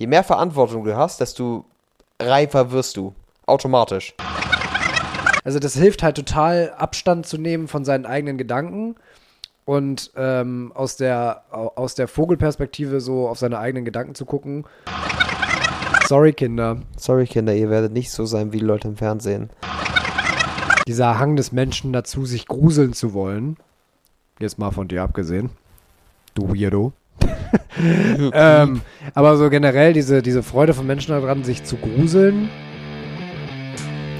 Je mehr Verantwortung du hast, desto reifer wirst du. Automatisch. Also das hilft halt total, Abstand zu nehmen von seinen eigenen Gedanken und ähm, aus, der, au- aus der Vogelperspektive so auf seine eigenen Gedanken zu gucken. Sorry, Kinder. Sorry, Kinder, ihr werdet nicht so sein wie die Leute im Fernsehen. Dieser Hang des Menschen dazu, sich gruseln zu wollen. Jetzt mal von dir abgesehen. Du Weirdo. ähm, aber so generell diese, diese Freude von Menschen daran, sich zu gruseln.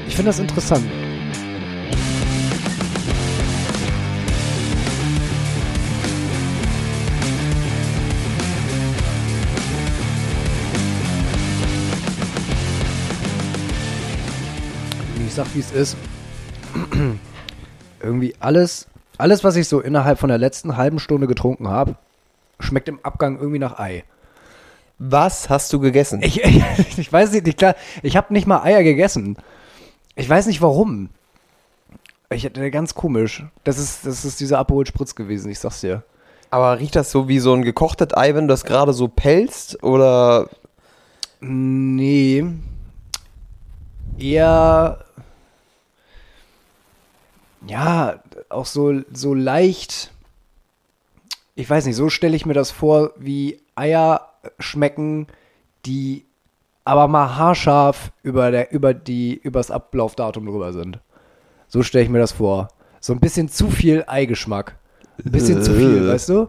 Ich finde das interessant. Ich sag, wie es ist. Irgendwie alles, alles, was ich so innerhalb von der letzten halben Stunde getrunken habe, schmeckt im Abgang irgendwie nach Ei. Was hast du gegessen? Ich, ich, ich weiß nicht, klar, ich habe nicht mal Eier gegessen. Ich weiß nicht warum. Ich hatte ganz komisch. Das ist, das ist dieser Aperol Spritz gewesen, ich sag's dir. Aber riecht das so wie so ein gekochtes Ei, wenn du das gerade so pelzt? Oder Nee. Eher. Ja, auch so, so leicht. Ich weiß nicht, so stelle ich mir das vor, wie Eier schmecken, die aber mal haarscharf über, der, über die, übers Ablaufdatum drüber sind. So stelle ich mir das vor. So ein bisschen zu viel Eigeschmack. Ein bisschen zu viel, Äh. weißt du?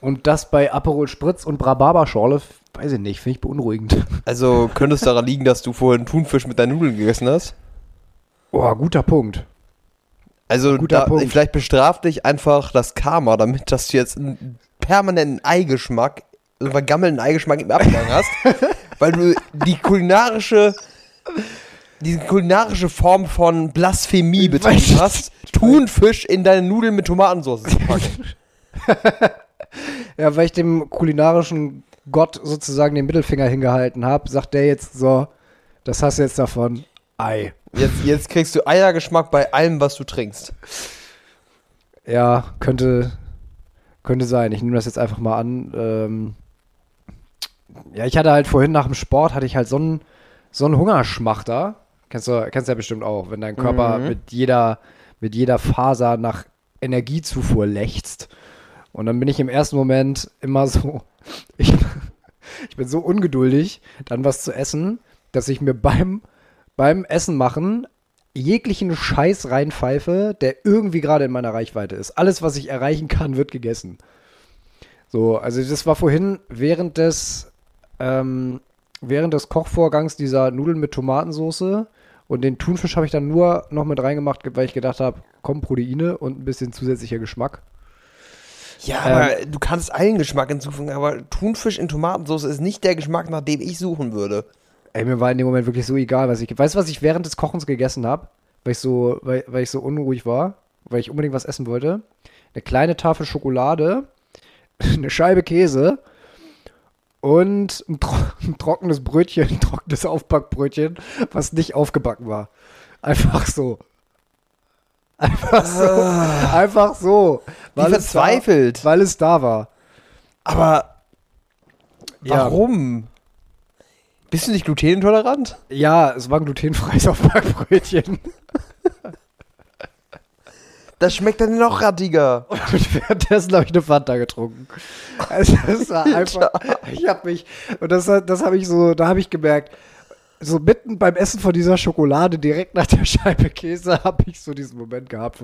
Und das bei Aperol Spritz und Rhabarberschorle, weiß ich nicht, finde ich beunruhigend. also könnte es daran liegen, dass du vorhin Thunfisch mit deinen Nudeln gegessen hast? Oh, guter Punkt. Also da, vielleicht bestraft dich einfach das Karma, damit dass du jetzt einen permanenten Eigeschmack, einen vergammelten Eigeschmack im Abgang hast, weil du die kulinarische, diese kulinarische Form von Blasphemie betrieben hast, Thunfisch in deine Nudeln mit Tomatensauce zu packen. Ja, weil ich dem kulinarischen Gott sozusagen den Mittelfinger hingehalten habe, sagt der jetzt so, das hast du jetzt davon, Ei. Jetzt, jetzt kriegst du Eiergeschmack bei allem, was du trinkst. Ja, könnte, könnte sein. Ich nehme das jetzt einfach mal an. Ähm, ja, ich hatte halt vorhin nach dem Sport, hatte ich halt so einen, so einen Hungerschmachter. Kennst du, kennst du ja bestimmt auch, wenn dein Körper Mhm. mit jeder, mit jeder Faser nach Energiezufuhr lechzt. Und dann bin ich im ersten Moment immer so, ich, ich bin so ungeduldig, dann was zu essen, dass ich mir beim, beim Essen machen jeglichen Scheiß reinpfeife, der irgendwie gerade in meiner Reichweite ist. Alles, was ich erreichen kann, wird gegessen. So, also das war vorhin während des, ähm, während des Kochvorgangs dieser Nudeln mit Tomatensauce und den Thunfisch habe ich dann nur noch mit reingemacht, weil ich gedacht habe, komm, Proteine und ein bisschen zusätzlicher Geschmack. Ja, aber du kannst allen Geschmack hinzufügen, aber Thunfisch in Tomatensauce ist nicht der Geschmack, nach dem ich suchen würde. Ey, mir war in dem Moment wirklich so egal, was ich. Weißt du, was ich während des Kochens gegessen habe? Weil ich so, weil, weil ich so unruhig war, weil ich unbedingt was essen wollte. Eine kleine Tafel Schokolade, eine Scheibe Käse und ein, tro ein trockenes Brötchen, ein trockenes Aufbackbrötchen, was nicht aufgebacken war. Einfach so. Einfach so. Einfach so. Wie Weil es, da, verzweifelt. weil es da war. Aber Ja. Bist du nicht glutenintolerant? Ja, es war ein glutenfreies Aufbackbrötchen. Das schmeckt dann noch rattiger. Und währenddessen habe ich eine Fanta getrunken. Also das war einfach, ich habe mich, und das, das habe ich so, da habe ich gemerkt, so mitten beim Essen von dieser Schokolade, direkt nach der Scheibe Käse, habe ich so diesen Moment gehabt.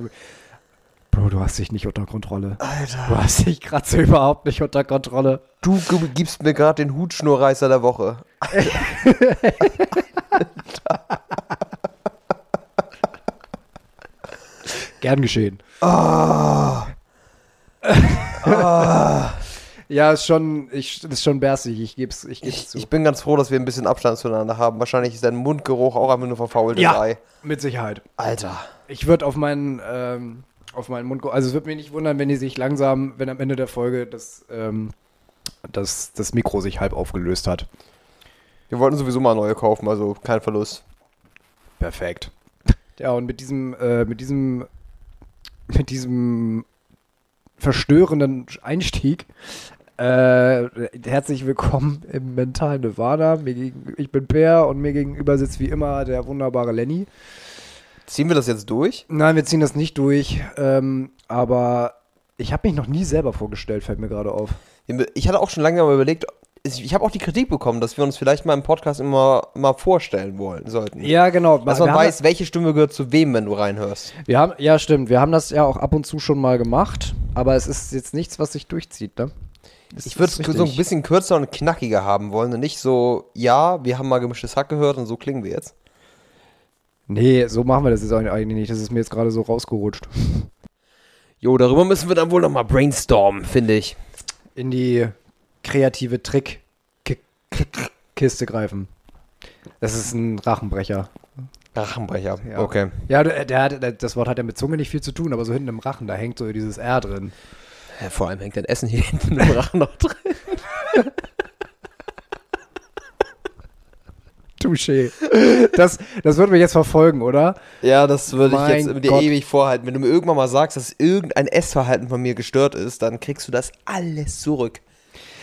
Bro, du hast dich nicht unter Kontrolle. Du Alter. hast dich gerade so überhaupt nicht unter Kontrolle. Du gibst mir gerade den Hutschnurreißer der Woche. Gern geschehen. Ja, ist schon, ich, ist schon bärsig, ich geb's, ich geb's Ich, zu. ich bin ganz froh, dass wir ein bisschen Abstand zueinander haben. Wahrscheinlich ist dein Mundgeruch auch einfach nur verfaultes Ja. Ei. mit Sicherheit. Alter. Ich würde auf meinen, ähm, auf meinen Mund, also es würde mich nicht wundern, wenn die sich langsam, wenn am Ende der Folge das, ähm, das, das Mikro sich halb aufgelöst hat. Wir wollten sowieso mal neue kaufen, also kein Verlust. Perfekt. Ja, und mit diesem, äh, mit diesem, mit diesem verstörenden Einstieg Äh, herzlich willkommen im mentalen Nirvana. Gegen, ich bin Per und mir gegenüber sitzt wie immer der wunderbare Lenny. Ziehen wir das jetzt durch? Nein, wir ziehen das nicht durch. Ähm, aber ich habe mich noch nie selber vorgestellt, fällt mir gerade auf. Ich hatte auch schon lange mal überlegt, ich habe auch die Kritik bekommen, dass wir uns vielleicht mal im Podcast immer mal vorstellen wollen sollten. Ja, genau. Dass man weiß, welche Stimme gehört zu wem, wenn du reinhörst. Wir haben, ja, stimmt. Wir haben das ja auch ab und zu schon mal gemacht, aber es ist jetzt nichts, was sich durchzieht, ne? Das ich würde es so ein bisschen kürzer und knackiger haben wollen und nicht so, ja, wir haben mal gemischtes Hack gehört und so klingen wir jetzt. Nee, so machen wir das jetzt eigentlich nicht. Das ist mir jetzt gerade so rausgerutscht. Jo, darüber müssen wir dann wohl nochmal brainstormen, finde ich. In die kreative Trickkiste greifen. Das ist ein Rachenbrecher. Rachenbrecher, Ja. okay. Ja, der, der, das Wort hat ja mit Zunge nicht viel zu tun, aber so hinten im Rachen, da hängt so dieses R drin. Ja, vor allem hängt dein Essen hier hinten im Rachen noch drin. Touché. Das, das wird mich jetzt verfolgen, oder? Ja, das würde ich jetzt dir ewig vorhalten. Wenn du mir irgendwann mal sagst, dass irgendein Essverhalten von mir gestört ist, dann kriegst du das alles zurück.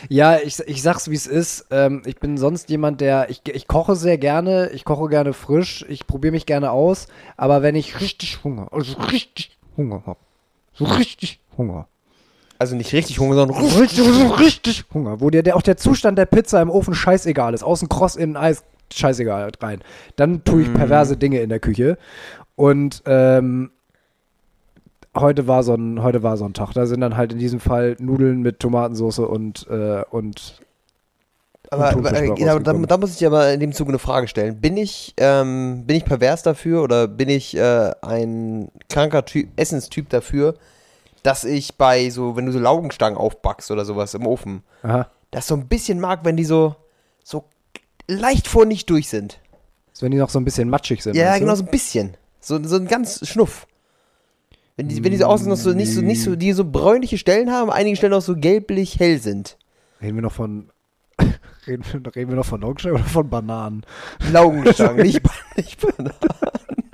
Ja, ich, ich sag's wie es ist. Ähm, ich bin sonst jemand, der. Ich, ich koche sehr gerne, ich koche gerne frisch, ich probiere mich gerne aus, aber wenn ich richtig Hunger, also richtig Hunger habe, so richtig Hunger, Also nicht richtig Hunger, sondern richtig, richtig Hunger, wo dir der, auch der Zustand der Pizza im Ofen scheißegal ist, außen kross, innen Eis, scheißegal rein, dann tue ich perverse Dinge in der Küche. Und ähm, heute war so ein, heute war so ein Tag. Da sind dann halt in diesem Fall Nudeln mit Tomatensauce und, äh, und Aber, aber äh, war da, da muss ich dir aber in dem Zuge eine Frage stellen. Bin ich, ähm, bin ich pervers dafür oder bin ich äh, ein kranker Typ, Essenstyp dafür, dass ich bei so, wenn du so Laugenstangen aufbackst oder sowas im Ofen, aha. das so ein bisschen mag, wenn die so, so leicht vor nicht durch sind. So, wenn die noch so ein bisschen matschig sind. Ja, genau, so ein bisschen. So, so ein ganz Schnuff. Wenn die, wenn die so außen noch so nicht so, nicht so, die so bräunliche Stellen haben, einige Stellen auch so gelblich hell sind. Reden wir noch von. Reden wir, reden wir noch von Laugenstangen oder von Bananen? Laugenstangen, nicht, nicht Bananen.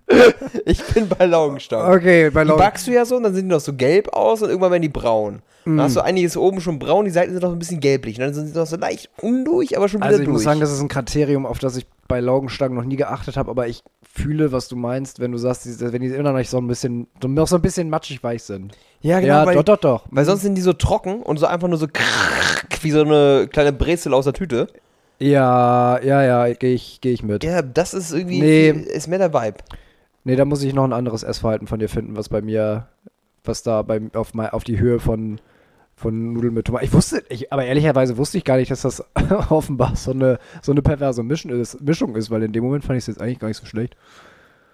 Ich bin bei Laugenstangen. Okay, bei Die Laugen. backst du ja so und dann sind die noch so gelb aus und irgendwann werden die braun. Dann Mm. hast du einiges oben schon braun, die Seiten sind noch so ein bisschen gelblich. Und dann sind sie noch so leicht undurch, aber schon wieder Also ich durch. muss sagen, das ist ein Kriterium, auf das ich bei Laugenstangen noch nie geachtet habe, aber ich fühle, was du meinst, wenn du sagst, wenn die immer noch so ein bisschen, noch so ein bisschen matschig weich sind. ja, genau, ja, weil, doch, doch, doch. weil sonst sind die so trocken und so einfach nur so wie so eine kleine Brezel aus der Tüte. Ja, ja, ja, gehe ich, geh ich mit. Ja, das ist irgendwie, Nee. ist mehr der Vibe. Nee, da muss ich noch ein anderes Essverhalten von dir finden, was bei mir, was da bei, auf, mein, auf die Höhe von, von Nudeln mit Tomaten. Ich wusste, ich, aber ehrlicherweise wusste ich gar nicht, dass das offenbar so eine, so eine perverse Mischung ist, Mischung ist, weil in dem Moment fand ich es jetzt eigentlich gar nicht so schlecht.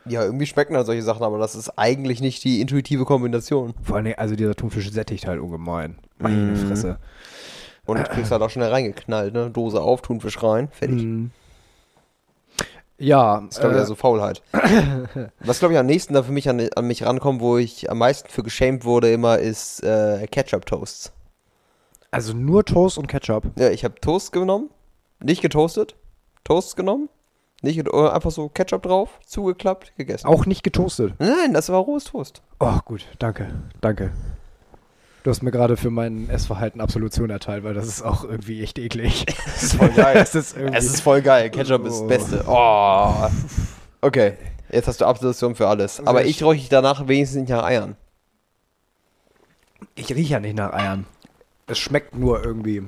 Ja, irgendwie schmecken halt solche Sachen, aber das ist eigentlich nicht die intuitive Kombination. Vor allem, also dieser Thunfisch sättigt halt ungemein. Meine Fresse. Und du kriegst halt auch schnell reingeknallt, ne? Dose auf, Thunfisch rein, fertig. Mhm. Ja, Das ist, glaube ich, äh, also Faulheit. Was, glaube ich, am nächsten da für mich an, an mich rankommt, wo ich am meisten für geschämt wurde, immer ist äh, Ketchup-Toasts. also nur Toast und Ketchup. Ja, ich habe Toast genommen, nicht getoastet, Toast genommen, nicht äh, einfach so Ketchup drauf, zugeklappt, gegessen. Auch nicht getoastet. Nein, das war rohes Toast. Oh, gut, danke, danke. Du hast mir gerade für mein Essverhalten Absolution erteilt, weil das ist auch irgendwie echt eklig. Das ist voll geil. Das ist es ist voll geil. Ketchup ist das Oh. Beste. Oh. Okay, jetzt hast du Absolution für alles. Aber ich räuche dich danach wenigstens nicht nach Eiern. Ich rieche ja nicht nach Eiern. Es schmeckt nur irgendwie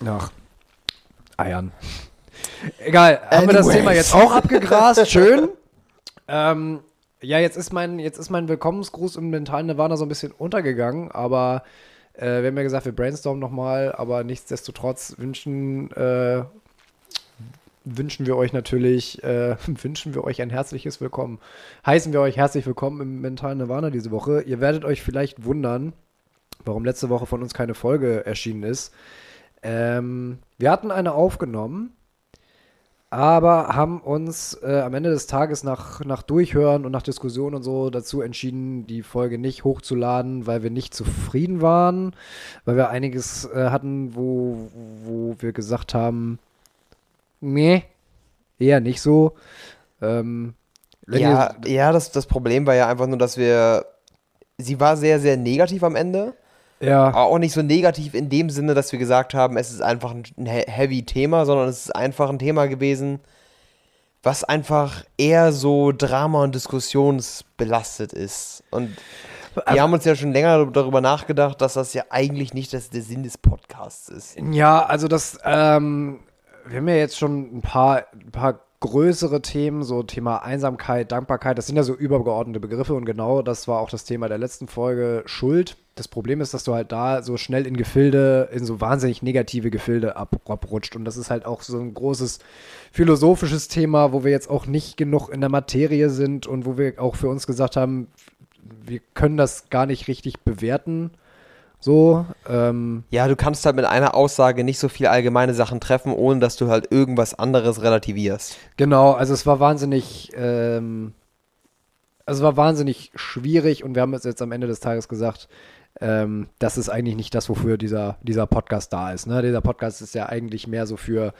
nach Eiern. Egal, haben wir das. Thema jetzt auch abgegrast. Schön. ähm, ja, jetzt ist mein, jetzt ist mein Willkommensgruß im mentalen Nirvana so ein bisschen untergegangen, aber äh, wir haben ja gesagt, wir brainstormen nochmal, aber nichtsdestotrotz wünschen, äh, wünschen wir euch natürlich, äh, wünschen wir euch ein herzliches Willkommen. Heißen wir euch herzlich willkommen im mentalen Nirvana diese Woche. Ihr werdet euch vielleicht wundern, warum letzte Woche von uns keine Folge erschienen ist. Ähm, wir hatten eine aufgenommen, aber haben uns äh, am Ende des Tages nach, nach Durchhören und nach Diskussion und so dazu entschieden, die Folge nicht hochzuladen, weil wir nicht zufrieden waren, weil wir einiges äh, hatten, wo, wo wir gesagt haben, nee, eher nicht so. Ähm, Ja, ihr- ja das, das Problem war ja einfach nur, dass wir. Sie war sehr, sehr negativ am Ende. Ja. Aber auch nicht so negativ in dem Sinne, dass wir gesagt haben, es ist einfach ein he- heavy Thema, sondern es ist einfach ein Thema gewesen, was einfach eher so Drama- und Diskussionsbelastet ist. Und wir haben uns ja schon länger darüber nachgedacht, dass das ja eigentlich nicht das, der Sinn des Podcasts ist. Ja, also das, ähm, wir haben ja jetzt schon ein paar, ein paar größere Themen, so Thema Einsamkeit, Dankbarkeit, das sind ja so übergeordnete Begriffe und genau das war auch das Thema der letzten Folge, Schuld. Das Problem ist, dass du halt da so schnell in Gefilde, in so wahnsinnig negative Gefilde ab, abrutscht und das ist halt auch so ein großes philosophisches Thema, wo wir jetzt auch nicht genug in der Materie sind und wo wir auch für uns gesagt haben, wir können das gar nicht richtig bewerten. So, ähm, Ja, du kannst halt mit einer Aussage nicht so viel allgemeine Sachen treffen, ohne dass du halt irgendwas anderes relativierst. Genau, also es war wahnsinnig, ähm, also es war wahnsinnig schwierig und wir haben es jetzt am Ende des Tages gesagt, ähm, das ist eigentlich nicht das, wofür dieser, dieser Podcast da ist. Ne? Dieser Podcast ist ja eigentlich mehr so für,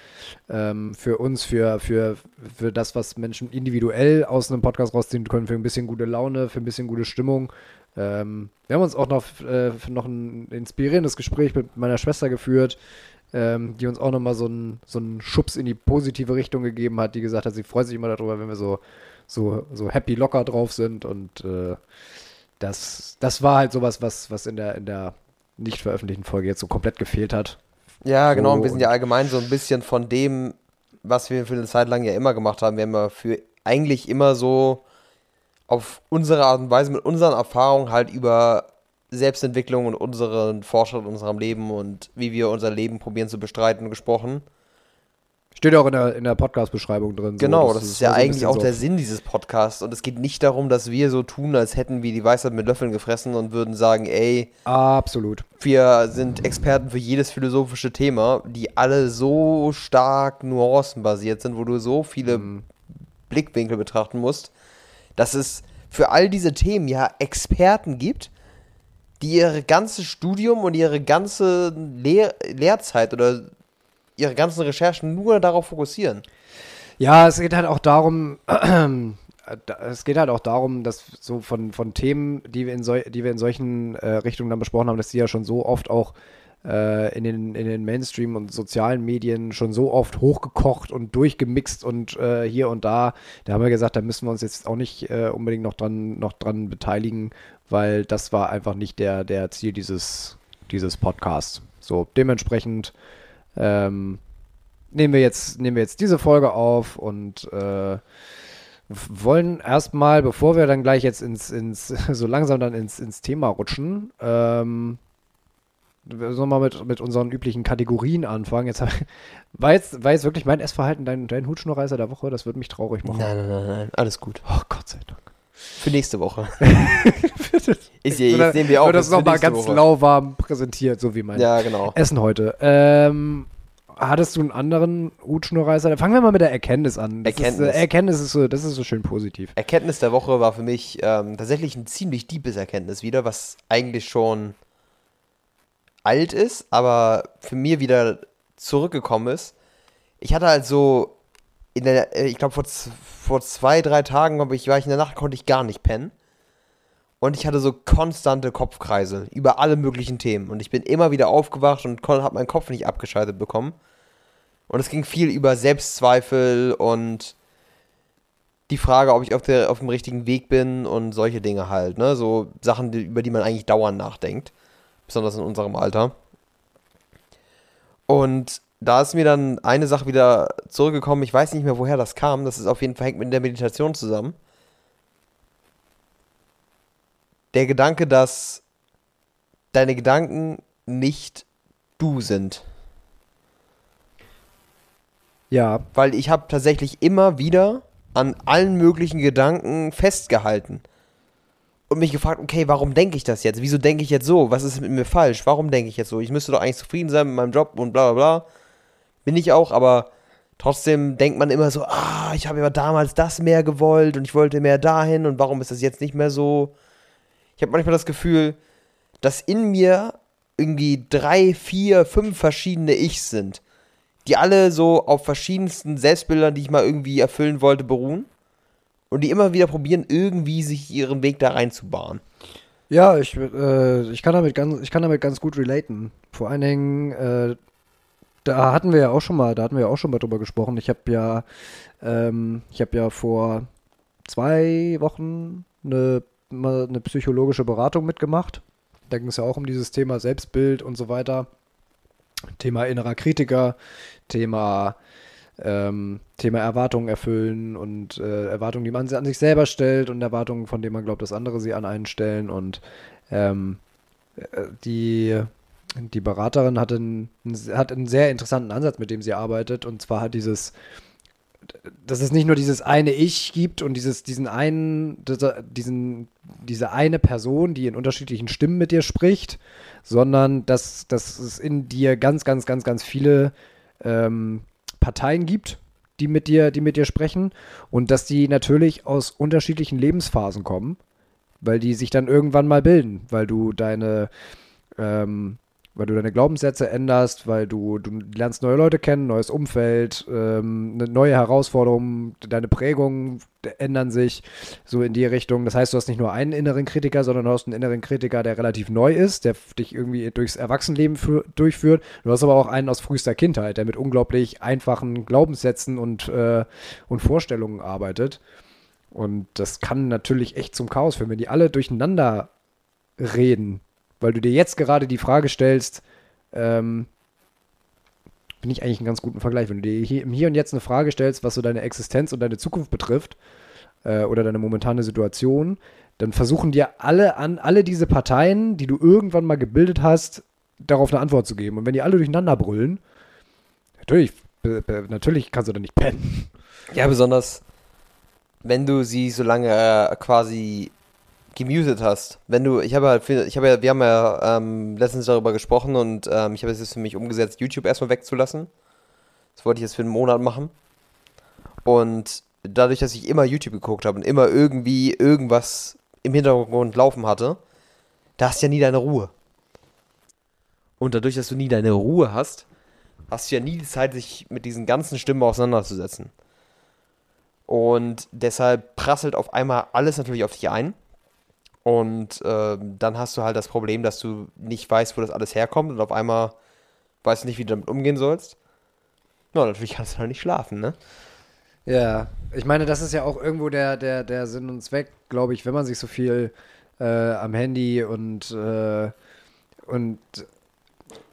ähm, für uns, für, für, für das, was Menschen individuell aus einem Podcast rausziehen können, für ein bisschen gute Laune, für ein bisschen gute Stimmung. Ähm, wir haben uns auch noch, äh, noch ein inspirierendes Gespräch mit meiner Schwester geführt, ähm, die uns auch nochmal so einen so einen Schubs in die positive Richtung gegeben hat, die gesagt hat, sie freut sich immer darüber, wenn wir so, so, so happy locker drauf sind und äh, das, das war halt sowas, was, was in der, in der nicht veröffentlichten Folge jetzt so komplett gefehlt hat. Ja, genau. Und wir So, sind ja allgemein so ein bisschen von dem, was wir für eine Zeit lang ja immer gemacht haben. Wir haben ja für eigentlich immer so auf unsere Art und Weise mit unseren Erfahrungen halt über Selbstentwicklung und unseren Fortschritt in unserem Leben und wie wir unser Leben probieren zu bestreiten gesprochen. Steht ja auch in der, in der Podcast-Beschreibung drin. so, Genau, das, ist ja eigentlich auch so der Sinn dieses Podcasts. Und es geht nicht darum, dass wir so tun, als hätten wir die Weisheit mit Löffeln gefressen und würden sagen, ey, Absolut. wir sind Experten für jedes philosophische Thema, die alle so stark nuancenbasiert sind, wo du so viele Mhm. Blickwinkel betrachten musst, dass es für all diese Themen ja Experten gibt, die ihre ganze Studium und ihre ganze Lehr Lehrzeit oder ihre ganzen Recherchen nur darauf fokussieren. Ja, es geht halt auch darum, es geht halt auch darum, dass so von, von Themen, die wir in, sol die wir in solchen äh, Richtungen dann besprochen haben, dass die ja schon so oft auch äh, in, den, in den Mainstream und sozialen Medien schon so oft hochgekocht und durchgemixt und äh, hier und da. Da haben wir gesagt, da müssen wir uns jetzt auch nicht äh, unbedingt noch dran, noch dran beteiligen, weil das war einfach nicht der, der Ziel dieses, dieses Podcasts. So, dementsprechend ähm, nehmen wir jetzt, nehmen wir jetzt diese Folge auf und äh, wollen erstmal, bevor wir dann gleich jetzt ins, ins so langsam dann ins, ins Thema rutschen, ähm, wir sollen mal mit, mit unseren üblichen Kategorien anfangen. Jetzt war, jetzt, war jetzt wirklich mein Essverhalten dein, dein Hutschnurreißer der Woche? Das würde mich traurig machen. Nein, nein, nein, nein, alles gut. Oh Gott sei Dank. Für nächste Woche. Ist ja, Oder jetzt nehmen wir auch das nochmal ganz Woche. lauwarm präsentiert, so wie mein Ja, genau. Essen heute. Ähm, hattest du einen anderen Hutschnurreißer? Fangen wir mal mit der Erkenntnis an. Das Erkenntnis. Ist, äh, Erkenntnis ist so, das ist so schön positiv. Erkenntnis der Woche war für mich ähm, tatsächlich ein ziemlich deepes Erkenntnis wieder, was eigentlich schon alt ist, aber für mir wieder zurückgekommen ist. Ich hatte halt so in der, äh, ich glaube vor, vor zwei, drei Tagen, glaube ich, war ich in der Nacht, konnte ich gar nicht pennen. Und ich hatte so konstante Kopfkreise über alle möglichen Themen. Und ich bin immer wieder aufgewacht und habe meinen Kopf nicht abgeschaltet bekommen. Und es ging viel über Selbstzweifel und die Frage, ob ich auf, der, auf dem richtigen Weg bin und solche Dinge halt, ne? So Sachen, die, über die man eigentlich dauernd nachdenkt. Besonders in unserem Alter. Und da ist mir dann eine Sache wieder zurückgekommen. Ich weiß nicht mehr, woher das kam. Das ist auf jeden Fall hängt mit der Meditation zusammen. Der Gedanke, dass deine Gedanken nicht du sind. Ja, weil ich habe tatsächlich immer wieder an allen möglichen Gedanken festgehalten und mich gefragt, okay, warum denke ich das jetzt? Wieso denke ich jetzt so? Was ist mit mir falsch? Warum denke ich jetzt so? Ich müsste doch eigentlich zufrieden sein mit meinem Job und bla bla bla. Bin ich auch, aber trotzdem denkt man immer so, ah, ich habe ja damals das mehr gewollt und ich wollte mehr dahin und warum ist das jetzt nicht mehr so? Ich habe manchmal das Gefühl, dass in mir irgendwie drei, vier, fünf verschiedene Ichs sind die alle so auf verschiedensten Selbstbildern, die ich mal irgendwie erfüllen wollte, beruhen. Und die immer wieder probieren, irgendwie sich ihren Weg da reinzubahnen. Ja, ich, äh, ich, kann damit ganz, ich kann damit ganz gut relaten. Vor allen Dingen, äh, da hatten wir ja auch schon mal, da hatten wir ja auch schon mal drüber gesprochen. Ich habe ja, ähm, ich habe ja vor zwei Wochen eine, eine psychologische Beratung mitgemacht. Da ging es ja auch um dieses Thema Selbstbild und so weiter. Thema innerer Kritiker, Thema ähm, Thema Erwartungen erfüllen und äh, Erwartungen, die man an sich selber stellt und Erwartungen, von denen man glaubt, dass andere sie an einen stellen. Und ähm, äh, die, die Beraterin hat einen, hat einen sehr interessanten Ansatz, mit dem sie arbeitet. Und zwar hat dieses, dass es nicht nur dieses eine Ich gibt und dieses, diesen einen, diesen, diese eine Person, die in unterschiedlichen Stimmen mit dir spricht, sondern dass, dass es in dir ganz, ganz, ganz, ganz viele ähm, Parteien gibt, die mit dir, die mit dir sprechen und dass die natürlich aus unterschiedlichen Lebensphasen kommen, weil die sich dann irgendwann mal bilden, weil du deine ähm, weil du deine Glaubenssätze änderst, weil du, du lernst neue Leute kennen, neues Umfeld, ähm, eine neue Herausforderung, deine Prägungen ändern sich so in die Richtung. Das heißt, du hast nicht nur einen inneren Kritiker, sondern du hast einen inneren Kritiker, der relativ neu ist, der dich irgendwie durchs Erwachsenenleben durchführt. Du hast aber auch einen aus frühester Kindheit, der mit unglaublich einfachen Glaubenssätzen und, äh, und Vorstellungen arbeitet. Und das kann natürlich echt zum Chaos führen, wenn die alle durcheinander reden weil du dir jetzt gerade die Frage stellst, ähm, bin ich eigentlich einen ganz guten Vergleich. Wenn du dir hier, Hier und Jetzt eine Frage stellst, was so deine Existenz und deine Zukunft betrifft, äh, oder deine momentane Situation, dann versuchen dir alle an, alle diese Parteien, die du irgendwann mal gebildet hast, darauf eine Antwort zu geben. Und wenn die alle durcheinander brüllen, natürlich, natürlich kannst du da nicht pennen. Ja, besonders wenn du sie so lange äh, quasi gemutet hast. Wenn du, ich habe halt, ich habe ja, wir haben ja ähm, letztens darüber gesprochen und ähm, ich habe es jetzt für mich umgesetzt, YouTube erstmal wegzulassen. Das wollte ich jetzt für einen Monat machen. Und dadurch, dass ich immer YouTube geguckt habe und immer irgendwie irgendwas im Hintergrund laufen hatte, da hast du ja nie deine Ruhe. Und dadurch, dass du nie deine Ruhe hast, hast du ja nie die Zeit, sich mit diesen ganzen Stimmen auseinanderzusetzen. Und deshalb prasselt auf einmal alles natürlich auf dich ein. Und äh, dann hast du halt das Problem, dass du nicht weißt, wo das alles herkommt und auf einmal weißt du nicht, wie du damit umgehen sollst. Ja, natürlich kannst du halt nicht schlafen, ne? Ja, ich meine, das ist ja auch irgendwo der, der, der Sinn und Zweck, glaube ich, wenn man sich so viel äh, am Handy und, äh, und,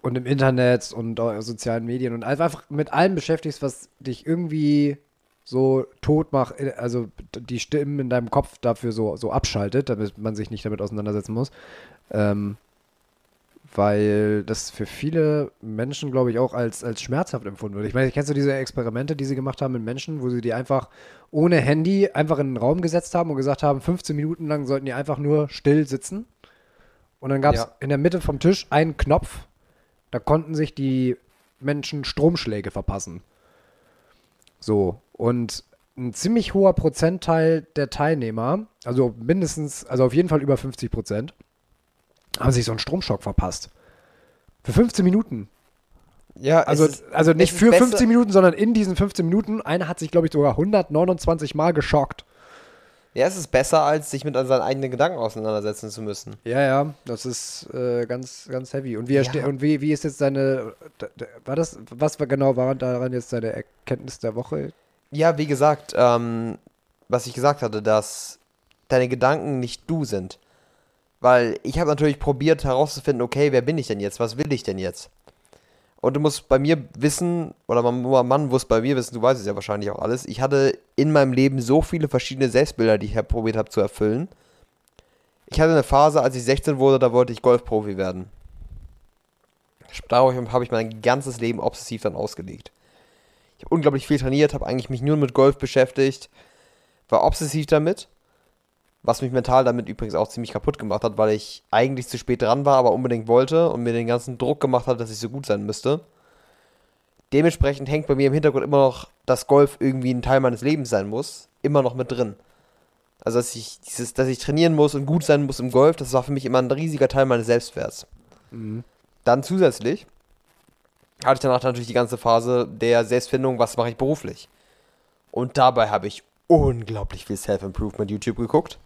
und im Internet und sozialen Medien und einfach mit allem beschäftigst, was dich irgendwie so tot macht, äh, also die Stimmen in deinem Kopf dafür so, so abschaltet, damit man sich nicht damit auseinandersetzen muss. Ähm, weil das für viele Menschen, glaube ich, auch als, als schmerzhaft empfunden wird. Ich meine, kennst du diese Experimente, die sie gemacht haben mit Menschen, wo sie die einfach ohne Handy einfach in einen Raum gesetzt haben und gesagt haben, 15 Minuten lang sollten die einfach nur still sitzen. Und dann gab es ja. in der Mitte vom Tisch einen Knopf, da konnten sich die Menschen Stromschläge verpassen. So, und ein ziemlich hoher Prozentteil der Teilnehmer, also mindestens, also auf jeden Fall über 50 Prozent, haben sich so einen Stromschock verpasst. Für 15 Minuten. Ja, also, ist, also nicht für 15 Minuten, sondern in diesen 15 Minuten. Einer hat sich, glaube ich, sogar 129 Mal geschockt. Ja, es ist besser, als sich mit seinen eigenen Gedanken auseinandersetzen zu müssen. Ja, ja, das ist äh, ganz, ganz heavy. Und wie, ja. und wie, wie ist jetzt deine, war das, was war genau war daran jetzt deine Erkenntnis der Woche? Ja, wie gesagt, ähm, was ich gesagt hatte, dass deine Gedanken nicht du sind. Weil ich habe natürlich probiert herauszufinden, okay, wer bin ich denn jetzt? Was will ich denn jetzt? Und du musst bei mir wissen, oder man, man muss bei mir wissen, du weißt es ja wahrscheinlich auch alles, ich hatte in meinem Leben so viele verschiedene Selbstbilder, die ich probiert habe zu erfüllen. Ich hatte eine Phase, als ich 16 wurde, da wollte ich Golfprofi werden. Darauf habe ich mein ganzes Leben obsessiv dann ausgelegt. Ich habe unglaublich viel trainiert, habe eigentlich mich nur mit Golf beschäftigt, war obsessiv damit was mich mental damit übrigens auch ziemlich kaputt gemacht hat, weil ich eigentlich zu spät dran war, aber unbedingt wollte und mir den ganzen Druck gemacht hat, dass ich so gut sein müsste. Dementsprechend hängt bei mir im Hintergrund immer noch, dass Golf irgendwie ein Teil meines Lebens sein muss, immer noch mit drin. Also, dass ich, dieses, dass ich trainieren muss und gut sein muss im Golf, das war für mich immer ein riesiger Teil meines Selbstwerts. Mhm. Dann zusätzlich hatte ich danach natürlich die ganze Phase der Selbstfindung, was mache ich beruflich. Und dabei habe ich unglaublich viel Self-Improvement YouTube geguckt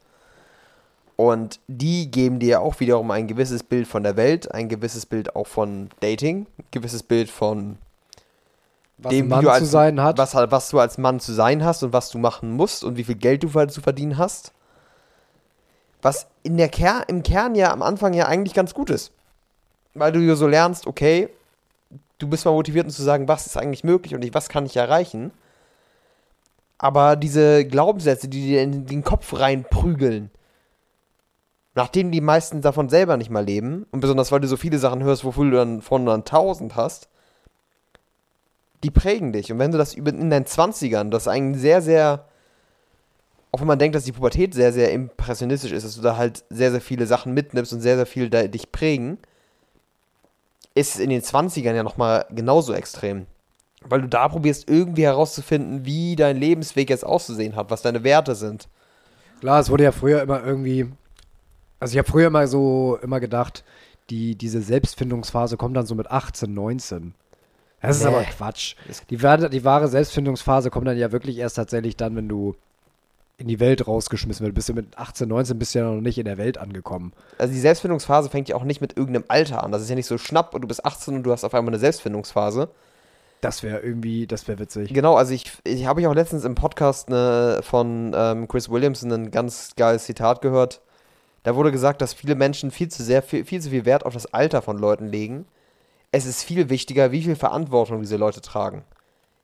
Und die geben dir auch wiederum ein gewisses Bild von der Welt, ein gewisses Bild auch von Dating, ein gewisses Bild von Was dem, Mann du als, zu sein hat. Was, was du als Mann zu sein hast und was du machen musst und wie viel Geld du zu verdienen hast. Was in der Ker im Kern ja am Anfang ja eigentlich ganz gut ist. Weil du ja so lernst, okay, du bist mal motiviert, um zu sagen, was ist eigentlich möglich und ich, was kann ich erreichen. Aber diese Glaubenssätze, die dir in den Kopf reinprügeln, nachdem die meisten davon selber nicht mal leben, und besonders weil du so viele Sachen hörst, wofür du dann von dann 1000 hast, die prägen dich. Und wenn du das in deinen 20ern, das eigentlich sehr, sehr, auch wenn man denkt, dass die Pubertät sehr, sehr impressionistisch ist, dass du da halt sehr, sehr viele Sachen mitnimmst und sehr, sehr viel dich prägen, ist es in den 20ern ja nochmal genauso extrem. Weil du da probierst, irgendwie herauszufinden, wie dein Lebensweg jetzt auszusehen hat, was deine Werte sind. Klar, es wurde ja früher immer irgendwie. Also ich habe früher immer so immer gedacht, die, diese Selbstfindungsphase kommt dann so mit 18, 19. Das ist Nee. aber Quatsch. Die, die wahre Selbstfindungsphase kommt dann ja wirklich erst tatsächlich dann, wenn du in die Welt rausgeschmissen wirst. Bist du mit 18, 19 bist du ja noch nicht in der Welt angekommen. Also die Selbstfindungsphase fängt ja auch nicht mit irgendeinem Alter an. Das ist ja nicht so schnapp und du bist 18 und du hast auf einmal eine Selbstfindungsphase. Das wäre irgendwie, das wäre witzig. Genau, also ich, ich habe ich auch letztens im Podcast ne, von ähm, Chris Williamson ein ganz geiles Zitat gehört. Da wurde gesagt, dass viele Menschen viel zu sehr, viel, viel zu viel Wert auf das Alter von Leuten legen. Es ist viel wichtiger, wie viel Verantwortung diese Leute tragen.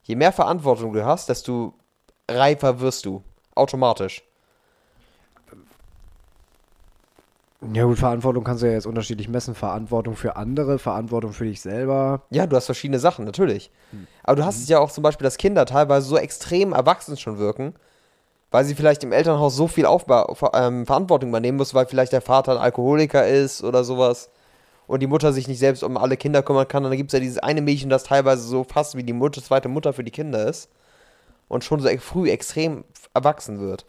Je mehr Verantwortung du hast, desto reifer wirst du. Automatisch. Ja gut, Verantwortung kannst du ja jetzt unterschiedlich messen. Verantwortung für andere, Verantwortung für dich selber. Ja, du hast verschiedene Sachen, natürlich. Aber du hast es ja auch zum Beispiel, dass Kinder teilweise so extrem erwachsen schon wirken, weil sie vielleicht im Elternhaus so viel Aufba ähm, Verantwortung übernehmen muss, weil vielleicht der Vater ein Alkoholiker ist oder sowas und die Mutter sich nicht selbst um alle Kinder kümmern kann. Und dann gibt es ja dieses eine Mädchen, das teilweise so fast wie die Mutter, zweite Mutter für die Kinder ist und schon so früh extrem erwachsen wird.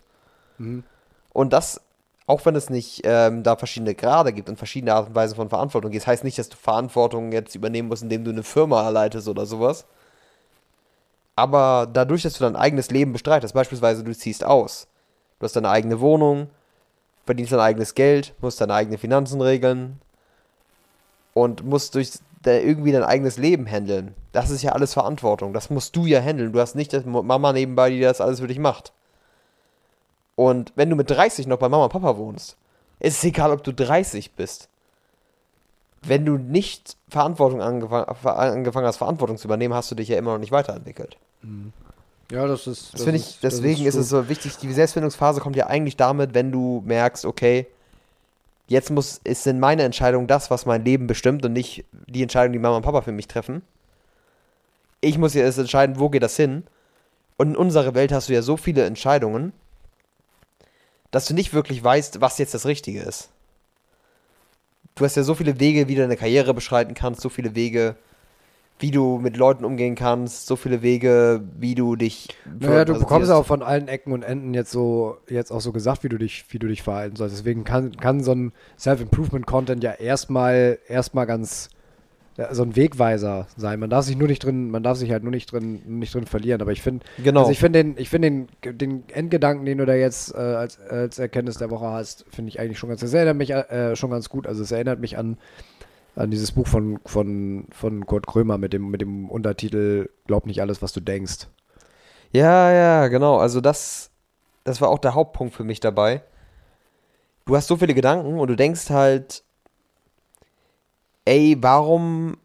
Mhm. Und das, auch wenn es nicht ähm, da verschiedene Grade gibt und verschiedene Art und Weisen von Verantwortung gibt, heißt nicht, dass du Verantwortung jetzt übernehmen musst, indem du eine Firma leitest oder sowas. Aber dadurch, dass du dein eigenes Leben bestreitest, beispielsweise du ziehst aus, du hast deine eigene Wohnung, verdienst dein eigenes Geld, musst deine eigenen Finanzen regeln und musst durch irgendwie dein eigenes Leben handeln. Das ist ja alles Verantwortung. Das musst du ja handeln. Du hast nicht das Mama nebenbei, die das alles für dich macht. Und wenn du mit 30 noch bei Mama und Papa wohnst, ist es egal, ob du 30 bist. Wenn du nicht Verantwortung angefang, angefangen hast, Verantwortung zu übernehmen, hast du dich ja immer noch nicht weiterentwickelt. Ja, das ist. Das, finde ich, deswegen ist, es so. wichtig, die Selbstfindungsphase kommt ja eigentlich damit, wenn du merkst, okay, jetzt muss, ist sind meine Entscheidungen das, was mein Leben bestimmt und nicht die Entscheidung, die Mama und Papa für mich treffen. Ich muss jetzt entscheiden, wo geht das hin. Und in unserer Welt hast du ja so viele Entscheidungen, dass du nicht wirklich weißt, was jetzt das Richtige ist. Du hast ja so viele Wege, wie du deine Karriere beschreiten kannst, so viele Wege, wie du mit Leuten umgehen kannst, so viele Wege, wie du dich. Naja, du bekommst auch von allen Ecken und Enden jetzt so jetzt auch so gesagt, wie du dich, wie du dich verhalten sollst. Deswegen kann, kann so ein Self-Improvement-Content ja erstmal erstmal ganz so ein Wegweiser sein. Man darf sich nur nicht drin, man darf sich halt nur nicht drin, nicht drin verlieren. Aber ich finde, Genau. also ich finde den, ich finde den, den Endgedanken, den du da jetzt äh, als, als Erkenntnis der Woche hast, finde ich eigentlich schon ganz, das erinnert mich äh, schon ganz gut. Also es erinnert mich an an dieses Buch von, von, von Kurt Krömer mit dem, mit dem Untertitel Glaub nicht alles, was du denkst. Ja, ja, genau. Also das, das war auch der Hauptpunkt für mich dabei. Du hast so viele Gedanken und du denkst halt, ey, warum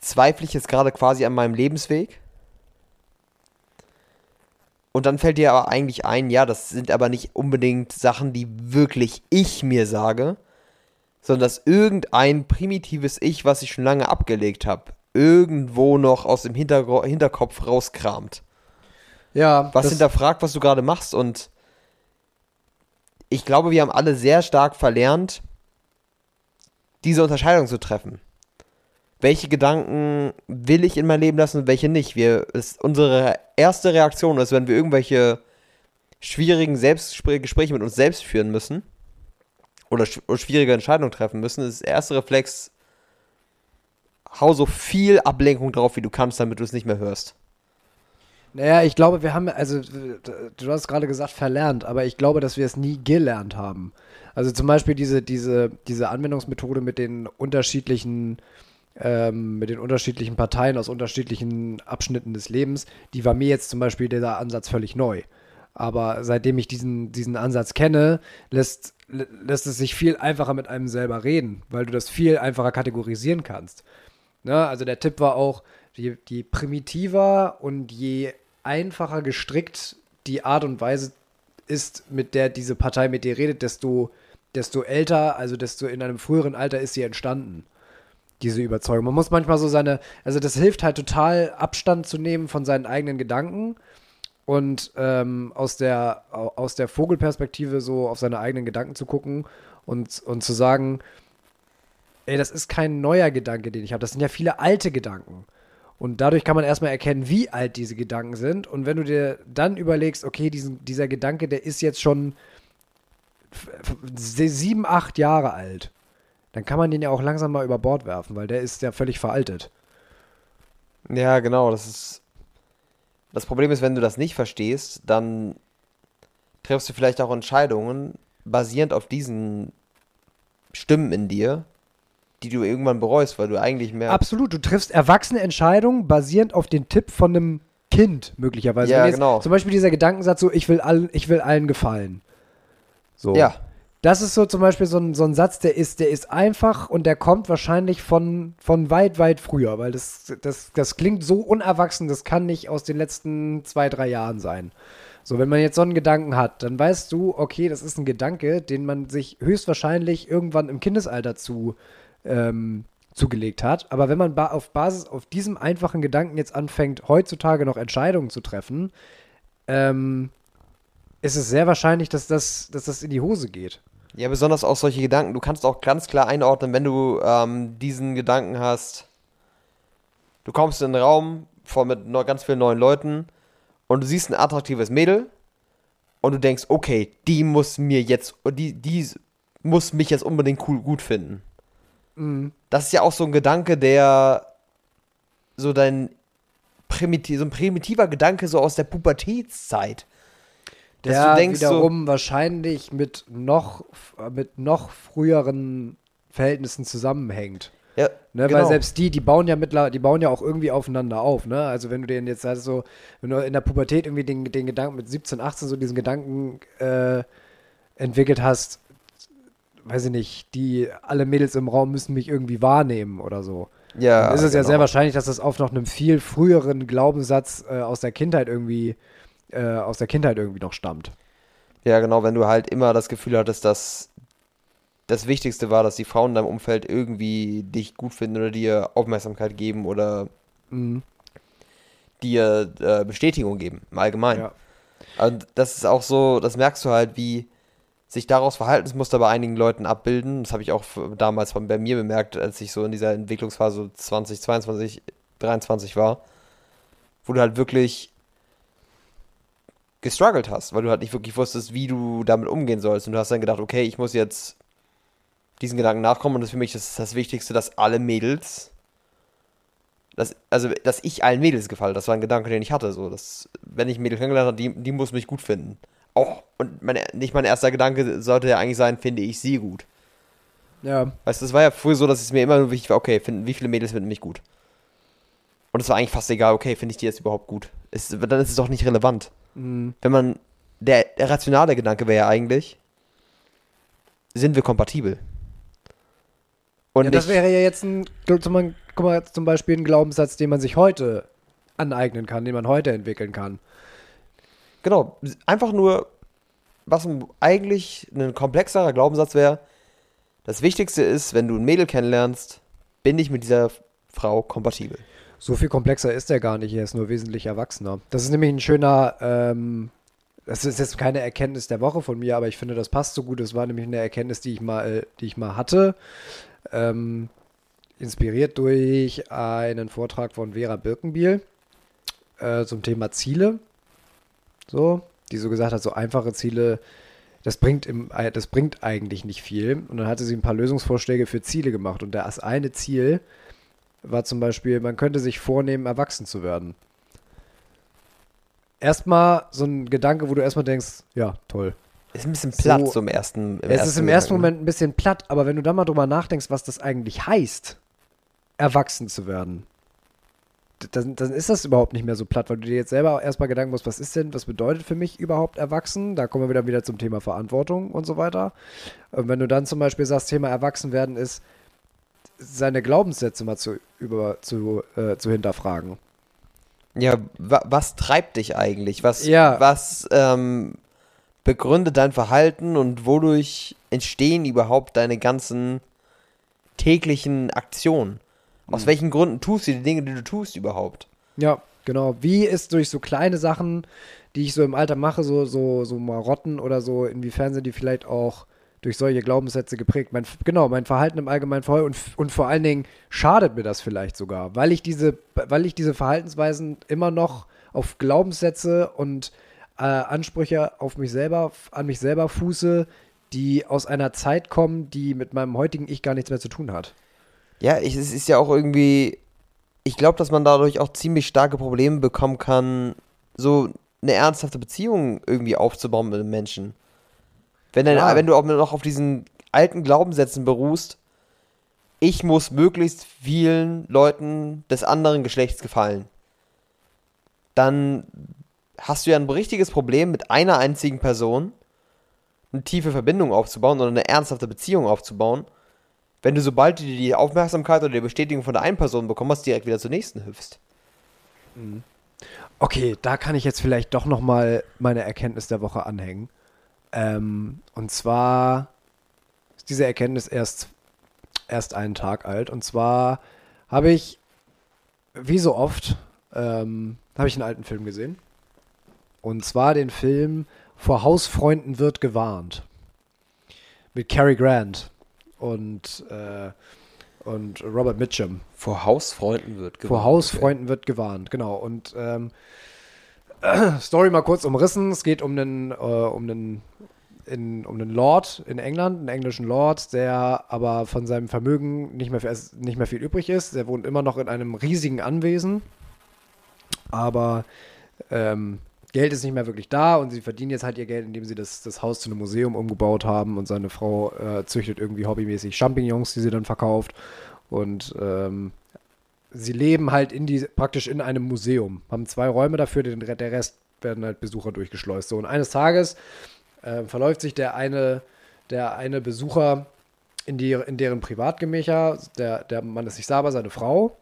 zweifle ich jetzt gerade quasi an meinem Lebensweg? Und dann fällt dir aber eigentlich ein, ja, das sind aber nicht unbedingt Sachen, die wirklich ich mir sage, sondern dass irgendein primitives Ich, was ich schon lange abgelegt habe, irgendwo noch aus dem Hintergro Hinterkopf rauskramt Ja, was hinterfragt, was du gerade machst. Und ich glaube, wir haben alle sehr stark verlernt, diese Unterscheidung zu treffen. Welche Gedanken will ich in mein Leben lassen und welche nicht? Wir, ist unsere erste Reaktion ist, wenn wir irgendwelche schwierigen Selbstgespr- Gespräche mit uns selbst führen müssen oder, sch schwierige Entscheidungen treffen müssen, ist der erste Reflex, hau so viel Ablenkung drauf, wie du kannst, damit du es nicht mehr hörst. Naja, ich glaube, wir haben, also du hast gerade gesagt verlernt, aber ich glaube, dass wir es nie gelernt haben. Also zum Beispiel diese, diese, diese Anwendungsmethode mit den unterschiedlichen, ähm, mit den unterschiedlichen Parteien aus unterschiedlichen Abschnitten des Lebens, die war mir jetzt zum Beispiel dieser Ansatz völlig neu. Aber seitdem ich diesen, diesen Ansatz kenne, lässt, lässt es sich viel einfacher mit einem selber reden, weil du das viel einfacher kategorisieren kannst. Ne? Also der Tipp war auch, je, je primitiver und je einfacher gestrickt die Art und Weise ist, mit der diese Partei mit dir redet, desto, desto älter, also desto in einem früheren Alter ist sie entstanden. Diese Überzeugung. Man muss manchmal so seine, also das hilft halt total, Abstand zu nehmen von seinen eigenen Gedanken und ähm, aus, der, aus der Vogelperspektive so auf seine eigenen Gedanken zu gucken und, und zu sagen, ey, das ist kein neuer Gedanke, den ich habe. Das sind ja viele alte Gedanken. Und dadurch kann man erstmal erkennen, wie alt diese Gedanken sind. Und wenn du dir dann überlegst, okay, diesen, dieser Gedanke, der ist jetzt schon sieben, acht Jahre alt, dann kann man den ja auch langsam mal über Bord werfen, weil der ist ja völlig veraltet. Ja, genau. Das ist. Das Problem ist, wenn du das nicht verstehst, dann triffst du vielleicht auch Entscheidungen basierend auf diesen Stimmen in dir, die du irgendwann bereust, weil du eigentlich mehr. Absolut, du triffst erwachsene Entscheidungen basierend auf den Tipp von einem Kind möglicherweise. Ja, genau. Zum Beispiel dieser Gedankensatz so, ich will, allen, ich will allen gefallen. So. Ja. Das ist so zum Beispiel so ein, so ein Satz, der ist, der ist einfach und der kommt wahrscheinlich von, von weit, weit früher, weil das, das, das klingt so unerwachsen, das kann nicht aus den letzten zwei, drei Jahren sein. So, wenn man jetzt so einen Gedanken hat, dann weißt du, okay, das ist ein Gedanke, den man sich höchstwahrscheinlich irgendwann im Kindesalter zu ähm, zugelegt hat. Aber wenn man ba auf Basis auf diesem einfachen Gedanken jetzt anfängt, heutzutage noch Entscheidungen zu treffen, ähm, ist es sehr wahrscheinlich, dass das, dass das in die Hose geht. Ja, besonders auch solche Gedanken. Du kannst auch ganz klar einordnen, wenn du ähm, diesen Gedanken hast. Du kommst in einen Raum voll mit ganz vielen neuen Leuten und du siehst ein attraktives Mädel und du denkst, okay, die muss mir jetzt, die, die muss mich jetzt unbedingt cool gut finden. Mhm. Das ist ja auch so ein Gedanke, der so dein primitiv, so ein primitiver Gedanke so aus der Pubertätszeit. Dass der du denkst wiederum so, wahrscheinlich mit noch, mit noch früheren Verhältnissen zusammenhängt. Ja, ne, genau. Weil selbst die, die bauen ja mittler, die bauen ja auch irgendwie aufeinander auf, ne? Also wenn du den jetzt also so, wenn du in der Pubertät irgendwie den, den Gedanken mit 17, 18 so diesen Gedanken äh, entwickelt hast, weiß ich nicht, die alle Mädels im Raum müssen mich irgendwie wahrnehmen oder so. Ja. Dann ist es genau. ja sehr wahrscheinlich, dass das auf noch einem viel früheren Glaubenssatz äh, aus der Kindheit irgendwie, äh, aus der Kindheit irgendwie noch stammt. Ja, genau, wenn du halt immer das Gefühl hattest, dass das Wichtigste war, dass die Frauen in deinem Umfeld irgendwie dich gut finden oder dir Aufmerksamkeit geben oder mhm. dir äh, Bestätigung geben, im Allgemeinen. Ja. Und das ist auch so, das merkst du halt, wie sich daraus Verhaltensmuster bei einigen Leuten abbilden. Das habe ich auch damals von, bei mir bemerkt, als ich so in dieser Entwicklungsphase 2022, 23 war, wo du halt wirklich gestruggelt hast, weil du halt nicht wirklich wusstest, wie du damit umgehen sollst. Und du hast dann gedacht, okay, ich muss jetzt diesen Gedanken nachkommen und das für mich ist das Wichtigste, dass alle Mädels, dass, also dass ich allen Mädels gefalle. Das war ein Gedanke, den ich hatte. So, dass, wenn ich Mädel kennengelernt habe, die, die muss mich gut finden auch, und mein, nicht mein erster Gedanke sollte ja eigentlich sein, finde ich sie gut. Ja. Weißt du, es war ja früher so, dass es mir immer nur wichtig war, okay, finden, wie viele Mädels finden mich gut? Und es war eigentlich fast egal, okay, finde ich die jetzt überhaupt gut? Ist, dann ist es doch nicht relevant. Mhm. Wenn man, der, der rationale Gedanke wäre ja eigentlich, sind wir kompatibel? Und ja, das wäre ja jetzt ein, guck mal, zum Beispiel ein Glaubenssatz, den man sich heute aneignen kann, den man heute entwickeln kann. Genau, einfach nur, was eigentlich ein komplexerer Glaubenssatz wäre. Das Wichtigste ist, wenn du ein Mädel kennenlernst, bin ich mit dieser Frau kompatibel. So viel komplexer ist er gar nicht, er ist nur wesentlich erwachsener. Das ist nämlich ein schöner, ähm, das ist jetzt keine Erkenntnis der Woche von mir, aber ich finde, das passt so gut. Das war nämlich eine Erkenntnis, die ich mal, die ich mal hatte. Ähm, inspiriert durch einen Vortrag von Vera Birkenbiel äh, zum Thema Ziele so, die so gesagt hat, so einfache Ziele, das bringt, im, das bringt eigentlich nicht viel. Und dann hatte sie ein paar Lösungsvorschläge für Ziele gemacht. Und das eine Ziel war zum Beispiel, man könnte sich vornehmen, erwachsen zu werden. erstmal so ein Gedanke, wo du erstmal denkst, ja, toll. Ist ein bisschen platt So- so, im ersten. Im es ist im ersten Gedanken. Moment ein bisschen platt, aber wenn du dann mal drüber nachdenkst, was das eigentlich heißt, erwachsen zu werden, dann, dann ist das überhaupt nicht mehr so platt, weil du dir jetzt selber erstmal Gedanken musst, was ist denn, was bedeutet für mich überhaupt erwachsen? Da kommen wir wieder, wieder zum Thema Verantwortung und so weiter. Und wenn du dann zum Beispiel sagst, Thema erwachsen werden ist, seine Glaubenssätze mal zu, über, zu, äh, zu hinterfragen. Ja, wa was treibt dich eigentlich? Was, Ja. was ähm, begründet dein Verhalten und wodurch entstehen überhaupt deine ganzen täglichen Aktionen? Aus Mhm. welchen Gründen tust du die Dinge, die du tust überhaupt? Ja, genau. Wie ist durch so kleine Sachen, die ich so im Alter mache, so, so, so Marotten oder so, inwiefern sind die vielleicht auch durch solche Glaubenssätze geprägt? Mein, genau, mein Verhalten im Allgemeinen voll und, und vor allen Dingen schadet mir das vielleicht sogar, weil ich diese, weil ich diese Verhaltensweisen immer noch auf Glaubenssätze und äh, Ansprüche auf mich selber, an mich selber fuße, die aus einer Zeit kommen, die mit meinem heutigen Ich gar nichts mehr zu tun hat. Ja, ich, es ist ja auch irgendwie. Ich glaube, dass man dadurch auch ziemlich starke Probleme bekommen kann, so eine ernsthafte Beziehung irgendwie aufzubauen mit einem Menschen. Wenn, dein, Ja. wenn du auch noch auf diesen alten Glaubenssätzen beruhst, ich muss möglichst vielen Leuten des anderen Geschlechts gefallen, dann hast du ja ein richtiges Problem mit einer einzigen Person, eine tiefe Verbindung aufzubauen oder eine ernsthafte Beziehung aufzubauen wenn du sobald du die Aufmerksamkeit oder die Bestätigung von der einen Person bekommen hast, direkt wieder zur nächsten hüpfst. Okay, da kann ich jetzt vielleicht doch noch mal meine Erkenntnis der Woche anhängen. Ähm, und zwar ist diese Erkenntnis erst, erst einen Tag alt. Und zwar habe ich, wie so oft, ähm, habe ich einen alten Film gesehen. Und zwar den Film Vor Hausfreunden wird gewarnt. Mit Cary Grant und, äh, und Robert Mitchum. Vor Hausfreunden wird Vor Hausfreunden wird gewarnt, genau. Und ähm, Story mal kurz umrissen. Es geht um einen, äh, um einen, in, um einen Lord in England, einen englischen Lord, der aber von seinem Vermögen nicht mehr, nicht mehr viel übrig ist. Der wohnt immer noch in einem riesigen Anwesen, aber ähm, Geld ist nicht mehr wirklich da und sie verdienen jetzt halt ihr Geld, indem sie das, das Haus zu einem Museum umgebaut haben und seine Frau äh, züchtet irgendwie hobbymäßig Champignons, die sie dann verkauft. Und ähm, sie leben halt in die, praktisch in einem Museum, haben zwei Räume dafür, den, der Rest werden halt Besucher durchgeschleust. So, und eines Tages äh, verläuft sich der eine, der eine Besucher in, die, in deren Privatgemächer, der, der Mann ist nicht Saber, seine Frau.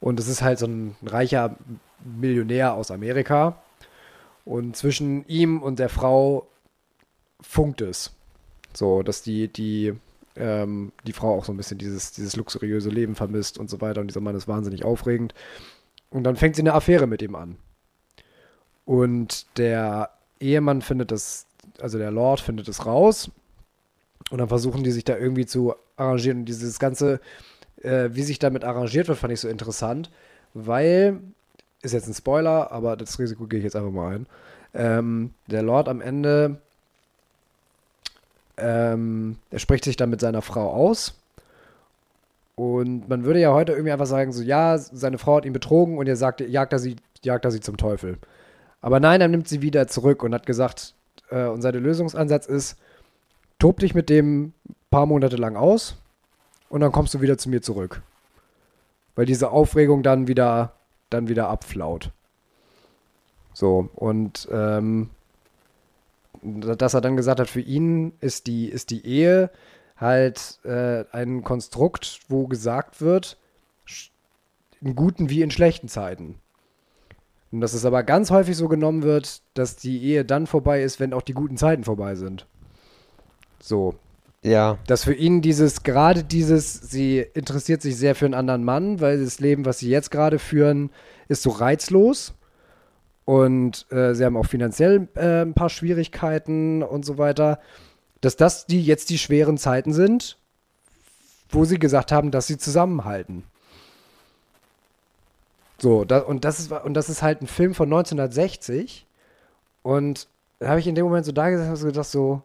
Und es ist halt so ein reicher Millionär aus Amerika. Und zwischen ihm und der Frau funkt es. So, dass die, die, ähm, die Frau auch so ein bisschen dieses, dieses luxuriöse Leben vermisst und so weiter. Und dieser Mann ist wahnsinnig aufregend. Und dann fängt sie eine Affäre mit ihm an. Und der Ehemann findet das, also der Lord findet es raus. Und dann versuchen die sich da irgendwie zu arrangieren. Und dieses ganze, äh, wie sich damit arrangiert wird, fand ich so interessant, weil, ist jetzt ein Spoiler, aber das Risiko gehe ich jetzt einfach mal ein. Ähm, der Lord am Ende, ähm, er spricht sich dann mit seiner Frau aus. Und man würde ja heute irgendwie einfach sagen, so, ja, seine Frau hat ihn betrogen und er sagt, jagt er sie, jagt er sie zum Teufel. Aber nein, er nimmt sie wieder zurück und hat gesagt, äh, und sein Lösungsansatz ist, tob dich mit dem paar Monate lang aus und dann kommst du wieder zu mir zurück. Weil diese Aufregung dann wieder, dann wieder abflaut. So, und ähm, dass er dann gesagt hat, für ihn ist die, ist die Ehe halt äh, ein Konstrukt, wo gesagt wird, in guten wie in schlechten Zeiten. Und dass es aber ganz häufig so genommen wird, dass die Ehe dann vorbei ist, wenn auch die guten Zeiten vorbei sind. So, Ja. dass für ihn dieses, gerade dieses, sie interessiert sich sehr für einen anderen Mann, weil das Leben, was sie jetzt gerade führen, ist so reizlos. Und äh, sie haben auch finanziell äh, ein paar Schwierigkeiten und so weiter. Dass das die jetzt die schweren Zeiten sind, wo sie gesagt haben, dass sie zusammenhalten. So, da, und, das ist, und das ist halt ein Film von 1960. Und da habe ich in dem Moment so da gesessen und gedacht, so,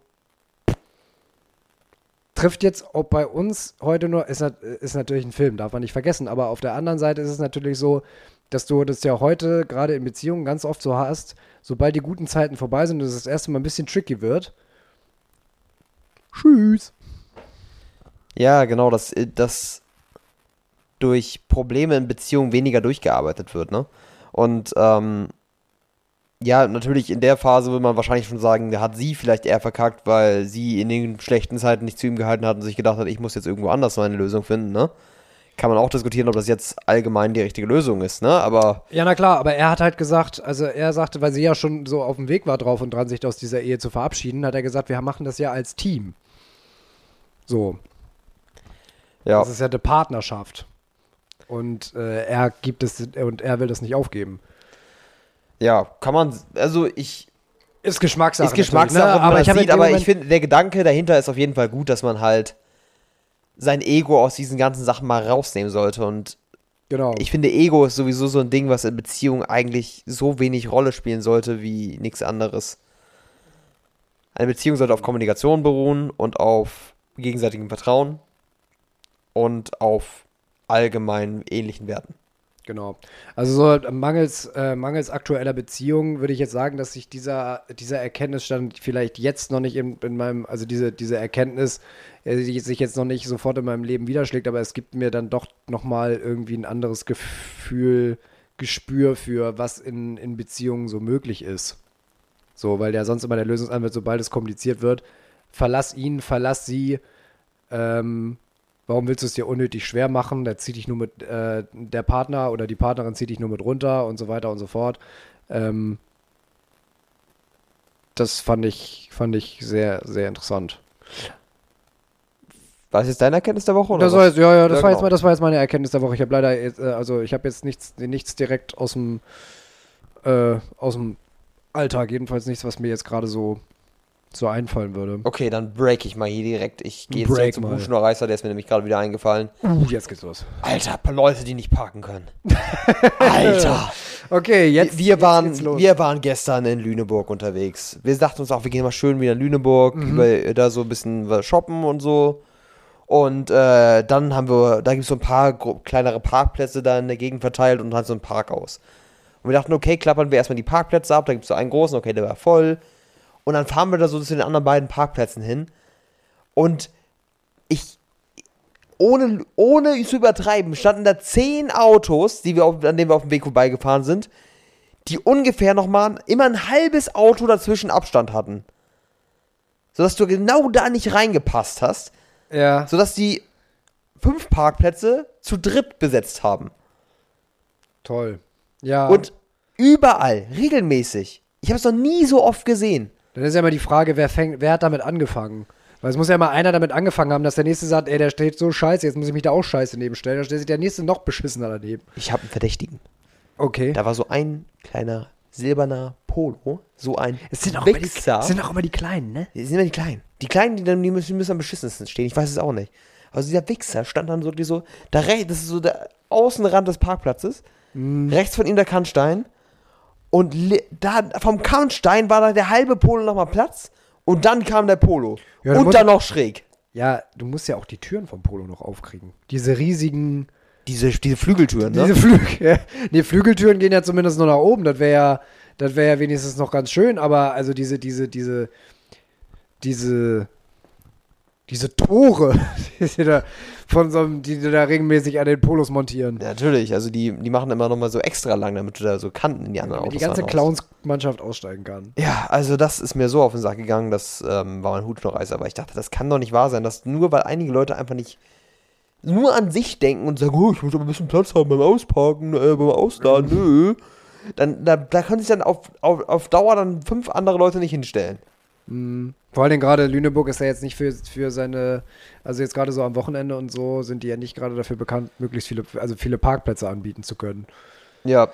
trifft jetzt auch bei uns heute nur, ist, ist natürlich ein Film, darf man nicht vergessen, aber auf der anderen Seite ist es natürlich so, dass du das ja heute gerade in Beziehungen ganz oft so hast, sobald die guten Zeiten vorbei sind und es das erste Mal ein bisschen tricky wird. Tschüss. Ja, genau, dass, dass durch Probleme in Beziehungen weniger durchgearbeitet wird, ne? Und ähm, ja, natürlich in der Phase würde man wahrscheinlich schon sagen, der hat sie vielleicht eher verkackt, weil sie in den schlechten Zeiten nicht zu ihm gehalten hat und sich gedacht hat, ich muss jetzt irgendwo anders meine Lösung finden, ne? Kann man auch diskutieren, ob das jetzt allgemein die richtige Lösung ist, ne? Aber Ja, na klar, aber er hat halt gesagt, also er sagte, weil sie ja schon so auf dem Weg war drauf und dran, sich aus dieser Ehe zu verabschieden, hat er gesagt, wir machen das ja als Team. So, ja, das ist ja eine Partnerschaft. Und äh, er gibt es und er will das nicht aufgeben. Ja, kann man, also ich, Ist Geschmackssache. ist Geschmackssache, natürlich, wie man aber ich sieht, aber ich finde, der Gedanke dahinter ist auf jeden Fall gut, dass man halt sein Ego aus diesen ganzen Sachen mal rausnehmen sollte und genau. ich finde, Ego ist sowieso so ein Ding, was in Beziehungen eigentlich so wenig Rolle spielen sollte wie nichts anderes. Eine Beziehung sollte auf Kommunikation beruhen und auf gegenseitigem Vertrauen und auf allgemeinen ähnlichen Werten. Genau. Also so mangels, äh, mangels aktueller Beziehung würde ich jetzt sagen, dass sich dieser, dieser Erkenntnisstand vielleicht jetzt noch nicht in, in meinem, also diese, diese Erkenntnis äh, die sich jetzt noch nicht sofort in meinem Leben widerschlägt, aber es gibt mir dann doch nochmal irgendwie ein anderes Gefühl, Gespür für, was in, in Beziehungen so möglich ist. So, weil ja sonst immer der Lösungsansatz, sobald es kompliziert wird, verlass ihn, verlass sie, ähm, Warum willst du es dir unnötig schwer machen? Der zieht dich nur mit, äh, der Partner oder die Partnerin zieht dich nur mit runter und so weiter und so fort. Ähm, das fand ich, fand ich sehr, sehr interessant. War das jetzt deine Erkenntnis der Woche? Oder Das war jetzt, ja, ja, das Ja, war genau. jetzt mal, das war jetzt meine Erkenntnis der Woche. Ich habe leider, jetzt, äh, also ich habe jetzt nichts, nichts direkt aus dem, äh, aus dem Alltag, jedenfalls nichts, was mir jetzt gerade so, so einfallen würde. Okay, dann break ich mal hier direkt. Ich gehe jetzt direkt zum mal. Buschenreißer, der ist mir nämlich gerade wieder eingefallen. Uh, jetzt geht's los. Alter, paar Leute, die nicht parken können. Alter! Okay, jetzt. wir, jetzt waren, geht's los. wir waren gestern in Lüneburg unterwegs. Wir dachten uns auch, wir gehen mal schön wieder in Lüneburg, Mhm. über, da so ein bisschen shoppen und so. Und äh, dann haben wir, da gibt es so ein paar kleinere Parkplätze da in der Gegend verteilt und halt so ein Parkhaus. Und wir dachten, okay, klappern wir erstmal die Parkplätze ab. Da gibt es so einen großen, okay, der war voll. Und dann fahren wir da so zu den anderen beiden Parkplätzen hin. Und ich, ohne, ohne zu übertreiben, standen da zehn Autos, die wir auf, an denen wir auf dem Weg vorbeigefahren sind, die ungefähr nochmal immer ein halbes Auto dazwischen Abstand hatten. Sodass du genau da nicht reingepasst hast, Ja. sodass die fünf Parkplätze zu dritt besetzt haben. Toll. Ja. Und überall, regelmäßig. Ich habe es noch nie so oft gesehen. Dann ist ja immer die Frage, wer, fängt, wer hat damit angefangen? Weil es muss ja immer einer damit angefangen haben, dass der nächste sagt, ey, der steht so scheiße, jetzt muss ich mich da auch scheiße nebenstellen. Dann stellt sich der nächste noch beschissener daneben. Ich habe einen Verdächtigen. Okay. Da war so ein kleiner silberner Polo, so ein Es sind auch, immer die, Wichser. es sind auch immer die Kleinen, ne? Die sind immer die Kleinen. Die Kleinen, die, dann, die, müssen, die müssen am beschissensten stehen. Ich weiß es auch nicht. Also dieser Wichser stand dann wirklich so, da rechts, das ist so der Außenrand des Parkplatzes. Mhm. Rechts von ihm der Kannstein. Und da vom Kannstein war da der halbe Polo nochmal Platz. Und dann kam der Polo. Ja, und dann noch schräg. Ja, du musst ja auch die Türen vom Polo noch aufkriegen. Diese riesigen, Diese, diese Flügeltüren, ne? diese Flügel. Ja. Nee, Flügeltüren gehen ja zumindest nur nach oben. Das wäre ja, das wäre ja wenigstens noch ganz schön, aber also diese, diese, diese, diese, diese Tore, die sie da von so einem, die die da regelmäßig an den Polos montieren. Ja, natürlich. Also die, die machen immer nochmal so extra lang, damit du da so Kanten in die anderen Damit Autos die ganze. Clowns-Mannschaft aussteigen kann. Ja, also das ist mir so auf den Sack gegangen, das ähm, war mein Hut noch Eis, aber ich dachte, das kann doch nicht wahr sein, dass nur weil einige Leute einfach nicht nur an sich denken und sagen, oh, ich muss aber ein bisschen Platz haben beim Ausparken, äh, beim Ausladen, nö. Dann, da, da können sich dann auf, auf, auf Dauer dann fünf andere Leute nicht hinstellen. Mhm. Vor allen Dingen gerade Lüneburg ist ja jetzt nicht für, für seine, also jetzt gerade so am Wochenende und so sind die ja nicht gerade dafür bekannt, möglichst viele, also viele Parkplätze anbieten zu können. Ja,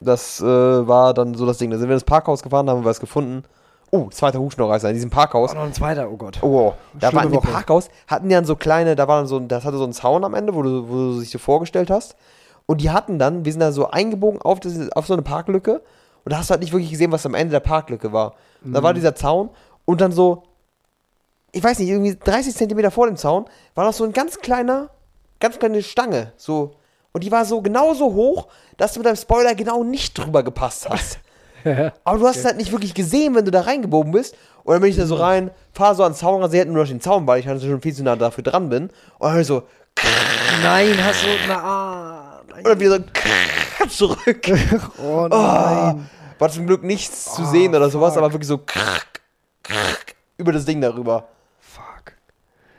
das äh, war dann so das Ding. Da sind wir ins Parkhaus gefahren, da haben wir was gefunden. Oh, zweiter Hutschnurreißer in diesem Parkhaus. Oh, noch ein zweiter, oh Gott. Oh, da Schlimme war in dem. Parkhaus, hatten die dann so kleine, da war dann so, das hatte so einen Zaun am Ende, wo du, wo du sich so vorgestellt hast. Und die hatten dann, wir sind da so eingebogen auf, das, auf so eine Parklücke. Und da hast du halt nicht wirklich gesehen, was am Ende der Parklücke war. Und Da Mhm. war dieser Zaun und dann so ich weiß nicht, irgendwie 30 Zentimeter vor dem Zaun, war noch so ein ganz kleiner, ganz kleine Stange. So. Und die war so genauso hoch, dass du mit deinem Spoiler genau nicht drüber gepasst hast. Aber du hast es halt nicht wirklich gesehen, wenn du da reingebogen bist. Und dann bin ich da so rein, fahr so an den Zaun, also hätten nur noch den Zaun, weil ich halt schon viel zu nah dafür dran bin. Und dann so, Nein, hast du. Na, nein. und dann wieder so zurück. Oh Oh, nein. war zum Glück nichts zu sehen oder sowas, aber wirklich so über das Ding darüber. Fuck.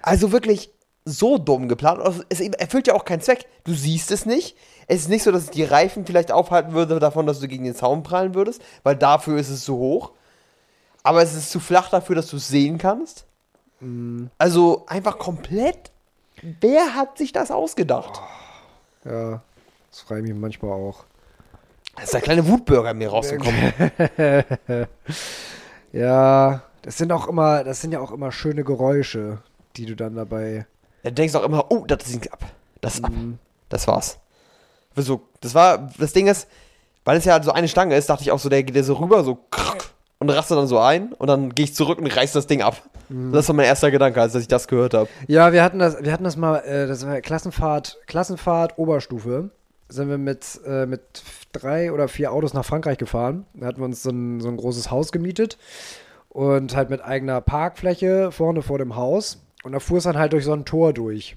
Also wirklich so dumm geplant. Es erfüllt ja auch keinen Zweck. Du siehst es nicht. Es ist nicht so, dass es die Reifen vielleicht aufhalten würde davon, dass du gegen den Zaun prallen würdest, weil dafür ist es zu hoch. Aber es ist zu flach dafür, dass du es sehen kannst. Also einfach komplett. Wer hat sich das ausgedacht? Ja, das frage ich mich manchmal auch. Da ist der kleine Wutbürger in mir rausgekommen. Ja, das sind auch immer, das sind ja auch immer schöne Geräusche, die du dann dabei. Da denkst du auch immer, oh, das sinkt ab. Das ist ab. Das war's. So, das war, das Ding ist, weil es ja halt so eine Stange ist, dachte ich auch so, der geht so rüber, so krrk, und rastet dann so ein und dann gehe ich zurück und reiß das Ding ab. Das war mein erster Gedanke, als ich das gehört habe. Ja, wir hatten das, wir hatten das mal, äh, das war Klassenfahrt, Klassenfahrt Oberstufe. Sind wir mit, äh, mit drei oder vier Autos nach Frankreich gefahren. Da hatten wir uns so ein, so ein großes Haus gemietet und halt mit eigener Parkfläche vorne vor dem Haus. Und da fuhr es dann halt durch so ein Tor durch.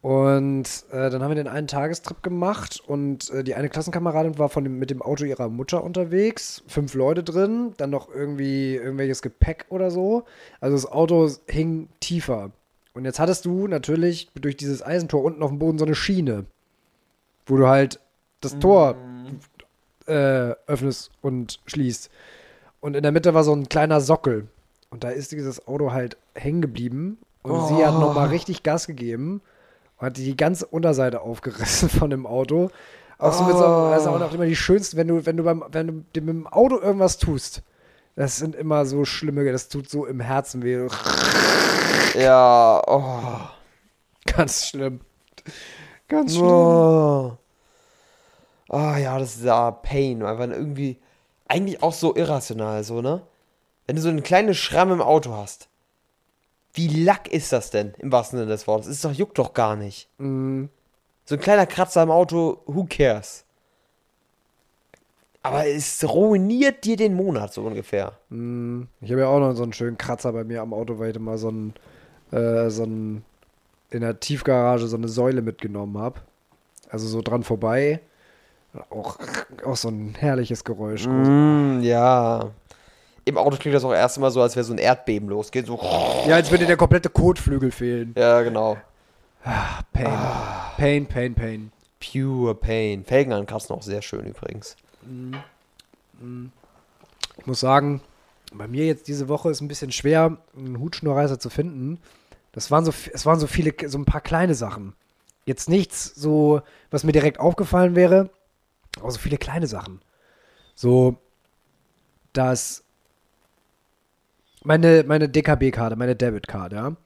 Und äh, dann haben wir den einen Tagestrip gemacht und äh, die eine Klassenkameradin war von dem, mit dem Auto ihrer Mutter unterwegs, fünf Leute drin, dann noch irgendwie irgendwelches Gepäck oder so. Also das Auto hing tiefer. Und jetzt hattest du natürlich durch dieses Eisentor unten auf dem Boden so eine Schiene, wo du halt das Tor äh, öffnest und schließt. Und in der Mitte war so ein kleiner Sockel. Und da ist dieses Auto halt hängen geblieben. Und sie hat nochmal richtig Gas gegeben und hat die ganze Unterseite aufgerissen von dem Auto. Auch so mit so, das ist auch noch immer die schönsten, wenn du, wenn du beim, wenn du mit dem Auto irgendwas tust. Das sind immer so schlimme, das tut so im Herzen weh. Ja, oh. Ganz schlimm. Ganz schlimm. Oh. Ah ja, das ist ja Pain, einfach irgendwie eigentlich auch so irrational, so, ne? Wenn du so eine kleine Schramme im Auto hast. Wie lack ist das denn, im wahrsten Sinne des Wortes? Es ist doch, juckt doch gar nicht. Mm, So ein kleiner Kratzer im Auto, who cares? Aber es ruiniert dir den Monat so ungefähr. mm. Ich habe ja auch noch so einen schönen Kratzer bei mir am Auto, weil ich da mal so einen, äh, so einen, in der Tiefgarage so eine Säule mitgenommen habe. Also so dran vorbei. Auch, auch so ein herrliches Geräusch. Mm, ja. Im Auto klingt das auch erst mal so, als wäre so ein Erdbeben losgeht. So. Ja, als würde der komplette Kotflügel fehlen. Ja, genau. Pain. Pain, Pain, Pain. Pure Pain. Felgen ankratzen auch sehr schön übrigens. Ich muss sagen, bei mir jetzt diese Woche ist ein bisschen schwer, einen Hutschnurreißer zu finden. Das waren so, es waren so viele, so ein paar kleine Sachen. Jetzt nichts so, was mir direkt aufgefallen wäre, aber so viele kleine Sachen. So, dass meine, meine DKB-Karte, meine Debitkarte, ja,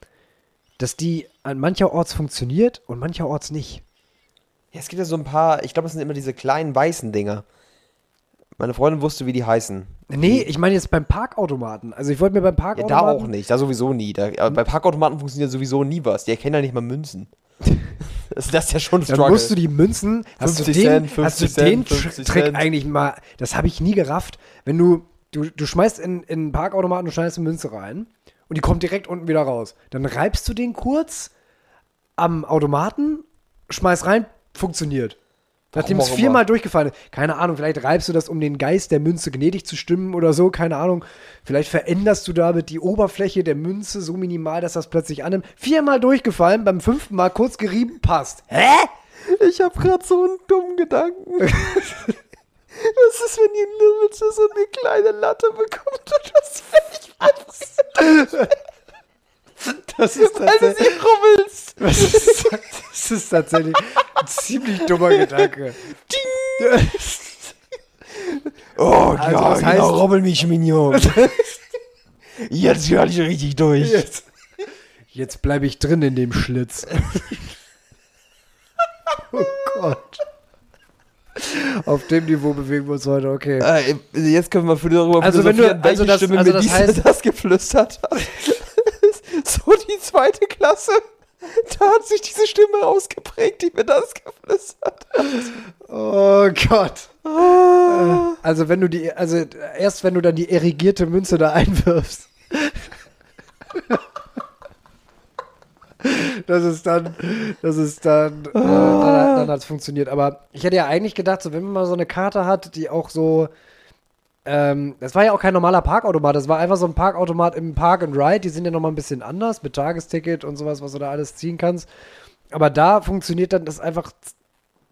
dass die an mancherorts funktioniert und mancherorts nicht. Ja, es gibt ja so ein paar, ich glaube, es sind immer diese kleinen weißen Dinger. Meine Freundin wusste, wie die heißen. Nee, ich meine jetzt beim Parkautomaten. Also ich wollte mir beim Ja, da Parkautomaten. auch nicht, da sowieso nie. Da, bei Parkautomaten funktioniert sowieso nie was. Die erkennen ja nicht mal Münzen. Das, das ist ja schon ein Dann Struggle. musst du die Münzen, hast du 50 den, Cent, hast du 50 den Cent, Tr- 50 Trick Cent. eigentlich mal, das habe ich nie gerafft. Wenn du, du, du schmeißt in, in einen Parkautomaten, du schmeißt eine Münze rein und die kommt direkt unten wieder raus. Dann reibst du den kurz am Automaten, schmeißt rein, funktioniert. Nachdem es viermal immer? durchgefallen ist. Keine Ahnung, vielleicht reibst du das, um den Geist der Münze gnädig zu stimmen oder so, keine Ahnung. Vielleicht veränderst du damit die Oberfläche der Münze so minimal, dass das plötzlich annimmt. Viermal durchgefallen, beim fünften Mal kurz gerieben, passt. Hä? Ich habe gerade so einen dummen Gedanken. Was ist, wenn die Münze so eine kleine Latte bekommt und das fällt Das ist weil du sie rubbelst? Das ist, das ist tatsächlich ziemlich dummer Gedanke. Oh, Also, das heißt- rubbel mich, Mignon. Jetzt höre ich richtig durch. Jetzt, jetzt bleibe ich drin in dem Schlitz. Oh Gott. Auf dem Niveau bewegen wir uns heute, okay. Äh, jetzt können wir für darüber Also wenn du- philosophieren, welche also das- Stimme also das heißt- das geflüstert hat. zweite Klasse. Da hat sich diese Stimme ausgeprägt, die mir das geflüstert hat. Oh Gott. Also wenn du die, also erst wenn du dann die erigierte Münze da einwirfst. Das ist dann, das ist dann, äh, dann, dann hat es funktioniert. Aber ich hätte ja eigentlich gedacht, so wenn man mal so eine Karte hat, die auch so, ähm, das war ja auch kein normaler Parkautomat, das war einfach so ein Parkautomat im Park and Ride. Die sind ja nochmal ein bisschen anders mit Tagesticket und sowas, was du da alles ziehen kannst. Aber da funktioniert dann das einfach,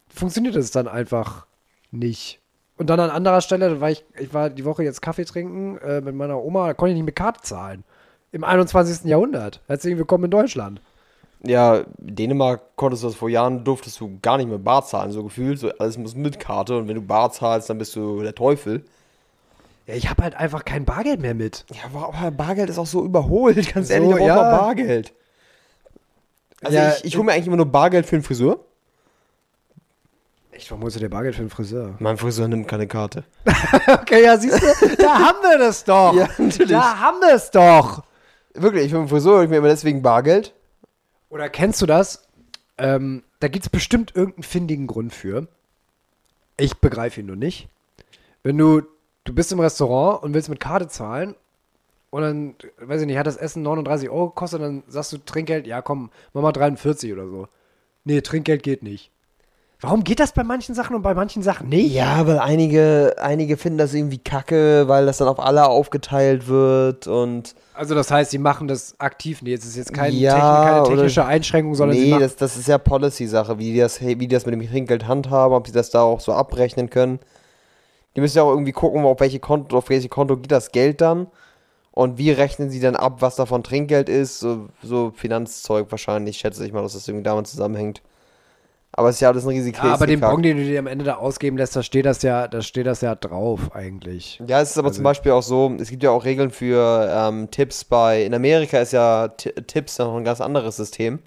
funktioniert es dann einfach nicht. Und dann an anderer Stelle, war ich, ich war die Woche jetzt Kaffee trinken äh, mit meiner Oma, da konnte ich nicht mit Karte zahlen. Im 21. Jahrhundert. Herzlich willkommen in Deutschland. Ja, Dänemark konntest du das vor Jahren, durftest du gar nicht mehr Bar zahlen, so gefühlt. So, alles muss mit Karte und wenn du Bar zahlst, dann bist du der Teufel. Ja, ich habe halt einfach kein Bargeld mehr mit. Ja, aber Bargeld ist auch so überholt, ganz So, ehrlich, aber ja. ja. Bargeld. Also Ja, ich, ich hole mir eigentlich immer nur Bargeld für den Friseur. Echt, warum holst du dir Bargeld für den Friseur? Mein Friseur nimmt keine Karte. Okay, ja, siehst du, da haben wir das doch. Ja, natürlich. Da haben wir es doch. Wirklich, ich bin Friseur, hole ich mir immer deswegen Bargeld. Oder kennst du das? Ähm, da gibt es bestimmt irgendeinen findigen Grund für. Ich begreife ihn nur nicht. Wenn du, du bist im Restaurant und willst mit Karte zahlen und dann, weiß ich nicht, hat das Essen 39 Euro gekostet, dann sagst du Trinkgeld, ja komm, mach mal 43 oder so. Nee, Trinkgeld geht nicht. Warum geht das bei manchen Sachen und bei manchen Sachen nicht? Ja, weil einige, einige finden das irgendwie kacke, weil das dann auf alle aufgeteilt wird und. Also das heißt, sie machen das aktiv. Nee, es ist jetzt kein Ja, Technik, keine oder- technische Einschränkung, sondern sie nee, machen das, das ist ja Policy-Sache, wie die, das, wie die das mit dem Trinkgeld handhaben, ob sie das da auch so abrechnen können. Die müssen ja auch irgendwie gucken, auf welche Konto, auf welche Konto geht das Geld dann und wie rechnen sie dann ab, was davon Trinkgeld ist, so, so Finanzzeug wahrscheinlich, schätze ich mal, dass das irgendwie damit zusammenhängt. Aber es ist ja alles ein riesiges Ja, aber den. Bon, den du dir am Ende da ausgeben lässt, da steht das ja, da steht das ja drauf eigentlich. Ja, es ist aber Also- zum Beispiel auch so, es gibt ja auch Regeln für ähm, Tipps bei, in Amerika ist ja Ti- Tipps noch ein ganz anderes System.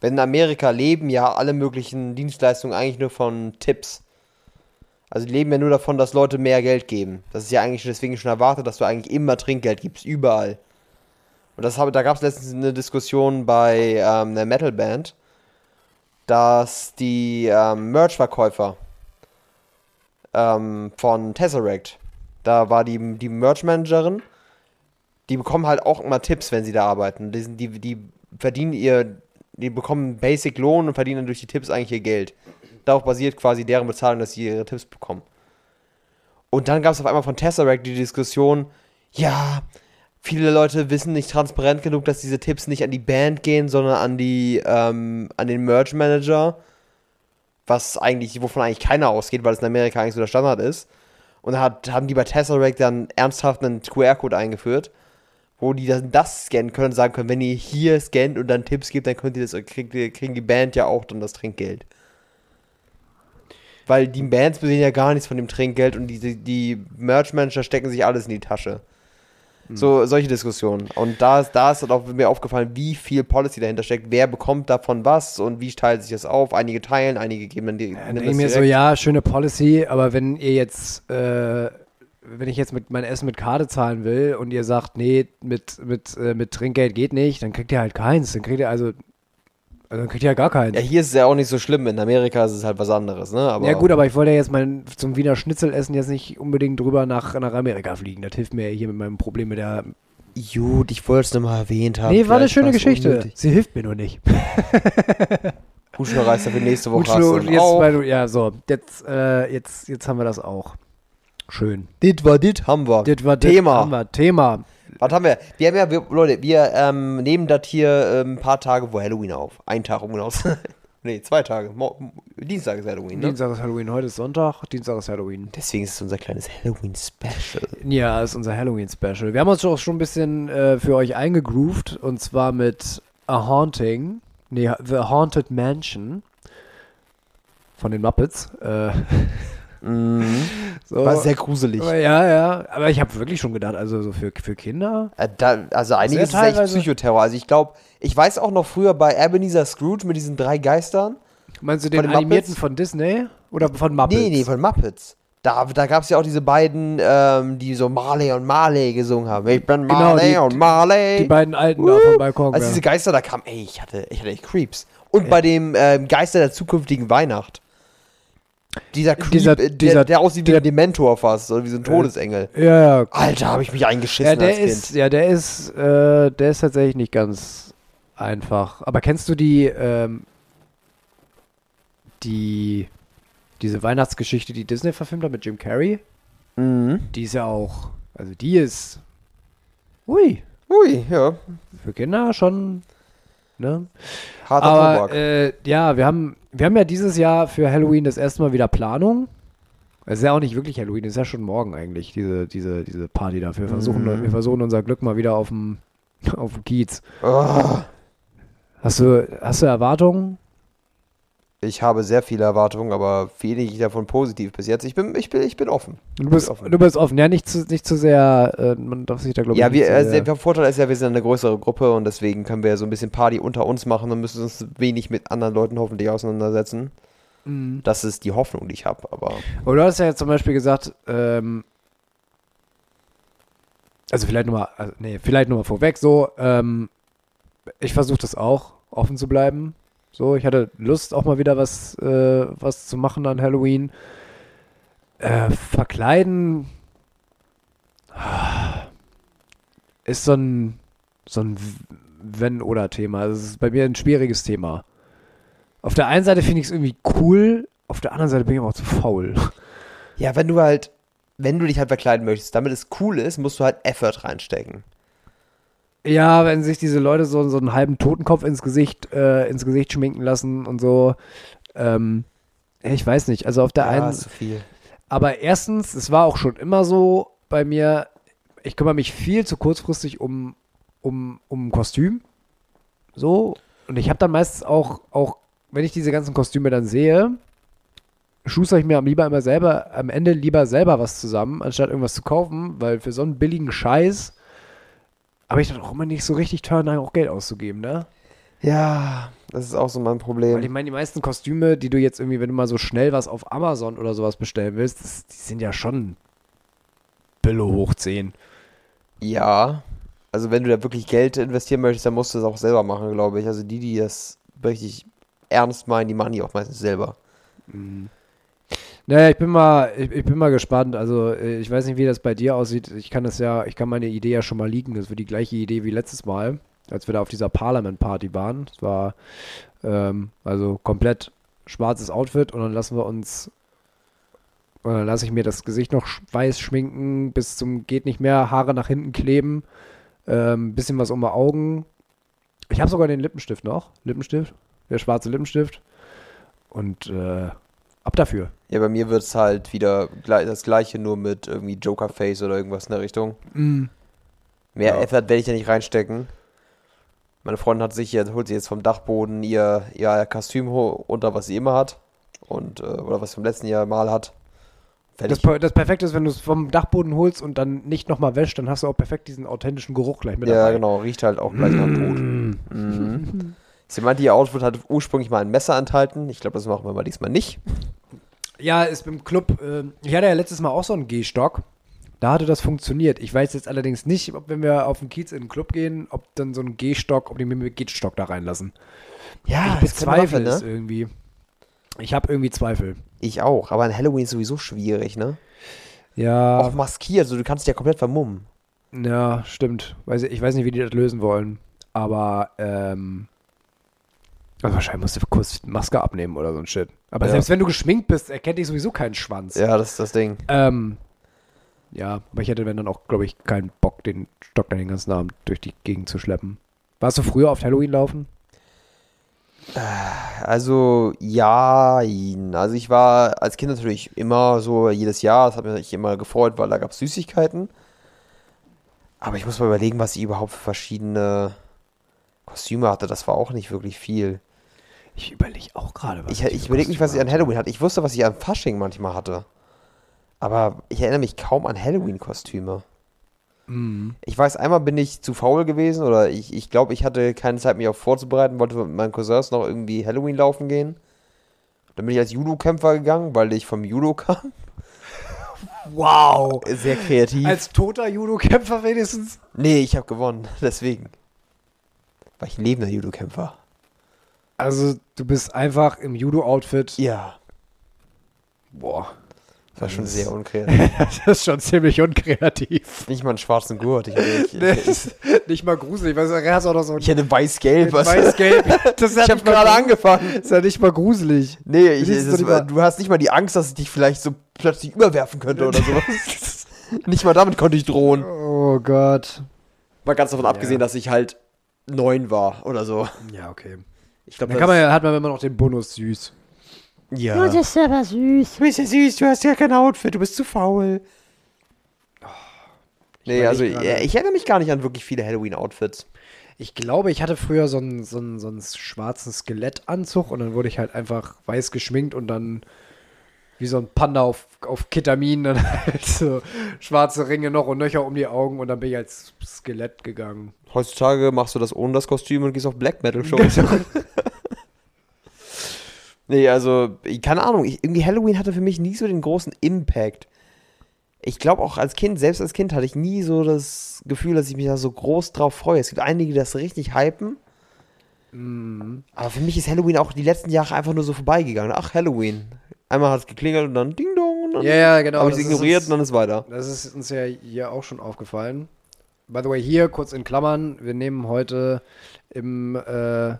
Wenn in Amerika leben ja alle möglichen Dienstleistungen eigentlich nur von Tipps. Also die leben ja nur davon, dass Leute mehr Geld geben. Das ist ja eigentlich deswegen schon erwartet, dass du eigentlich immer Trinkgeld gibst, überall. Und das habe, da gab es letztens eine Diskussion bei ähm, einer Metalband, dass die ähm, Merch-Verkäufer ähm, von Tesseract, da war die, die Merch-Managerin, die bekommen halt auch immer Tipps, wenn sie da arbeiten. Die, die, die verdienen ihr, die bekommen Basic-Lohn und verdienen dann durch die Tipps eigentlich ihr Geld. Darauf basiert quasi deren Bezahlung, dass sie ihre Tipps bekommen. Und dann gab es auf einmal von Tesseract die Diskussion, ja, viele Leute wissen nicht transparent genug, dass diese Tipps nicht an die Band gehen, sondern an die, ähm, an den Merch-Manager. Was eigentlich, wovon eigentlich keiner ausgeht, weil es in Amerika eigentlich so der Standard ist. Und dann hat, haben die bei Tesseract dann ernsthaft einen QR-Code eingeführt, wo die das, das scannen können und sagen können, wenn ihr hier scannt und dann Tipps gebt, dann könnt ihr das, kriegt, kriegen die Band ja auch dann das Trinkgeld. Weil die Bands sehen ja gar nichts von dem Trinkgeld und die, die, die Merch-Manager stecken sich alles in die Tasche. So, solche Diskussionen. Und da ist, da ist dann auch mir aufgefallen, wie viel Policy dahinter steckt. Wer bekommt davon was und wie teilt sich das auf? Einige teilen, einige geben dann die. Dann das ich mir so, ja, schöne Policy, aber wenn ihr jetzt, äh, wenn ich jetzt mit mein Essen mit Karte zahlen will und ihr sagt, nee, mit, mit, äh, mit Trinkgeld geht nicht, dann kriegt ihr halt keins. Dann kriegt ihr also, also dann kriegt ihr ja gar keins. Ja, hier ist es ja auch nicht so schlimm. In Amerika ist es halt was anderes, ne? Aber ja gut, aber ich wollte ja jetzt mein, zum Wiener Schnitzel essen jetzt nicht unbedingt drüber nach, nach Amerika fliegen. Das hilft mir hier mit meinem Problem mit der... Gut, ich wollte es nochmal erwähnt haben. nee, war eine schöne Geschichte. unnötig. Sie hilft mir nur nicht. Gut, schon reißt dafür nächste Woche. Gut, hast jetzt, auch. weil du, ja, so, jetzt, äh, jetzt, jetzt haben wir das auch. Schön. Dit war dit, haben wir. Das war das Thema. Haben wir. Thema. Was haben wir? Wir haben ja, wir, Leute, wir ähm, nehmen das hier ähm, ein paar Tage vor Halloween auf. Ein Tag, um genau Nee, zwei Tage. Mo Dienstag ist Halloween, ne? Dienstag ist Halloween, heute ist Sonntag, Dienstag ist Halloween. Deswegen ist es unser kleines Halloween-Special. Ja, ist unser Halloween-Special. Wir haben uns auch schon ein bisschen äh, für euch eingegroovt und zwar mit A Haunting, nee, The Haunted Mansion von den Muppets. Äh, Mhm. so. War sehr gruselig. Aber ja, ja, aber ich habe wirklich schon gedacht, also so für, für Kinder. Äh, da, also einiges ist echt Psychoterror. Also ich glaube, ich weiß auch noch früher bei Ebenezer Scrooge mit diesen drei Geistern. Meinst du den den animierten Muppets? von Disney oder von Muppets? Nee, nee, von Muppets. Da, da gab es ja auch diese beiden, ähm, die so Marley und Marley gesungen haben. Ich bin Genau, Marley die- und Marley. Die beiden Alten da vom Balkon. Als ja. diese Geister da kamen, ey, ich hatte, ich hatte echt Creeps. Und bei dem ähm, Geister der zukünftigen Weihnacht. Dieser Creep, Dieser- äh, der, dieser- der aussieht wie der- ein Dementor fast, oder wie so ein Todesengel. ja, ja. Alter, habe ich mich eingeschissen Ja, der als Kind. ist, ja, der ist, äh, der ist tatsächlich nicht ganz einfach. Aber kennst du die, ähm, die, diese Weihnachtsgeschichte, die Disney verfilmt hat mit Jim Carrey? Mhm. Die ist ja auch, also die ist, ui, Ui, ja. für Kinder schon, ne? Harter Aber Tobak. äh, ja, wir haben, wir haben ja dieses Jahr für Halloween das erste Mal wieder Planung. Es ist ja auch nicht wirklich Halloween, es ist ja schon morgen eigentlich, diese, diese, diese Party da. Wir versuchen, Mhm. wir versuchen unser Glück mal wieder auf dem, auf dem Kiez. Oh, Hast du, hast du Erwartungen? Ich habe sehr viele Erwartungen, aber wenig davon positiv bis jetzt. Ich bin, ich bin, ich bin offen. Du bist offen. Du bist offen, ja, nicht zu, nicht zu sehr, äh, man darf sich da, glaube ich, Ja, nicht wir, zu äh, sehr, der Vorteil ist ja, wir sind eine größere Gruppe und deswegen können wir so ein bisschen Party unter uns machen und müssen uns wenig mit anderen Leuten hoffentlich auseinandersetzen. Mhm. Das ist die Hoffnung, die ich habe. Aber Aber du hast ja jetzt zum Beispiel gesagt, ähm, also vielleicht nochmal, also, nee, vielleicht nochmal vorweg, so, ähm, ich versuche das auch, offen zu bleiben. So, ich hatte Lust, auch mal wieder was, äh, was zu machen an Halloween. Äh, verkleiden ah, ist so ein, so ein Wenn-Oder-Thema. Also, es ist bei mir ein schwieriges Thema. Auf der einen Seite finde ich es irgendwie cool, auf der anderen Seite bin ich aber auch zu faul. ja, wenn du halt, wenn du dich halt verkleiden möchtest, damit es cool ist, musst du halt Effort reinstecken. Ja, wenn sich diese Leute so, so einen halben Totenkopf ins Gesicht, äh, ins Gesicht schminken lassen und so. Ähm, ja, ich weiß nicht. Also auf der einen. ist zu viel. Aber erstens, es war auch schon immer so bei mir, ich kümmere mich viel zu kurzfristig um, um, um ein Kostüm. So. Und ich habe dann meistens auch, auch, wenn ich diese ganzen Kostüme dann sehe, schuster ich mir am lieber immer selber, am Ende lieber selber was zusammen, anstatt irgendwas zu kaufen, weil für so einen billigen Scheiß habe ich dann auch immer nicht so richtig Turn, auch Geld auszugeben, ne? Ja, das ist auch so mein Weil ich Problem. meine, die meisten Kostüme, die du jetzt irgendwie, wenn du mal so schnell was auf Amazon oder sowas bestellen willst, das, die sind ja schon Billo hoch 10. Ja, also wenn du da wirklich Geld investieren möchtest, dann musst du es auch selber machen, glaube ich. Also die, die das richtig ernst meinen, die machen die auch meistens selber. Naja, ich bin mal, ich, ich bin mal gespannt. Also, äh, ich weiß nicht, wie das bei dir aussieht. Ich kann das ja, ich kann meine Idee ja schon mal liegen. Das wird die gleiche Idee wie letztes Mal, als wir da auf dieser Parliament-Party waren. Es war ähm, also komplett schwarzes Outfit und dann lassen wir uns, und dann lasse ich mir das Gesicht noch weiß schminken, bis zum geht nicht mehr, Haare nach hinten kleben, ähm, bisschen was um die Augen. Ich habe sogar den Lippenstift noch, Lippenstift, der schwarze Lippenstift und äh, ab dafür. Ja, bei mir wird es halt wieder das gleiche, nur mit irgendwie Joker-Face oder irgendwas in der Richtung. Mehr Ja. Effort werde ich da nicht reinstecken. Meine Freundin hat sich jetzt, holt sich jetzt vom Dachboden ihr, ihr Kostüm runter, was sie immer hat. Und, äh, oder was sie vom letzten Jahr mal hat. Das, das Perfekte ist, wenn du es vom Dachboden holst und dann nicht nochmal wäschst, dann hast du auch perfekt diesen authentischen Geruch gleich mit Ja, dabei. genau, riecht halt auch gleich nach Tod. Mm. Mhm. Sie meinte, ihr Outfit hat ursprünglich mal ein Messer enthalten. Ich glaube, das machen wir mal diesmal nicht. Ja, ist im Club. Äh, ich hatte ja letztes Mal auch so einen Gehstock. Da hatte das funktioniert. Ich weiß jetzt allerdings nicht, ob wenn wir auf den Kiez in den Club gehen, ob dann so ein Gehstock, ob die mir mit Gehstock da reinlassen. Ja, ich bezweifle ne? es irgendwie. Ich habe irgendwie Zweifel. Ich auch, aber an Halloween ist sowieso schwierig, ne? Ja, Auch maskiert, also du kannst dich ja komplett vermummen. ja, stimmt. Ich weiß nicht, wie die das lösen wollen. Aber, ähm. Also wahrscheinlich musst du kurz die Maske abnehmen oder so ein Shit. Aber Ja. selbst wenn du geschminkt bist, erkennt dich sowieso keinen Schwanz. Ja, das ist das Ding. Ähm, ja, aber ich hätte dann auch, glaube ich, keinen Bock, den Stock dann den ganzen Abend durch die Gegend zu schleppen. Warst du früher auf Halloween laufen? Also, ja, also ich war als Kind natürlich immer so jedes Jahr, das hat mich immer gefreut, weil da gab es Süßigkeiten. Aber ich muss mal überlegen, was ich überhaupt für verschiedene Kostüme hatte. Das war auch nicht wirklich viel. Ich überlege auch gerade, was Ich, ich überlege nicht, was ich an Halloween hatte. Ich wusste, was ich an Fasching manchmal hatte. Aber ich erinnere mich kaum an Halloween-Kostüme. Mhm. Ich weiß, einmal bin ich zu faul gewesen oder ich, ich glaube, ich hatte keine Zeit, mich auch vorzubereiten, wollte mit meinen Cousins noch irgendwie Halloween laufen gehen. Dann bin ich als Judo-Kämpfer gegangen, weil ich vom Judo kam. Wow. Sehr kreativ. Als toter Judo-Kämpfer wenigstens. nee, ich habe gewonnen. Deswegen. War ich ein lebender Judo-Kämpfer. Also, du bist einfach im Judo-Outfit. Ja. Boah. Das war schon Das- sehr unkreativ. Das ist schon ziemlich unkreativ. Nicht mal einen schwarzen Gurt. Ich, ich, ich, nicht mal gruselig. Weißt du, er hat auch noch so ein ich hätte weiß-gelb. weiß-gelb. Das Ich habe gerade angefangen. Ist ja nicht mal gruselig. Nee, ich, das, mal- du hast nicht mal die Angst, dass ich dich vielleicht so plötzlich überwerfen könnte oder sowas. nicht mal damit konnte ich drohen. Oh Gott. Mal ganz davon Ja. abgesehen, dass ich halt neun war oder so. Ja, okay. Ich glaube, Dann kann man ja, hat man immer noch den Bonus süß. ja. Du bist aber süß. Du bist ja süß, du hast ja kein Outfit, du bist zu faul. Nee, überleg also gerade. ja, ich erinnere mich gar nicht an wirklich viele Halloween-Outfits. Ich glaube, ich hatte früher so einen, so einen, so einen schwarzen Skelettanzug und dann wurde ich halt einfach weiß geschminkt und dann wie so ein Panda auf, auf Ketamin, dann halt so schwarze Ringe noch und Nöcher um die Augen und dann bin ich als Skelett gegangen. Heutzutage machst du das ohne das Kostüm und gehst auf Black Metal-Shows. nee, also, ich- keine Ahnung, ich, irgendwie Halloween hatte für mich nie so den großen Impact. Ich glaube auch als Kind, selbst als Kind hatte ich nie so das Gefühl, dass ich mich da so groß drauf freue. Es gibt einige, die das richtig hypen. Aber für mich ist Halloween auch die letzten Jahre einfach nur so vorbeigegangen. Ach, Halloween. Einmal hat es geklingelt und dann Ding Dong. Dann Ja, ja, genau. habe ich es ignoriert uns- und dann ist weiter. Das ist uns ja hier auch schon aufgefallen. By the way, hier kurz in Klammern, wir nehmen heute im, äh,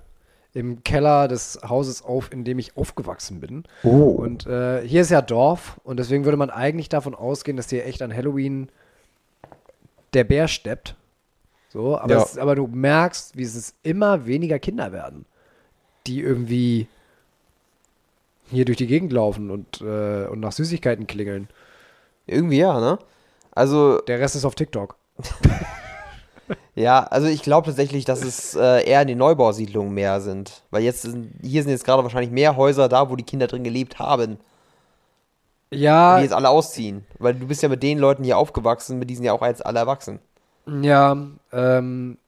im Keller des Hauses auf, in dem ich aufgewachsen bin. Oh. Und äh, hier ist ja Dorf und deswegen würde man eigentlich davon ausgehen, dass hier echt an Halloween der Bär steppt. So, aber, Ja. es, aber du merkst, wie es immer weniger Kinder werden, die irgendwie hier durch die Gegend laufen und, äh, und nach Süßigkeiten klingeln. Irgendwie ja, ne? Also, Der Rest ist auf TikTok. Ja, also ich glaube tatsächlich, dass es äh, eher in den Neubausiedlungen mehr sind. Weil jetzt sind, hier sind jetzt gerade wahrscheinlich mehr Häuser da, wo die Kinder drin gelebt haben, Ja, die jetzt alle ausziehen. Weil du bist ja mit den Leuten hier aufgewachsen, mit diesen ja auch als alle erwachsen. Ja, ähm,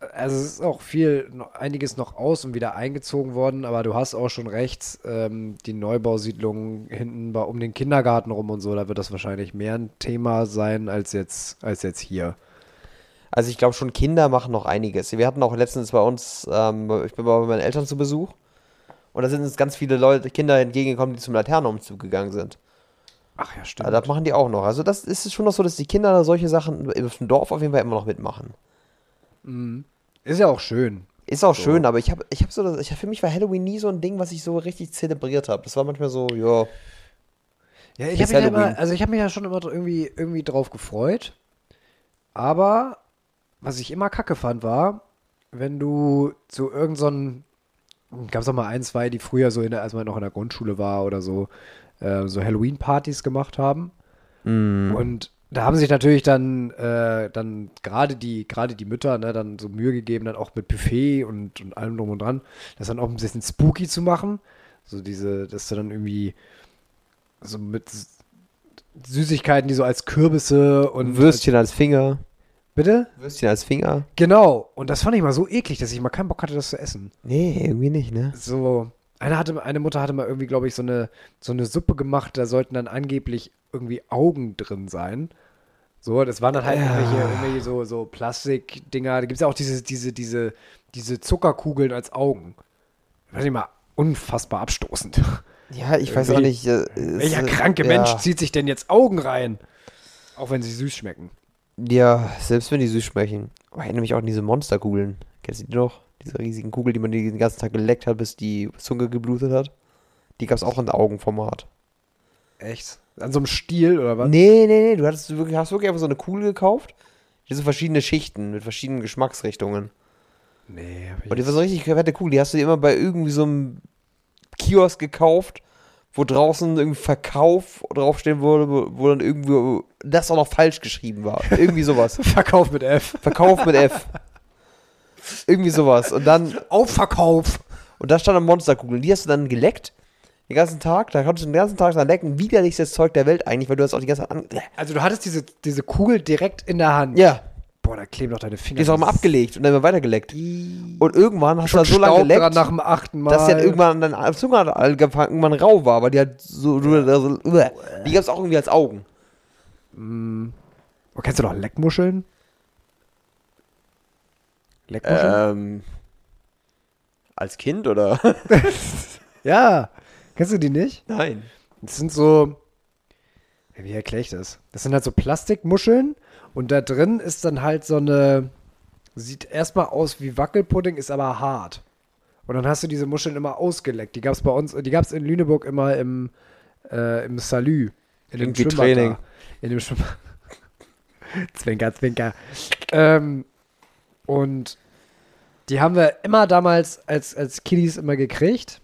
also es ist auch viel, einiges noch aus und wieder eingezogen worden, aber du hast auch schon recht, ähm, die Neubausiedlungen hinten bei, um den Kindergarten rum und so, da wird das wahrscheinlich mehr ein Thema sein als jetzt, als jetzt hier. Also ich glaube schon, Kinder machen noch einiges. Wir hatten auch letztens bei uns, ähm, ich bin bei meinen Eltern zu Besuch. Und da sind uns ganz viele Leute, Kinder entgegengekommen, die zum Laternenumzug gegangen sind. Ach ja, stimmt. Also das machen die auch noch. Also das ist schon noch so, dass die Kinder da solche Sachen im Dorf auf jeden Fall immer noch mitmachen. Ist ja auch schön. Ist auch schön, aber ich habe ich hab so, das, ich, für mich war Halloween nie so ein Ding, was ich so richtig zelebriert habe. Das war manchmal so, ja. Ja, ich habe mich ja immer, also ich habe mich ja schon immer irgendwie, irgendwie drauf gefreut. Aber was ich immer kacke fand, war, wenn du zu irgendeinem, gab es auch mal ein, zwei, die früher so in der, als man noch in der Grundschule war oder so, äh, so Halloween-Partys gemacht haben. Und da haben sich natürlich dann, äh, dann gerade die, gerade die Mütter, ne, dann so Mühe gegeben, dann auch mit Buffet und, und allem drum und dran, das dann auch ein bisschen spooky zu machen. So diese, dass du dann irgendwie so mit Süßigkeiten, die so als Kürbisse und Würstchen als Finger. Als, bitte? Würstchen als Finger. Genau. Und das fand ich mal so eklig, dass ich mal keinen Bock hatte, das zu essen. Nee, irgendwie nicht, ne? So, eine, hatte, eine Mutter hatte mal irgendwie, glaube ich, so eine, so eine Suppe gemacht, da sollten dann angeblich irgendwie Augen drin sein. So, das waren dann halt irgendwelche, irgendwelche so, so Plastikdinger. Da gibt es ja auch diese, diese, diese, diese Zuckerkugeln als Augen. Weiß ich mal, unfassbar abstoßend. Ja, ich weiß auch Irgendwie- nicht. Äh, Welcher äh, kranke ja. Mensch zieht sich denn jetzt Augen rein? Auch wenn sie süß schmecken. Ja, selbst wenn die süß schmecken. Oh, ich erinnere mich auch an diese Monsterkugeln. Kennst du die noch? Diese riesigen Kugeln, die man den ganzen Tag geleckt hat, bis die Zunge geblutet hat. Die gab es auch in Augenformat. Echt? An so einem Stiel oder was? Nee, nee, nee. Du hattest wirklich, hast wirklich einfach so eine Kugel gekauft. Die so verschiedene Schichten mit verschiedenen Geschmacksrichtungen. Nee, hab ich Und die war so richtig fette Kugel. Die hast du dir immer bei irgendwie so einem Kiosk gekauft, wo draußen irgendwie Verkauf draufstehen wurde, wo, wo dann irgendwie das auch noch falsch geschrieben war. Irgendwie sowas. Verkauf mit F. Verkauf mit F. Irgendwie sowas. Und dann, Aufverkauf. und da stand eine Monsterkugel. Die hast du dann geleckt. Den ganzen Tag. Da konntest du den ganzen Tag dann lecken. Widerlichstes Zeug der Welt eigentlich, weil du hast auch die ganze Zeit an. Also du hattest diese, diese Kugel direkt in der Hand. Ja. Boah, da kleben doch deine Finger. Die ist auch immer abgelegt und dann immer weitergeleckt. Und irgendwann hast du da so lange Staub geleckt. dran nach dem achten Mal. dass die halt irgendwann dann auf Zunge angefangen, irgendwann rau war, weil die halt so, die gab es auch irgendwie als Augen. mh, oh, kennst du noch Leckmuscheln? Leckmuscheln? Ähm, als Kind oder? Ja. Kennst du die nicht? Nein. Das sind so. Wie erkläre ich das? Das sind halt so Plastikmuscheln und da drin ist dann halt so eine. Sieht erstmal aus wie Wackelpudding, ist aber hart. Und dann hast du diese Muscheln immer ausgeleckt. Die gab es bei uns, die gab es in Lüneburg immer im, äh, im Salü. In dem Schwimmbad Training. Da. In dem Schwimmbad. zwinker, zwinker. Ähm, und die haben wir immer damals als, als Kiddies immer gekriegt,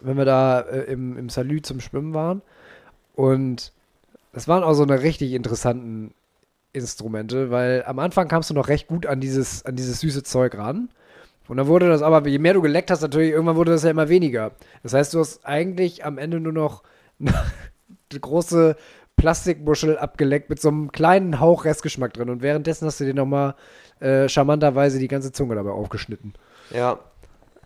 wenn wir da äh, im, im Salü zum Schwimmen waren. Und das waren auch so eine richtig interessanten Instrumente, weil am Anfang kamst du noch recht gut an dieses, an dieses süße Zeug ran. Und dann wurde das aber, je mehr du geleckt hast, natürlich, irgendwann wurde das ja immer weniger. Das heißt, du hast eigentlich am Ende nur noch eine große Plastikmuschel abgeleckt mit so einem kleinen Hauch Restgeschmack drin. Und währenddessen hast du dir nochmal äh, charmanterweise die ganze Zunge dabei aufgeschnitten. Ja.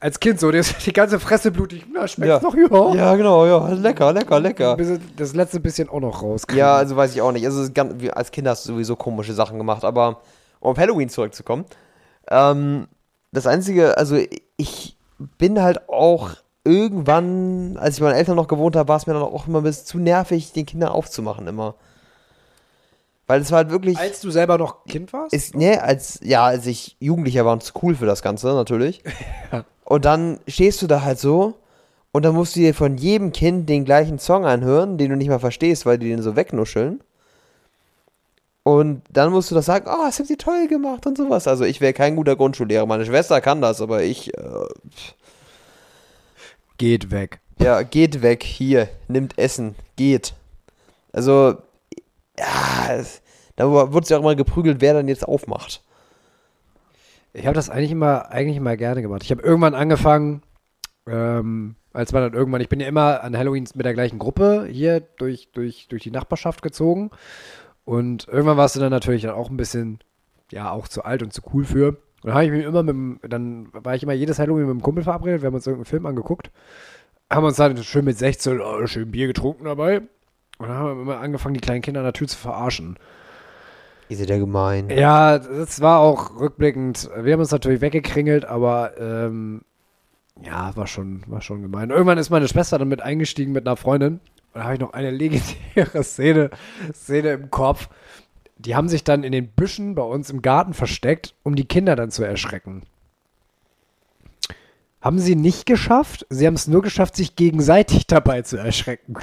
Als Kind so, die ganze Fresse blutig. Na, schmeckt's Ja. noch, ja. Ja, genau, ja. Lecker, lecker, lecker. Das letzte bisschen auch noch rauskriegen. Ja, also weiß ich auch nicht. Also als Kind hast du sowieso komische Sachen gemacht, aber um auf Halloween zurückzukommen, ähm, das Einzige, also ich bin halt auch irgendwann, als ich bei meinen Eltern noch gewohnt habe, war es mir dann auch immer ein bisschen zu nervig, den Kindern aufzumachen immer. Weil es war halt wirklich, Als du selber noch Kind warst? ist, ne, als, ja, als ich Jugendlicher war und zu cool für das Ganze, natürlich. Ja. Und dann stehst du da halt so und dann musst du dir von jedem Kind den gleichen Song anhören, den du nicht mal verstehst, weil die den so wegnuscheln. Und dann musst du das sagen, oh, das habt ihr toll gemacht und sowas. Also ich wäre kein guter Grundschullehrer. Meine Schwester kann das, aber ich, äh, Geht weg. ja, geht weg, hier, nimmt Essen, geht. Also, ja, es, da wurde ja auch immer geprügelt, wer dann jetzt aufmacht. Ich habe das eigentlich immer, eigentlich immer gerne gemacht. Ich habe irgendwann angefangen, ähm, als man dann irgendwann, ich bin ja immer an Halloween mit der gleichen Gruppe hier durch, durch, durch die Nachbarschaft gezogen. Und irgendwann warst du dann natürlich dann auch ein bisschen, ja, auch zu alt und zu cool für. Und dann habe ich mich immer mit dann war ich immer jedes Halloween mit einem Kumpel verabredet, wir haben uns irgendeinen Film angeguckt, haben uns dann schön mit 16, oh, schön Bier getrunken dabei. Und dann haben wir immer angefangen, die kleinen Kinder an der Tür zu verarschen. Seid ja gemein. Ja, das war auch rückblickend. Wir haben uns natürlich weggekringelt, aber ähm, ja, war schon, war schon gemein. Irgendwann ist meine Schwester dann mit eingestiegen mit einer Freundin. Und da habe ich noch eine legendäre Szene, Szene im Kopf. Die haben sich dann in den Büschen bei uns im Garten versteckt, um die Kinder dann zu erschrecken. Haben sie nicht geschafft. Sie haben es nur geschafft, sich gegenseitig dabei zu erschrecken.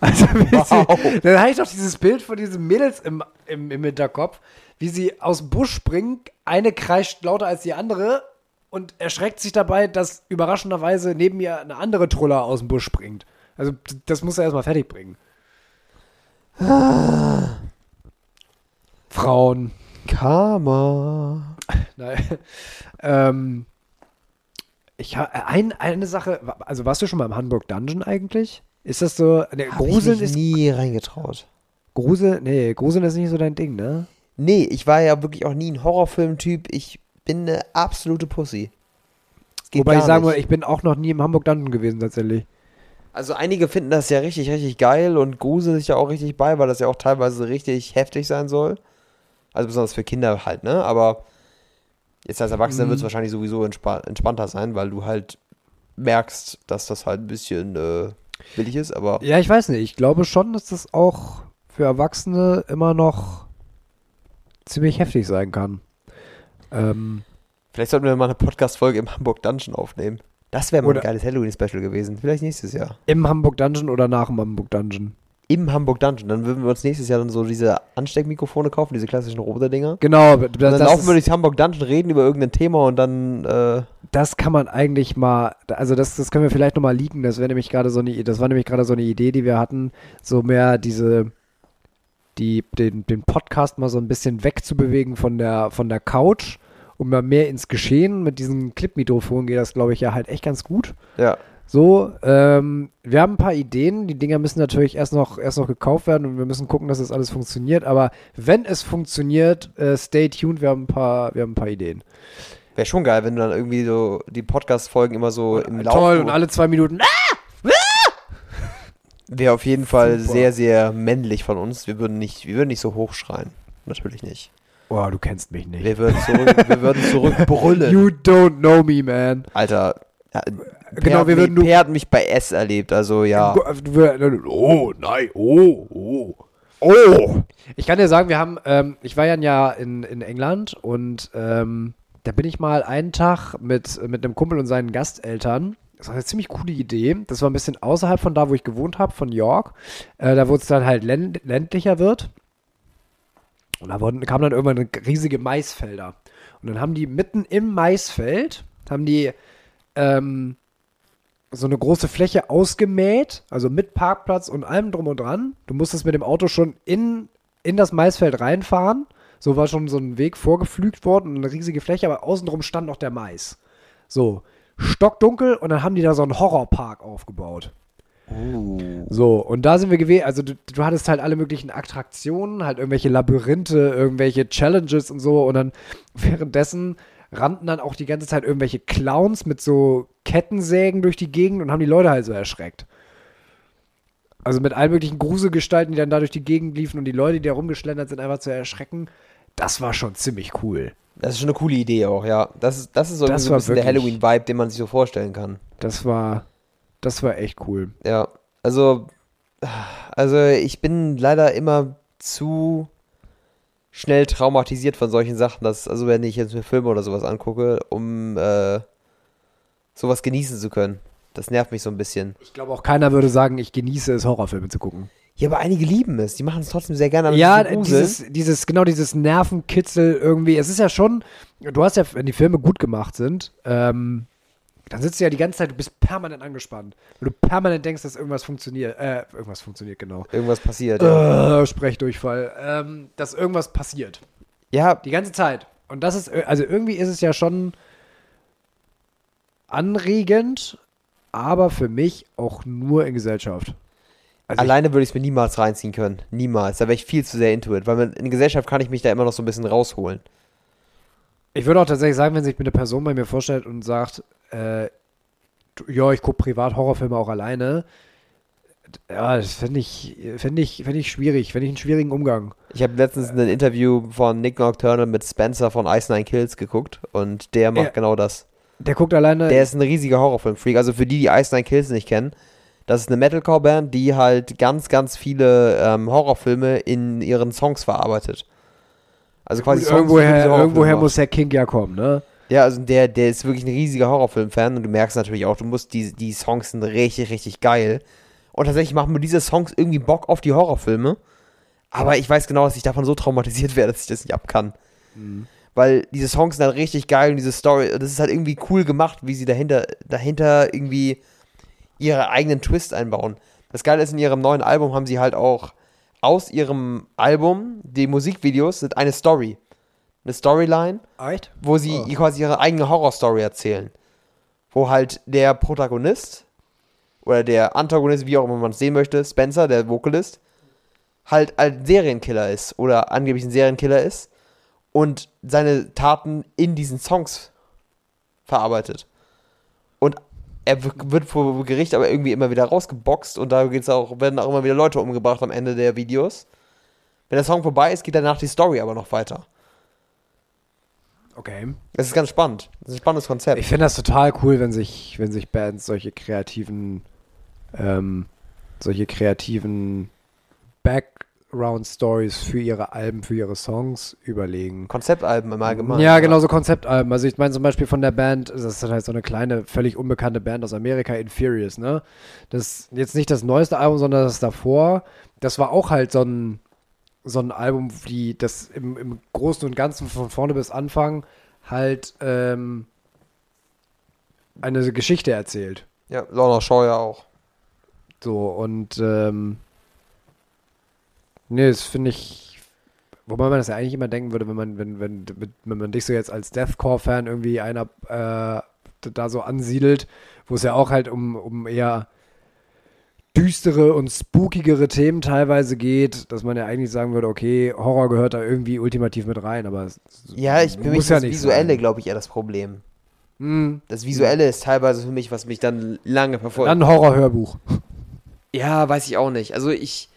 Also, Wow. sie, dann habe ich doch dieses Bild von diesen Mädels im, im, im Hinterkopf, wie sie aus dem Busch springen. Eine kreischt lauter als die andere und erschreckt sich dabei, dass überraschenderweise neben ihr eine andere Truller aus dem Busch springt. Also, das muss er erstmal fertig bringen. Frauen. Karma. Nein. ähm, ich ha, ein, eine Sache, also warst du schon mal im Hamburg Dungeon eigentlich? Ist das so, ne, Hab ich Gruseln mich ist, nie reingetraut. Grusel, nee, Gruseln ist nicht so dein Ding, ne? Nee, ich war ja wirklich auch nie ein Horrorfilm-Typ. Ich bin eine absolute Pussy. Wobei ich sagen nicht. ich bin auch noch nie im Hamburg Dungeon gewesen, tatsächlich. Also einige finden das ja richtig, richtig geil und gruseln sich ja auch richtig bei, weil das ja auch teilweise richtig heftig sein soll. Also besonders für Kinder halt, ne? Aber jetzt als Erwachsener Mhm. wird es wahrscheinlich sowieso entspa entspannter sein, weil du halt merkst, dass das halt ein bisschen äh, billig ist, aber Ja, ich weiß nicht, ich glaube schon, dass das auch für Erwachsene immer noch ziemlich heftig sein kann. Ähm, vielleicht sollten wir mal eine Podcast-Folge im Hamburg Dungeon aufnehmen. Das wäre mal ein geiles Halloween-Special gewesen. Vielleicht nächstes Jahr. Im Hamburg Dungeon oder nach dem Hamburg Dungeon? Im Hamburg Dungeon. Dann würden wir uns nächstes Jahr dann so diese Ansteckmikrofone kaufen, diese klassischen Roboter-Dinger. Genau, Und das, dann laufen wir durchs Hamburg Dungeon, reden über irgendein Thema und dann, äh, das kann man eigentlich mal, also das, das können wir vielleicht nochmal leaken, das wäre nämlich gerade so eine, das war nämlich gerade so eine Idee, die wir hatten, so mehr diese, die, den, den Podcast mal so ein bisschen wegzubewegen von der, von der Couch, um mal mehr ins Geschehen. Mit diesen Clip-Mikrofonen geht das, glaube ich, ja halt echt ganz gut. ja. So, ähm, wir haben ein paar Ideen. Die Dinger müssen natürlich erst noch, erst noch gekauft werden und wir müssen gucken, dass das alles funktioniert. Aber wenn es funktioniert, äh, stay tuned. Wir haben ein paar, wir haben ein paar Ideen. Wäre schon geil, wenn du dann irgendwie so die Podcast-Folgen immer so im Laufe. Toll und alle zwei Minuten. Ah! Wäre auf jeden Fall Super. sehr, sehr männlich von uns. Wir würden nicht, wir würden nicht so hochschreien. Natürlich nicht. Oh, du kennst mich nicht. Wir würden zurück, wir würden zurückbrüllen. You don't know me, man. Alter. Ja, Genau, hat wir mich- würden nur- Per hat mich bei S erlebt, also ja. Oh, nein, oh, oh. Oh! Ich kann dir sagen, wir haben, ähm, ich war ja ein Jahr in, in England und ähm, da bin ich mal einen Tag mit, mit einem Kumpel und seinen Gasteltern. Das war eine ziemlich coole Idee. Das war ein bisschen außerhalb von da, wo ich gewohnt habe, von York. Äh, da wo es dann halt länd ländlicher wird. Und da wurden, kamen dann irgendwann riesige Maisfelder. Und dann haben die mitten im Maisfeld, haben die ähm, so eine große Fläche ausgemäht, also mit Parkplatz und allem drum und dran. Du musstest mit dem Auto schon in, in das Maisfeld reinfahren. So war schon so ein Weg vorgepflügt worden eine riesige Fläche, aber außenrum stand noch der Mais. So, stockdunkel und dann haben die da so einen Horrorpark aufgebaut. Uh. So, und da sind wir gewesen, also du, du hattest halt alle möglichen Attraktionen, halt irgendwelche Labyrinthe, irgendwelche Challenges und so und dann währenddessen rannten dann auch die ganze Zeit irgendwelche Clowns mit so Kettensägen durch die Gegend und haben die Leute halt so erschreckt. Also mit allen möglichen Gruselgestalten, die dann da durch die Gegend liefen und die Leute, die da rumgeschlendert sind, einfach zu erschrecken. Das war schon ziemlich cool. Das ist schon eine coole Idee auch, ja. Das ist, das ist so, Das ein bisschen der Halloween-Vibe, den man sich so vorstellen kann. Das war, das war echt cool. Ja, also, also ich bin leider immer zu schnell traumatisiert von solchen Sachen, dass, also wenn ich jetzt mir Filme oder sowas angucke, um äh, sowas genießen zu können. Das nervt mich so ein bisschen. Ich glaube auch keiner würde sagen, ich genieße es, Horrorfilme zu gucken. Ja, aber einige lieben es. Die machen es trotzdem sehr gerne. Ja, dieses, dieses, genau dieses Nervenkitzel irgendwie. Es ist ja schon, du hast ja, wenn die Filme gut gemacht sind, ähm, dann sitzt du ja die ganze Zeit, du bist permanent angespannt. Weil du permanent denkst, dass irgendwas funktioniert. Äh, irgendwas funktioniert, genau. Irgendwas passiert. Ja. Äh, Sprechdurchfall. Ähm, dass irgendwas passiert. ja, Die ganze Zeit. Und das ist, also irgendwie ist es ja schon anregend, aber für mich auch nur in Gesellschaft. Also alleine würde ich es mir niemals reinziehen können. Niemals. Da wäre ich viel zu sehr into it. Weil in Gesellschaft kann ich mich da immer noch so ein bisschen rausholen. Ich würde auch tatsächlich sagen, wenn sich eine Person bei mir vorstellt und sagt, äh, ja, ich gucke privat Horrorfilme auch alleine, ja, das finde ich, finde ich, finde ich schwierig, finde ich einen schwierigen Umgang. Ich habe letztens ein Interview von Nick Nocturnal mit Spencer von Ice Nine Kills geguckt und der macht Ja. genau das. Der guckt alleine. Der ist ein riesiger Horrorfilm-Freak. Also für die, die Ice Nine Kills nicht kennen, das ist eine Metalcore-Band, die halt ganz, ganz viele ähm, Horrorfilme in ihren Songs verarbeitet. Also quasi Gut, Songs, irgendwoher, irgendwoher muss der King ja kommen, ne? Ja, also der, der ist wirklich ein riesiger Horrorfilm-Fan und du merkst natürlich auch, du musst die, die Songs sind richtig, richtig geil. Und tatsächlich machen mir diese Songs irgendwie Bock auf die Horrorfilme. Aber ich weiß genau, dass ich davon so traumatisiert werde, dass ich das nicht ab kann. Weil diese Songs sind halt richtig geil und diese Story, das ist halt irgendwie cool gemacht, wie sie dahinter, dahinter irgendwie ihre eigenen Twist einbauen. Das Geile ist, in ihrem neuen Album haben sie halt auch aus ihrem Album, die Musikvideos sind eine Story. Eine Storyline Echt? wo sie Oh. quasi ihre eigene Horrorstory erzählen. Wo halt der Protagonist oder der Antagonist, wie auch immer man es sehen möchte, Spencer, der Vocalist, halt ein Serienkiller ist oder angeblich ein Serienkiller ist und seine Taten in diesen Songs verarbeitet. Er wird vor Gericht aber irgendwie immer wieder rausgeboxt und da geht's auch, werden auch immer wieder Leute umgebracht am Ende der Videos. Wenn der Song vorbei ist, geht danach die Story aber noch weiter. Okay. Das ist ganz spannend. Das ist ein spannendes Konzept. Ich finde das total cool, wenn sich, wenn sich Bands solche kreativen, ähm, solche kreativen Background-Stories für ihre Alben, für ihre Songs überlegen. Konzeptalben im Allgemeinen. Ja, genau so Konzeptalben. Also ich meine zum Beispiel von der Band, das ist halt so eine kleine, völlig unbekannte Band aus Amerika, Infurious, ne? Das ist jetzt nicht das neueste Album, sondern das davor. Das war auch halt so ein, so ein Album, die das im, im Großen und Ganzen von vorne bis Anfang halt ähm, eine Geschichte erzählt. Ja, Lorna Shaw ja auch. So, und ähm, nee, das finde ich, wobei man das ja eigentlich immer denken würde, wenn man, wenn, wenn, wenn man dich so jetzt als Deathcore-Fan irgendwie einer äh, da so ansiedelt, wo es ja auch halt um, um eher düstere und spookigere Themen teilweise geht, dass man ja eigentlich sagen würde, okay, Horror gehört da irgendwie ultimativ mit rein, aber es Ja, ich bin mich ja das Visuelle, glaube ich, eher das Problem. Hm, Das Visuelle ist teilweise für mich, was mich dann lange verfolgt. dann ein Horrorhörbuch. Ja, weiß ich auch nicht. Also ich,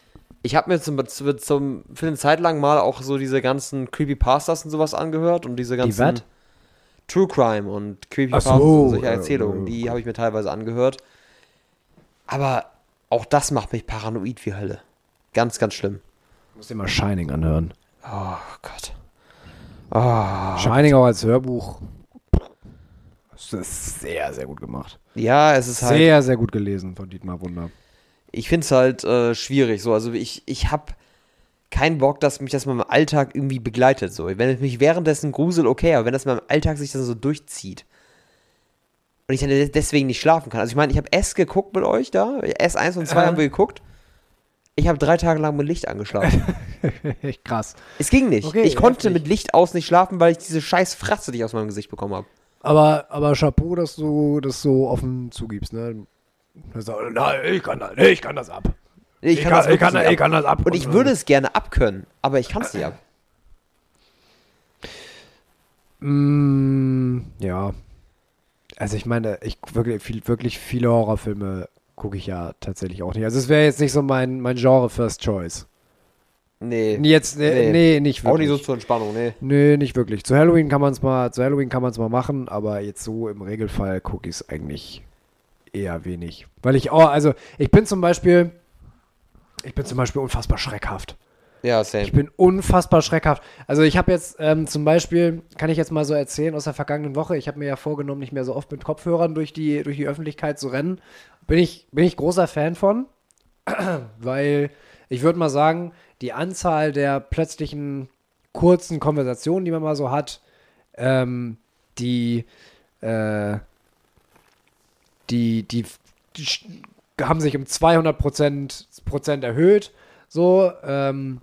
ich habe mir zum, zum, für eine Zeit lang mal auch so diese ganzen Creepypastas und sowas angehört und diese ganzen was? True Crime und Creepypastas so, und solche äh, Erzählungen, äh, die habe ich mir teilweise angehört. Aber auch das macht mich paranoid wie Hölle. Ganz, ganz schlimm. Ich muss dir mal Shining anhören. Oh Gott. Oh. Shining auch als Hörbuch. Das ist sehr, sehr gut gemacht. Ja, es ist halt. Sehr, sehr gut gelesen von Dietmar Wunder. Ich finde es halt äh, schwierig. So, also ich, ich habe keinen Bock, dass mich das mal im Alltag irgendwie begleitet. So, wenn es mich währenddessen gruselt, okay, aber wenn das mal im Alltag sich dann so durchzieht und ich dann des- deswegen nicht schlafen kann. Also ich meine, ich habe S geguckt mit euch da, S1 und 2 Äh. haben wir geguckt. Ich habe drei Tage lang mit Licht angeschlafen. Echt krass. es ging nicht. Okay, ich konnte heftig. mit Licht aus nicht schlafen, weil ich diese scheiß Fratze, die ich aus meinem Gesicht bekommen habe. Aber, aber Chapeau, dass du das so offen zugibst, ne? Du sagst, Nein, ich kann das, ich kann das ab. Ich Ich kann, kann- das ich kann- ich ab. kann das ab. Und ich würde es gerne abkönnen, aber ich kann es nicht ab. Mm, ja. Also ich meine, ich wirklich, viel, wirklich viele Horrorfilme gucke ich ja tatsächlich auch nicht. Also es wäre jetzt nicht so mein, mein Genre First Choice. Nee. Jetzt, nee, Nee. nicht Auch wirklich. nicht so zur Entspannung, nee. Nee, nicht wirklich. Zu Halloween kann man es mal, zu Halloween kann man es mal machen, aber jetzt so im Regelfall gucke ich es eigentlich eher wenig. Weil ich auch, also ich bin zum Beispiel, ich bin zum Beispiel unfassbar schreckhaft. Ja, same. Ich bin unfassbar schreckhaft. Also ich habe jetzt ähm, zum Beispiel, kann ich jetzt mal so erzählen aus der vergangenen Woche, ich habe mir ja vorgenommen, nicht mehr so oft mit Kopfhörern durch die, durch die Öffentlichkeit zu rennen. Bin ich, bin ich großer Fan von, weil ich würde mal sagen, die Anzahl der plötzlichen kurzen Konversationen, die man mal so hat, ähm, die, äh, die, die, die haben sich um 200 Prozent, Prozent erhöht. So, ähm,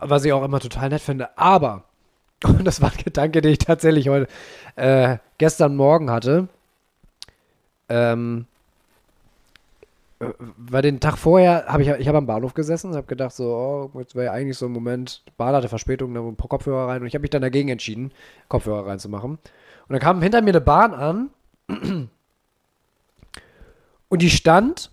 was ich auch immer total nett finde. Aber, und das war ein Gedanke, den ich tatsächlich heute, äh, gestern Morgen hatte, ähm, äh, weil den Tag vorher habe ich, ich habe am Bahnhof gesessen und habe gedacht, so, oh, jetzt wäre eigentlich so ein Moment, Bahn hatte Verspätung, da ein paar Kopfhörer rein und ich habe mich dann dagegen entschieden, Kopfhörer reinzumachen. Und dann kam hinter mir eine Bahn an und die stand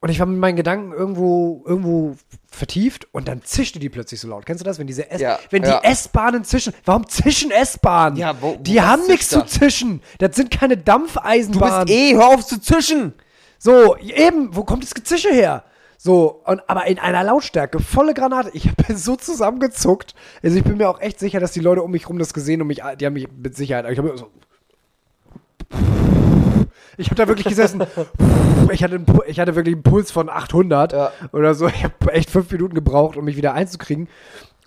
und ich war mit meinen Gedanken irgendwo, irgendwo vertieft und dann zischte die plötzlich so laut. Kennst du das? Wenn diese S Ja, wenn die ja. S-Bahnen zischen. Warum zischen S-Bahnen? Ja, wo- wo- die haben nichts zu zischen. Das sind keine Du Dampfeisenbahnen. bist eh, hör auf zu zischen! So, eben, wo kommt das Gezische her? So, und, aber in einer Lautstärke, volle Granate. Ich bin so zusammengezuckt. Also ich bin mir auch echt sicher, dass die Leute um mich rum das gesehen und mich, die haben mich mit Sicherheit, ich habe so, ich habe da wirklich gesessen. Ich hatte, ich hatte wirklich einen Puls von 800 Ja. oder so. Ich habe echt fünf Minuten gebraucht, um mich wieder einzukriegen.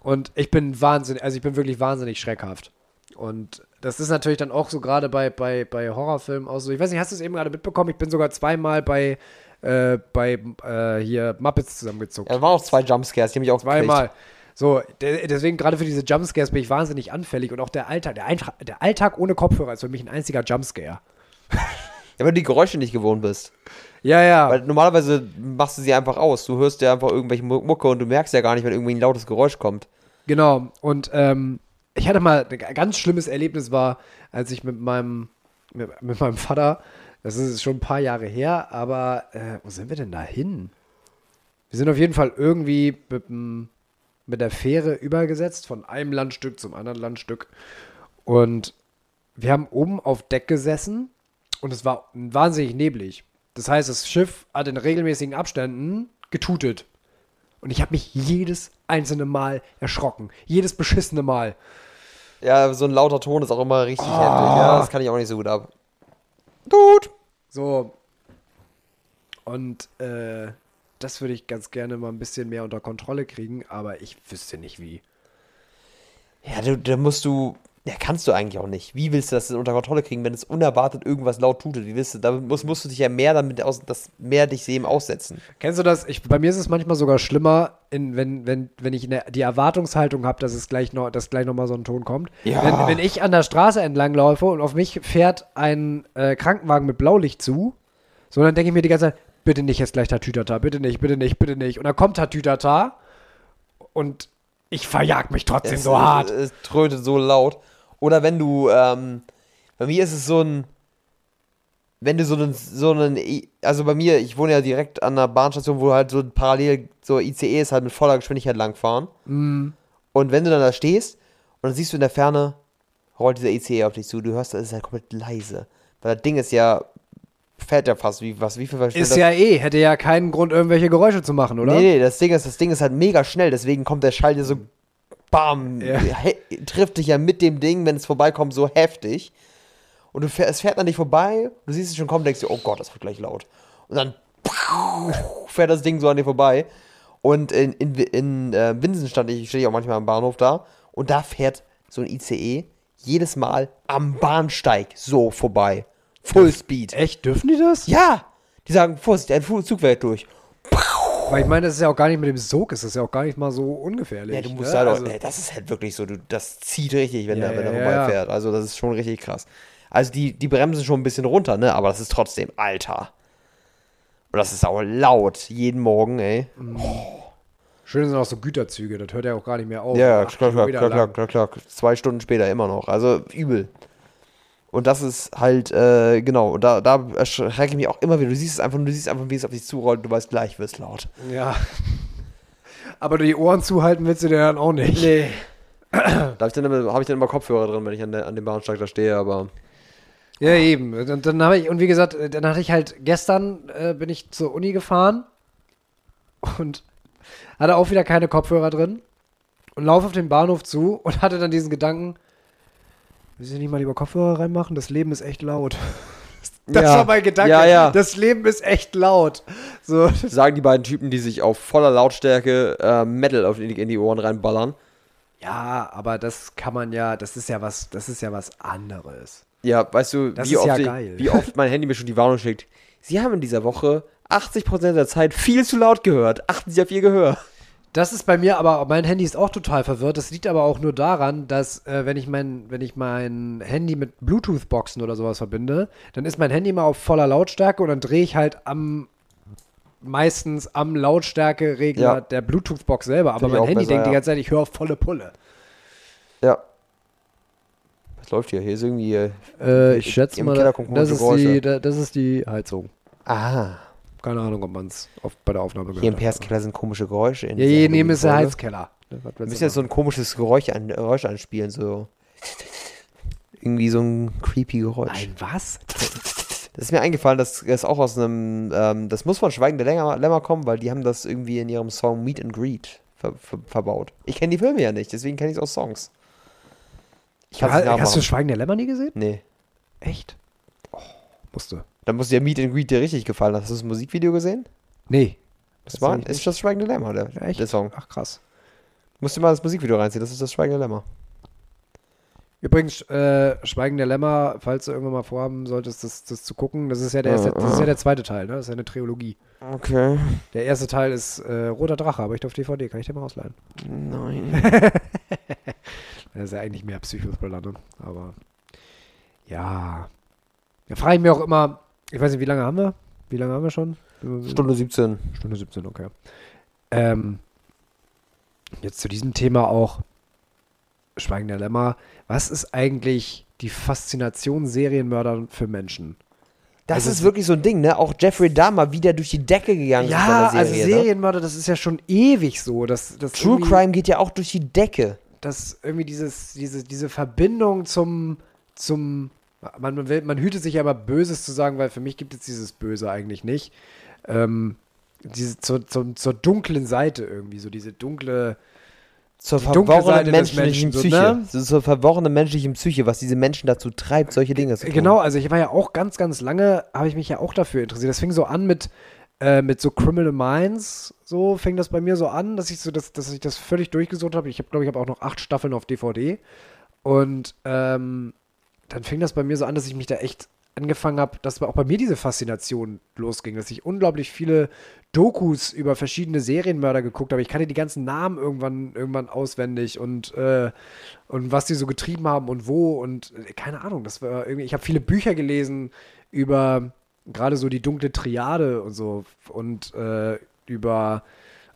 Und ich bin wahnsinnig, also ich bin wirklich wahnsinnig schreckhaft. Und das ist natürlich dann auch so gerade bei, bei, bei Horrorfilmen auch so. Ich weiß nicht, hast du es eben gerade mitbekommen? Ich bin sogar zweimal bei, äh, bei äh, hier Muppets zusammengezuckt. Ja, da waren auch zwei Jumpscares, die haben mich auch Zweimal. So, de deswegen gerade für diese Jumpscares bin ich wahnsinnig anfällig und auch der Alltag, der, Eintra der Alltag ohne Kopfhörer ist für mich ein einziger Jumpscare. Ja, weil du die Geräusche nicht gewohnt bist. Ja, ja. Weil normalerweise machst du sie einfach aus. Du hörst dir einfach irgendwelche Mu- Mucke und du merkst ja gar nicht, wenn irgendwie ein lautes Geräusch kommt. Genau. Und ähm, ich hatte mal ein ganz schlimmes Erlebnis war, als ich mit meinem mit, mit meinem Vater, das ist schon ein paar Jahre her, aber äh, wo sind wir denn da hin? Wir sind auf jeden Fall irgendwie mit, mit der Fähre übergesetzt von einem Landstück zum anderen Landstück und wir haben oben auf Deck gesessen und es war wahnsinnig neblig. Das heißt, das Schiff hat in regelmäßigen Abständen getutet. Und ich habe mich jedes einzelne Mal erschrocken. Jedes beschissene Mal. Ja, so ein lauter Ton ist auch immer richtig Ah. heftig. Ja, das kann ich auch nicht so gut ab. Tut! So. Und äh, das würde ich ganz gerne mal ein bisschen mehr unter Kontrolle kriegen, aber ich wüsste nicht wie. Ja, du, da musst du. Ja, kannst du eigentlich auch nicht. Wie willst du das denn unter Kontrolle kriegen, wenn es unerwartet irgendwas laut tutet? Wie willst du, da musst, musst du dich ja mehr damit aus, das mehr dich dem aussetzen. Kennst du das? Ich, bei mir ist es manchmal sogar schlimmer, in, wenn, wenn, wenn ich eine, die Erwartungshaltung habe, dass es gleich noch, dass gleich noch mal so ein Ton kommt. Ja. Wenn, wenn ich an der Straße entlang laufe und auf mich fährt ein äh, Krankenwagen mit Blaulicht zu, so dann denke ich mir die ganze Zeit, bitte nicht jetzt gleich Tatütata, bitte nicht, bitte nicht, bitte nicht. Und dann kommt Tatütata und ich verjag mich trotzdem Es- so hart. Es, es trötet so laut. Oder wenn du, ähm, bei mir ist es so ein, wenn du so einen, so einen, also bei mir, ich wohne ja direkt an einer Bahnstation, wo halt so parallel so ICEs halt mit voller Geschwindigkeit langfahren. Mhm. Und wenn du dann da stehst und dann siehst du in der Ferne, rollt dieser ICE auf dich zu, du hörst, das ist halt komplett leise. Weil das Ding ist ja, fährt ja fast wie, was, wie viel Ist das- ja eh, hätte ja keinen Grund, irgendwelche Geräusche zu machen, oder? Nee, nee, das Ding ist, das Ding ist halt mega schnell, deswegen kommt der Schall dir so, bam, Ja. trifft dich ja mit dem Ding, wenn es vorbeikommt, so heftig. Und du fähr, es fährt an dich vorbei, du siehst es schon kommen, denkst dir, oh Gott, das wird gleich laut. Und dann fährt das Ding so an dir vorbei. Und in, in, in äh, Winsen stand ich, stehe ich auch manchmal am Bahnhof da, und da fährt so ein ICE jedes Mal am Bahnsteig so vorbei. Full Speed. Echt, dürfen die das? Ja! Die sagen, Vorsicht, ein Zug fährt durch. Weil ich meine, das ist ja auch gar nicht mit dem Sog, ist das ja auch gar nicht mal so ungefährlich. Ja, du musst ne? halt auch, Also- ey, das ist halt wirklich so, du, das zieht richtig, wenn Ja, der, wenn ja, der ja, vorbeifährt. Also das ist schon richtig krass. Also die, die bremsen schon ein bisschen runter, ne? Aber das ist trotzdem Alter. Und das ist auch laut, jeden Morgen, ey. Schön sind auch so Güterzüge, das hört ja auch gar nicht mehr auf. ja, klar, klar, klar, klar, klar, klar. Zwei Stunden später immer noch. Also übel. Und das ist halt, äh, genau, und da, da erschrecke ich mich auch immer wieder. Du siehst es einfach, du siehst einfach, wie es auf dich zurollt, du weißt gleich, wird es laut. Ja. Aber die Ohren zuhalten willst du dir dann auch nicht. Nee. Da habe ich, dann immer- hab ich dann immer Kopfhörer drin, wenn ich an, der, an dem Bahnsteig da stehe, aber. Ja, eben. Und dann habe ich, und wie gesagt, äh, dann hatte ich halt, gestern äh, bin ich zur Uni gefahren und hatte auch wieder keine Kopfhörer drin und laufe auf den Bahnhof zu und hatte dann diesen Gedanken, willst du nicht mal lieber Kopfhörer reinmachen? Das Leben ist echt laut. Das Ja. war mein Gedanke. Ja, ja. Das Leben ist echt laut. So, Sagen die beiden Typen, die sich auf voller Lautstärke äh, Metal auf die, in die Ohren reinballern. ja, aber das kann man ja, das ist ja was, das ist ja was anderes. Ja, weißt du, Das wie, oft ja ich, wie oft mein Handy mir schon die Warnung schickt. Sie haben in dieser Woche 80% der Zeit viel zu laut gehört. Achten Sie auf Ihr Gehör. Das ist bei mir aber, mein Handy ist auch total verwirrt. Das liegt aber auch nur daran, dass äh, wenn ich mein, wenn ich mein Handy mit Bluetooth-Boxen oder sowas verbinde, dann ist mein Handy immer auf voller Lautstärke und dann drehe ich halt am meistens am Lautstärkeregler Ja. der Bluetooth-Box selber. Aber mein Handy besser, denkt die ja. ganze Zeit, ich höre auf volle Pulle. Ja. Was läuft hier? Hier ist irgendwie. äh, Äh, ich schätze mal, das ist, die, das ist die Heizung. Ah. Keine Ahnung, ob man es bei der Aufnahme Hier im hat. Perskeller sind komische Geräusche. In Ja, je neben ist der. Heizkeller. Ne, Wir müssen jetzt so ein komisches Geräusch, ein, Geräusch einspielen, so. Irgendwie so ein creepy Geräusch. Ein was? Das ist mir eingefallen, das ist auch aus einem, ähm, das muss von Schweigen der Lämmer, Lämmer kommen, weil die haben das irgendwie in ihrem Song Meet and Greet ver ver verbaut. Ich kenne die Filme ja nicht, deswegen kenne ich es aus Songs. Ich nicht Hast du nachmachen. Schweigen der Lämmer nie gesehen? Nee. Echt? Musste. Dann muss dir Meet and Greet dir richtig gefallen. Hast du das Musikvideo gesehen? Nee. Das war, Tatsächlich ist das Schweigen der Lämmer, der, Echt? der Song. Ach krass. Musst du mal das Musikvideo reinziehen, das ist das Schweigen der Lämmer. Übrigens, äh, Schweigen der Lämmer, falls du irgendwann mal vorhaben solltest, das, das zu gucken, das ist ja der, Ah, das ist ja der zweite Teil, ne? Das ist ja eine Trilogie. Okay. Der erste Teil ist äh, Roter Drache, aber ich auf DVD, kann ich dir mal ausleihen. Nein. Das ist ja eigentlich mehr Psychothriller, ne? Aber ja. Da frage ich mich auch immer, ich weiß nicht, wie lange haben wir? Wie lange haben wir schon? Stunde 17. Stunde 17, okay. Ähm, jetzt zu diesem Thema auch Schweigen der Lämmer. Was ist eigentlich die Faszination Serienmördern für Menschen? Das Also ist wirklich so ein Ding, ne? Auch Jeffrey Dahmer wieder durch die Decke gegangen ist Ja, der also ne? Serienmörder, das ist ja schon ewig so. Dass, dass True Crime geht ja auch durch die Decke. dass irgendwie dieses, diese, diese Verbindung zum, zum man, man, will, man hütet sich aber Böses zu sagen, weil für mich gibt es dieses Böse eigentlich nicht. Ähm, diese, zur, zur, zur dunklen Seite irgendwie, so diese dunkle, Zur verworrenen menschlichen Menschen, so, Psyche. ne? So zur verworrenen menschlichen Psyche, was diese Menschen dazu treibt, solche Dinge zu tun. Genau, also ich war ja auch ganz, ganz lange, habe ich mich ja auch dafür interessiert. Das fing so an mit, äh, mit so Criminal Minds, so fing das bei mir so an, dass ich so, das, dass ich das völlig durchgesucht habe. Ich habe, glaube ich, habe auch noch acht Staffeln auf DVD. Und ähm, dann fing das bei mir so an, dass ich mich da echt angefangen habe, dass auch bei mir diese Faszination losging, dass ich unglaublich viele Dokus über verschiedene Serienmörder geguckt habe. Ich kannte die ganzen Namen irgendwann, irgendwann auswendig und, äh, und was die so getrieben haben und wo und äh, keine Ahnung. Das war irgendwie, ich habe viele Bücher gelesen über gerade so die dunkle Triade und so und äh, über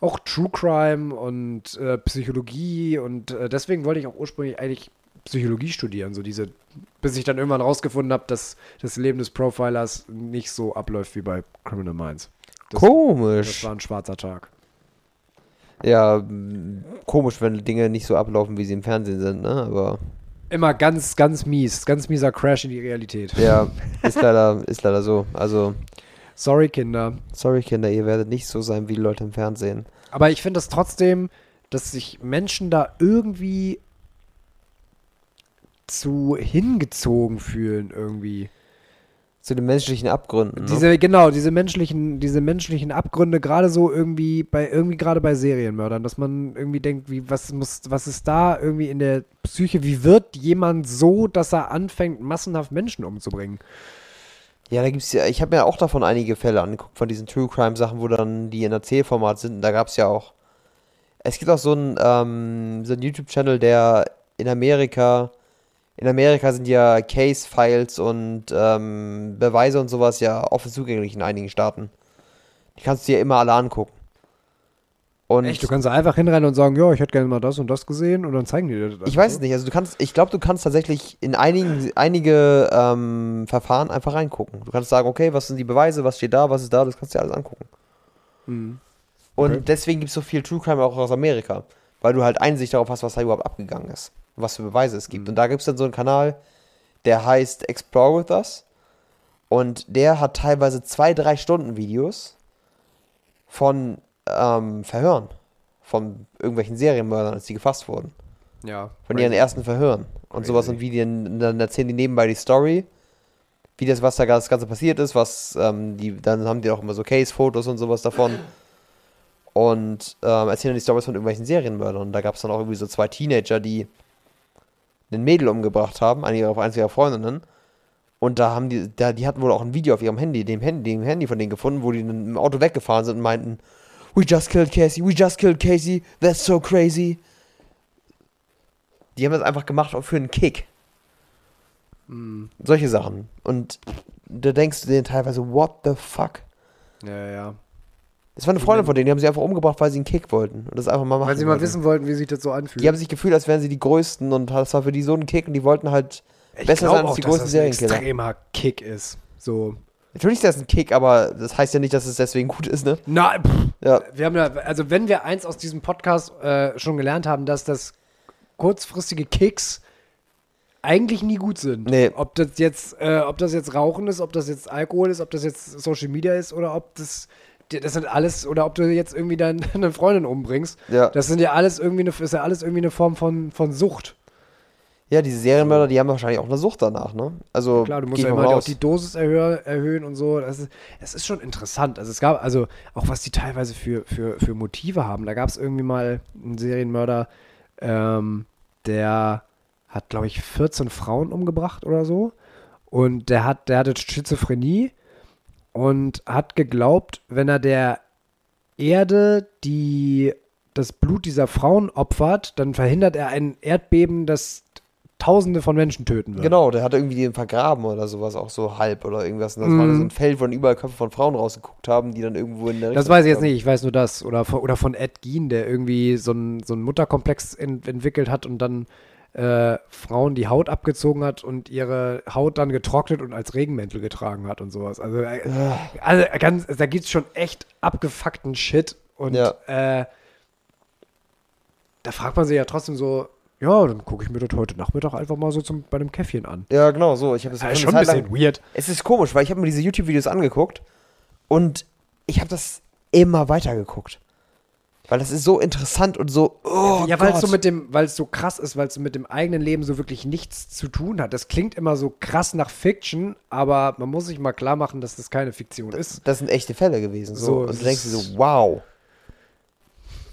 auch True Crime und äh, Psychologie und äh, deswegen wollte ich auch ursprünglich eigentlich Psychologie studieren, so diese, bis ich dann irgendwann rausgefunden habe, dass das Leben des Profilers nicht so abläuft wie bei Criminal Minds. Das, Komisch. das war ein schwarzer Tag. Ja, komisch, wenn Dinge nicht so ablaufen, wie sie im Fernsehen sind, ne? Aber Immer ganz, ganz mies, ganz mieser Crash in die Realität. ja, ist leider, ist leider so. Also, Sorry, Kinder. sorry Kinder, ihr werdet nicht so sein wie die Leute im Fernsehen. Aber ich finde das trotzdem, dass sich Menschen da irgendwie zu hingezogen fühlen irgendwie. Zu den menschlichen Abgründen. Ne? Diese, genau, diese menschlichen, diese menschlichen Abgründe, gerade so irgendwie bei, irgendwie gerade bei Serienmördern, dass man irgendwie denkt, wie, was muss, was ist da irgendwie in der Psyche, wie wird jemand so, dass er anfängt, massenhaft Menschen umzubringen? Ja, da gibt's ja, ich habe mir auch davon einige Fälle angeguckt, von diesen True Crime Sachen, wo dann die in Erzählformat sind. Und da gab's ja auch. Es gibt auch so einen, ähm, so einen YouTube-Channel, der in Amerika. In Amerika sind ja Case-Files und ähm, Beweise und sowas ja offen zugänglich in einigen Staaten. Die kannst du dir immer alle angucken. Und Echt, du kannst da einfach hinrennen und sagen, ja, ich hätte gerne mal das und das gesehen und dann zeigen die dir das. Ich weiß es nicht. Also du kannst, ich glaube, du kannst tatsächlich in einigen, einige ähm, Verfahren einfach reingucken. Du kannst sagen, okay, was sind die Beweise, was steht da, was ist da, das kannst du dir alles angucken. Mhm. Und Okay. deswegen gibt es so viel True Crime auch aus Amerika. Weil du halt Einsicht darauf hast, was da überhaupt abgegangen ist. Was für Beweise es gibt. Mhm. Und da gibt es dann so einen Kanal, der heißt Explore With Us. Und der hat teilweise zwei, drei Stunden Videos von ähm, Verhören. Von irgendwelchen Serienmördern, als die gefasst wurden. Ja. Von ihren ersten Verhören. Und Crazy. sowas und wie die, dann erzählen die nebenbei die Story. Wie das, was da das Ganze passiert ist, was, ähm, die, dann haben die auch immer so Case-Fotos und sowas davon. Und ähm, erzählen dann die Stories von irgendwelchen Serienmördern. Und da gab es dann auch irgendwie so zwei Teenager, die ein Mädel umgebracht haben, eine ihrer, eins ihrer Freundinnen. Und da haben die, da, die hatten wohl auch ein Video auf ihrem Handy, dem Handy, dem Handy von denen gefunden, wo die dann im Auto weggefahren sind und meinten, We just killed Casey, we just killed Casey, that's so crazy. Die haben das einfach gemacht auch für einen Kick. Mhm. Solche Sachen. Und da denkst du dir teilweise, what the fuck? Ja, ja. Das war eine Freundin von denen, die haben sie einfach umgebracht, weil sie einen Kick wollten. Und das einfach mal machen Weil sie mal wollten. wissen wollten, wie sich das so anfühlt. Die haben sich gefühlt, als wären sie die Größten und das war für die so ein Kick und die wollten halt ich besser sein als auch, die dass größten das ein Serienkiller. extremer Kick ist. So. Natürlich ist das ein Kick, aber das heißt ja nicht, dass es deswegen gut ist, ne? Na, pff, Ja. wir haben ja, also wenn wir eins aus diesem Podcast äh, schon gelernt haben, dass das kurzfristige Kicks eigentlich nie gut sind. Nee. Ob das jetzt, äh, ob das jetzt Rauchen ist, ob das jetzt Alkohol ist, ob das jetzt Social Media ist oder ob das, das sind alles, oder ob du jetzt irgendwie deine, deine Freundin umbringst. Ja. Das sind ja alles irgendwie eine, ist ja alles irgendwie eine Form von, von Sucht. Ja, diese Serienmörder, die haben wahrscheinlich auch eine Sucht danach, ne? Also, Klar, du musst ja immer mal auch raus. die Dosis erhöhen, erhöhen und so. Das ist, das ist schon interessant. Also es gab, also auch was die teilweise für, für, für Motive haben. Da gab es irgendwie mal einen Serienmörder, ähm, der hat, glaube ich, 14 Frauen umgebracht oder so. Und der hat, der hatte Schizophrenie und hat geglaubt, wenn er der Erde die das Blut dieser Frauen opfert, dann verhindert er ein Erdbeben, das Tausende von Menschen töten wird. Genau, der hat irgendwie den vergraben oder sowas, auch so halb oder irgendwas. Und das Mhm. war so ein Feld, wo dann überall Köpfe von Frauen rausgeguckt haben, die dann irgendwo in der Das Richtung weiß ich jetzt nicht, ich weiß nur das. Oder von, oder von Ed Gein, der irgendwie so einen so einen Mutterkomplex in, entwickelt hat und dann äh, Frauen die Haut abgezogen hat und ihre Haut dann getrocknet und als Regenmäntel getragen hat und sowas. Also, äh, also ganz, da gibt es schon echt abgefuckten Shit. Und Ja. äh, da fragt man sich ja trotzdem so, ja, dann gucke ich mir das heute Nachmittag einfach mal so zum, bei einem Käffchen an. Ja, genau, so. Ich habe das ist schon ein Zeit lang- bisschen weird. Es ist komisch, weil ich habe mir diese YouTube-Videos angeguckt und ich habe das immer weitergeguckt. Weil das ist so interessant und so. Oh ja, weil es so mit dem, weil es so krass ist, weil es so mit dem eigenen Leben so wirklich nichts zu tun hat. Das klingt immer so krass nach Fiction, aber man muss sich mal klar machen, dass das keine Fiktion ist. Das sind echte Fälle gewesen. So. So, und du denkst dir so, wow.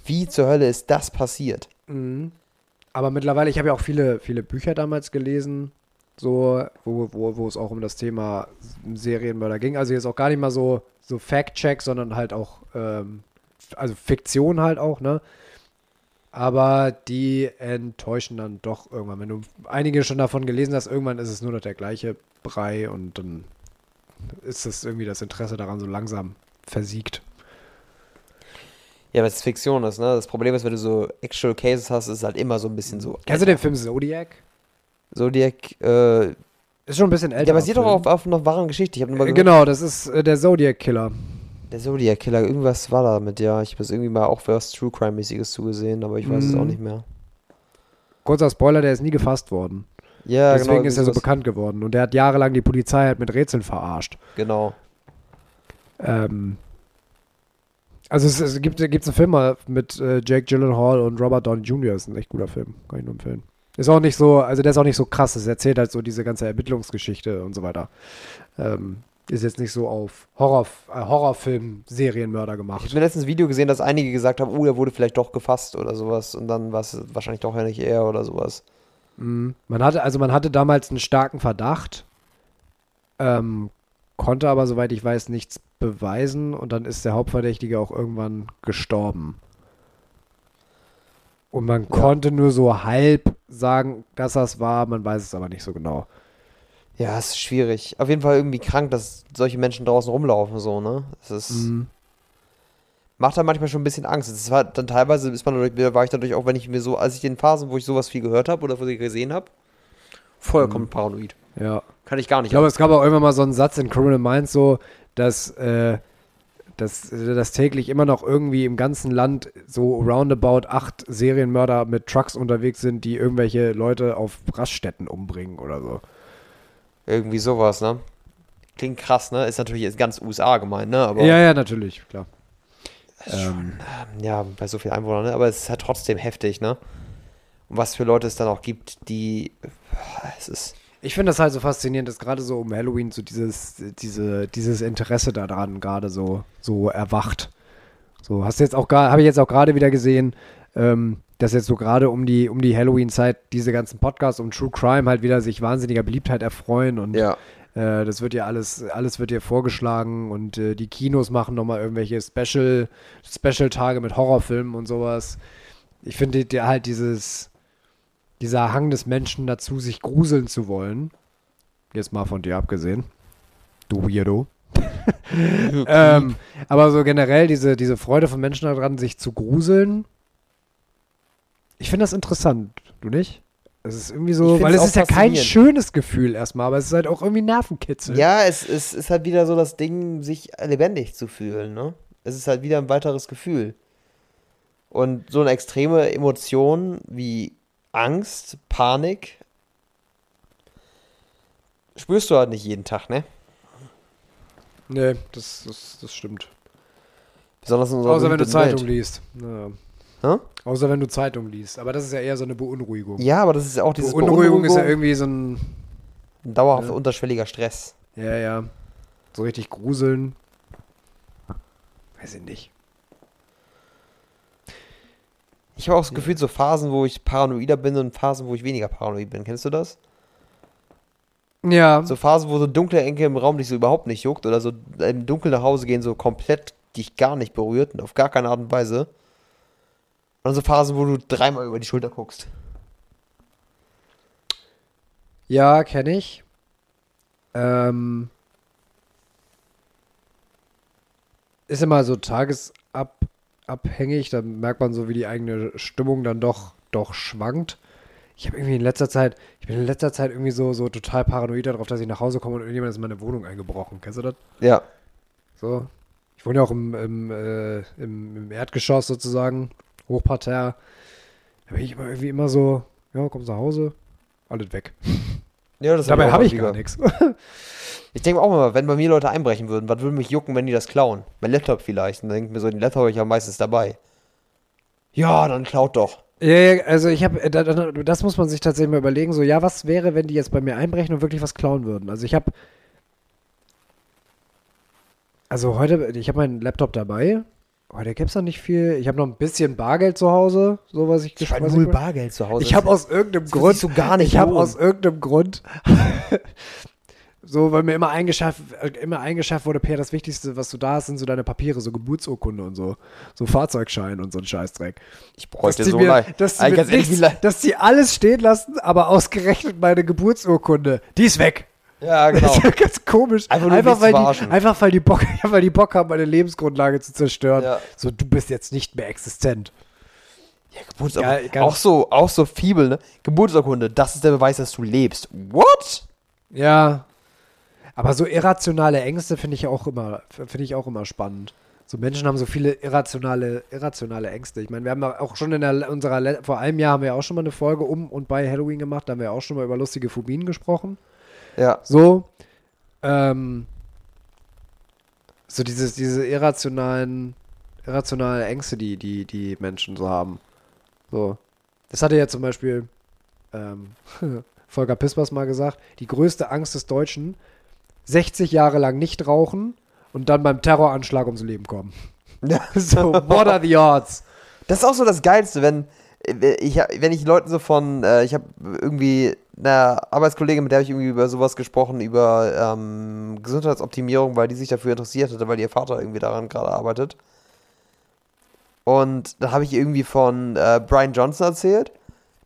Wie zur Hölle ist das passiert? Mhm. Aber mittlerweile, ich habe ja auch viele, viele Bücher damals gelesen, so, wo, wo, wo es auch um das Thema Serienmörder ging. Also jetzt auch gar nicht mal so, so Fact-Check, sondern halt auch, ähm, also Fiktion halt auch, ne? Aber die enttäuschen dann doch irgendwann. Wenn du einige schon davon gelesen hast, irgendwann ist es nur noch der gleiche Brei und dann ist das irgendwie das Interesse daran so langsam versiegt. Ja, weil es Fiktion ist, ne? Das Problem ist, wenn du so Actual Cases hast, ist es halt immer so ein bisschen so. Kennst du den Film Zodiac? Zodiac, äh, Ist schon ein bisschen älter. der basiert doch auf, auf einer wahren Geschichte. Ich habe mal Äh, Genau, das ist äh, der Zodiac Killer. Der Zodiac Killer, irgendwas war da mit, ja. Ich habe das irgendwie mal auch was True Crime-mäßiges zugesehen, aber ich weiß es Mhm. auch nicht mehr. Kurzer Spoiler, der ist nie gefasst worden. Ja, Deswegen genau. ist er so bekannt geworden. Und der hat jahrelang die Polizei halt mit Rätseln verarscht. Genau. Ähm, also es, es gibt, gibt's einen Film mal mit äh, Jake Gyllenhaal und Robert Downey Jr. ist ein echt guter Film. Kann ich nur empfehlen. Ist auch nicht so, also der ist auch nicht so krass. Es erzählt halt so diese ganze Ermittlungsgeschichte und so weiter. Ähm, ist jetzt nicht so auf Horror, äh, Horrorfilm-Serienmörder Ich gemacht. habe mir letztens ein Video gesehen, dass einige gesagt haben, oh, der wurde vielleicht doch gefasst oder sowas. Und dann war es wahrscheinlich doch ja nicht er oder sowas. Mhm. Man hatte, also man hatte damals einen starken Verdacht, ähm, konnte aber, soweit ich weiß, nichts beweisen und dann ist der Hauptverdächtige auch irgendwann gestorben. Und man konnte nur so halb sagen, dass das war, man weiß es aber nicht so genau. Ja, es ist schwierig. Auf jeden Fall irgendwie krank, dass solche Menschen draußen rumlaufen, so, ne? Es ist. Mhm. Macht dann manchmal schon ein bisschen Angst. Es war dann teilweise ist man dadurch, war ich dadurch auch, wenn ich mir so, als ich in Phasen, wo ich sowas viel gehört habe oder wo ich gesehen habe, vollkommen paranoid. Ja. Kann ich gar nicht. Ich glaube, es gab auch irgendwann mal so einen Satz in Criminal Minds so, dass, äh, dass, äh, dass täglich immer noch irgendwie im ganzen Land so roundabout acht Serienmörder mit Trucks unterwegs sind, die irgendwelche Leute auf Raststätten umbringen oder so. Irgendwie sowas, ne? Klingt krass, ne? Ist natürlich jetzt ganz USA gemeint, ne? Aber Ja, ja, natürlich, klar. schon, Ähm, ja, bei so vielen Einwohnern, ne? Aber es ist halt trotzdem heftig, ne? Und was für Leute es dann auch gibt, die. Es ist. Ich finde das halt so faszinierend, dass gerade so um Halloween so dieses, diese, dieses Interesse daran gerade so, so erwacht. So, hast du jetzt auch habe ich jetzt auch gerade wieder gesehen, ähm, dass jetzt so gerade um die, um die Halloween-Zeit diese ganzen Podcasts um True Crime halt wieder sich wahnsinniger Beliebtheit erfreuen und Ja. äh, das wird ja alles, alles wird ja vorgeschlagen und äh, die Kinos machen nochmal irgendwelche Special, Special-Tage mit Horrorfilmen und sowas. Ich finde die- halt dieses, dieser Hang des Menschen dazu, sich gruseln zu wollen, jetzt mal von dir abgesehen, du Weirdo. ähm, aber so generell diese, diese Freude von Menschen daran, sich zu gruseln, ich finde das interessant, du nicht? Es ist irgendwie so, weil es ist ja kein schönes Gefühl erstmal, aber es ist halt auch irgendwie Nervenkitzel. Ja, es, es ist halt wieder so das Ding, sich lebendig zu fühlen, ne? Es ist halt wieder ein weiteres Gefühl. Und so eine extreme Emotion wie Angst, Panik, spürst du halt nicht jeden Tag, ne? Nee, das, das, das stimmt. Besonders in unserer Außer wenn du behüteten Zeitung liest. Ja. Hä? Außer wenn du Zeitung liest. Aber das ist ja eher so eine Beunruhigung. Ja, aber das ist ja auch dieses Beunruhigung ist ja irgendwie so ein. ein dauerhafter Ja. unterschwelliger Stress. Ja, ja. So richtig gruseln. Weiß ich nicht. Ich habe auch das Gefühl, so Phasen, wo ich paranoider bin und Phasen, wo ich weniger paranoid bin. Kennst du das? Ja. So Phasen, wo so dunkle Ecke im Raum dich so überhaupt nicht juckt oder so im Dunkeln nach Hause gehen, so komplett dich gar nicht berührt und auf gar keine Art und Weise. Und dann so Phasen, wo du dreimal über die Schulter guckst. Ja, kenne ich. Ähm, ist immer so tagesabhängig, da merkt man so, wie die eigene Stimmung dann doch, doch schwankt. Ich habe irgendwie in letzter Zeit, ich bin in letzter Zeit irgendwie so, so total paranoid darauf, dass ich nach Hause komme und irgendjemand ist in meine Wohnung eingebrochen. Kennst du das? Ja. So. Ich wohne ja auch im, im, äh, im, im Erdgeschoss sozusagen, Hochparterre. Da bin ich immer irgendwie immer so, ja, kommst nach Hause, alles weg. Ja, das Dabei habe ich häufiger. gar nichts. Ich denke auch immer, wenn bei mir Leute einbrechen würden, was würde mich jucken, wenn die das klauen? Mein Laptop vielleicht. Und dann denke ich mir so, den Laptop habe ich ja meistens dabei. Ja, dann klaut doch. Ja, ja, also ich habe, das muss man sich tatsächlich mal überlegen, so, ja, was wäre, wenn die jetzt bei mir einbrechen und wirklich was klauen würden? Also ich habe, also heute, ich habe meinen Laptop dabei, heute gibt es noch nicht viel, ich habe noch ein bisschen Bargeld zu Hause, so was ich Ich habe null ich- Bargeld zu Hause. Ich habe aus irgendeinem Grund, so gar nicht ich habe aus irgendeinem Grund, so, weil mir immer eingeschafft, immer eingeschafft wurde, Per, das Wichtigste, was du da hast, sind so deine Papiere, so Geburtsurkunde und so, so Fahrzeugschein und so ein Scheißdreck. ich bräuchte so mir, leid. dass, die nichts, dass die alles stehen lassen, aber ausgerechnet meine Geburtsurkunde, die ist weg. Ja, genau. Das ist ja ganz komisch. Einfach einfach, weil die, einfach, weil die Bock, weil die Bock haben, meine Lebensgrundlage zu zerstören. Ja. So, du bist jetzt nicht mehr existent. Ja, Geburtsurkunde. Ja, auch so, auch so fiebel, ne? Geburtsurkunde, das ist der Beweis, dass du lebst. What? Ja. Aber so irrationale Ängste finde ich auch immer, finde ich auch immer spannend. So Menschen haben so viele irrationale, irrationale Ängste. Ich meine, wir haben ja auch schon in der, unserer, vor einem Jahr haben wir auch schon mal eine Folge um und bei Halloween gemacht, da haben wir auch schon mal über lustige Phobien gesprochen. Ja. So, ähm, so dieses, diese irrationalen, irrationale Ängste, die, die, die Menschen so haben. So. Das hatte ja zum Beispiel ähm, Volker Pispers mal gesagt, die größte Angst des Deutschen, 60 Jahre lang nicht rauchen und dann beim Terroranschlag ums Leben kommen. So, what are the odds? Das ist auch so das Geilste, wenn äh, ich, wenn ich Leuten so von, äh, ich habe irgendwie eine Arbeitskollegin, mit der habe ich irgendwie über sowas gesprochen, über ähm, Gesundheitsoptimierung, weil die sich dafür interessiert hatte, weil ihr Vater irgendwie daran gerade arbeitet. Und da habe ich irgendwie von äh, Brian Johnson erzählt,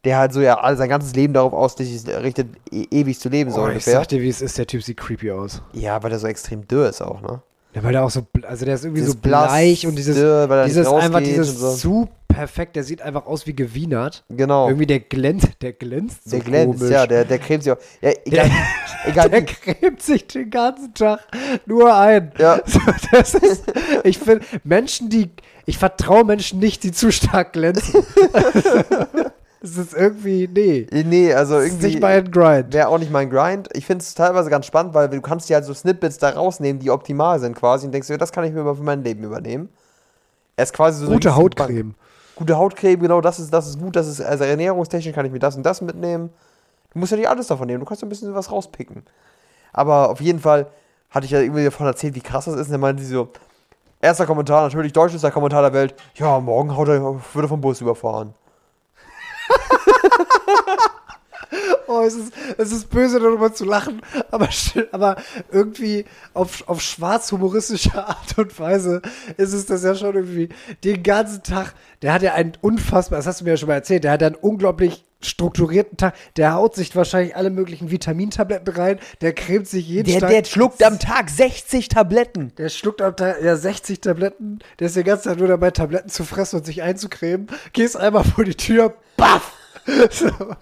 der halt so ja all sein ganzes Leben darauf ausrichtet, e ewig zu leben, so Oh, ich ungefähr. sag dir, wie es ist, der Typ sieht creepy aus. Ja, weil der so extrem dürr ist auch, ne? Ja, weil der auch so, also der ist irgendwie Dieses so bleich blass, und dieses, er nicht dieses einfach dieses so. zu perfekt, der sieht einfach aus wie gewienert. Genau. Irgendwie der glänzt, der glänzt so der glänzt, komisch. ja, der, der cremt sich auch. Ja, egal, egal Der cremt sich den ganzen Tag nur ein. Ja. So, das ist, ich finde, Menschen, die, ich vertraue Menschen nicht, die zu stark glänzen. Das ist irgendwie, nee. Nee, also Das ist irgendwie nicht mein Grind. wäre auch nicht mein Grind. Ich finde es teilweise ganz spannend, weil du kannst dir halt so Snippets da rausnehmen, die optimal sind quasi und denkst dir, das kann ich mir mal für mein Leben übernehmen. Er ist quasi so Gute riesige Hautcreme. Gute Hautcreme, genau, das ist, das ist gut, das ist, also ernährungstechnisch kann ich mir das und das mitnehmen. Du musst ja nicht alles davon nehmen, du kannst ein bisschen was rauspicken. Aber auf jeden Fall hatte ich ja irgendwie davon erzählt, wie krass das ist. Und dann meinte sie so, erster Kommentar, natürlich deutschester Kommentar der Welt, ja, morgen haut er, wird er vom Bus überfahren. Oh, es ist, es ist böse, darüber zu lachen, aber, aber irgendwie auf, auf schwarz-humoristische Art und Weise ist es das ja schon irgendwie den ganzen Tag. Der hat ja einen unfassbar, das hast du mir ja schon mal erzählt, der hat einen unglaublich strukturierten Tag. Der haut sich wahrscheinlich alle möglichen Vitamintabletten rein, der cremt sich jeden Der, Tag. der schluckt am Tag 60 Tabletten. Der schluckt am Tag ja 60 Tabletten. Der ist die ganze Zeit nur dabei, Tabletten zu fressen und sich einzucremen. Gehst einmal vor die Tür, baff!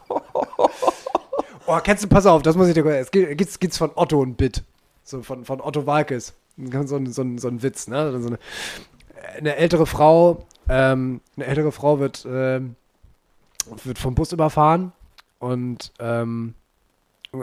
Oh, kennst du, pass auf, das muss ich dir Es gibt- gibt's, gibt's von Otto ein Bit. So von, von Otto Walkes. So ein, so ein, so ein Witz, ne? So eine, eine ältere Frau, ähm, eine ältere Frau wird, ähm, wird vom Bus überfahren und ähm,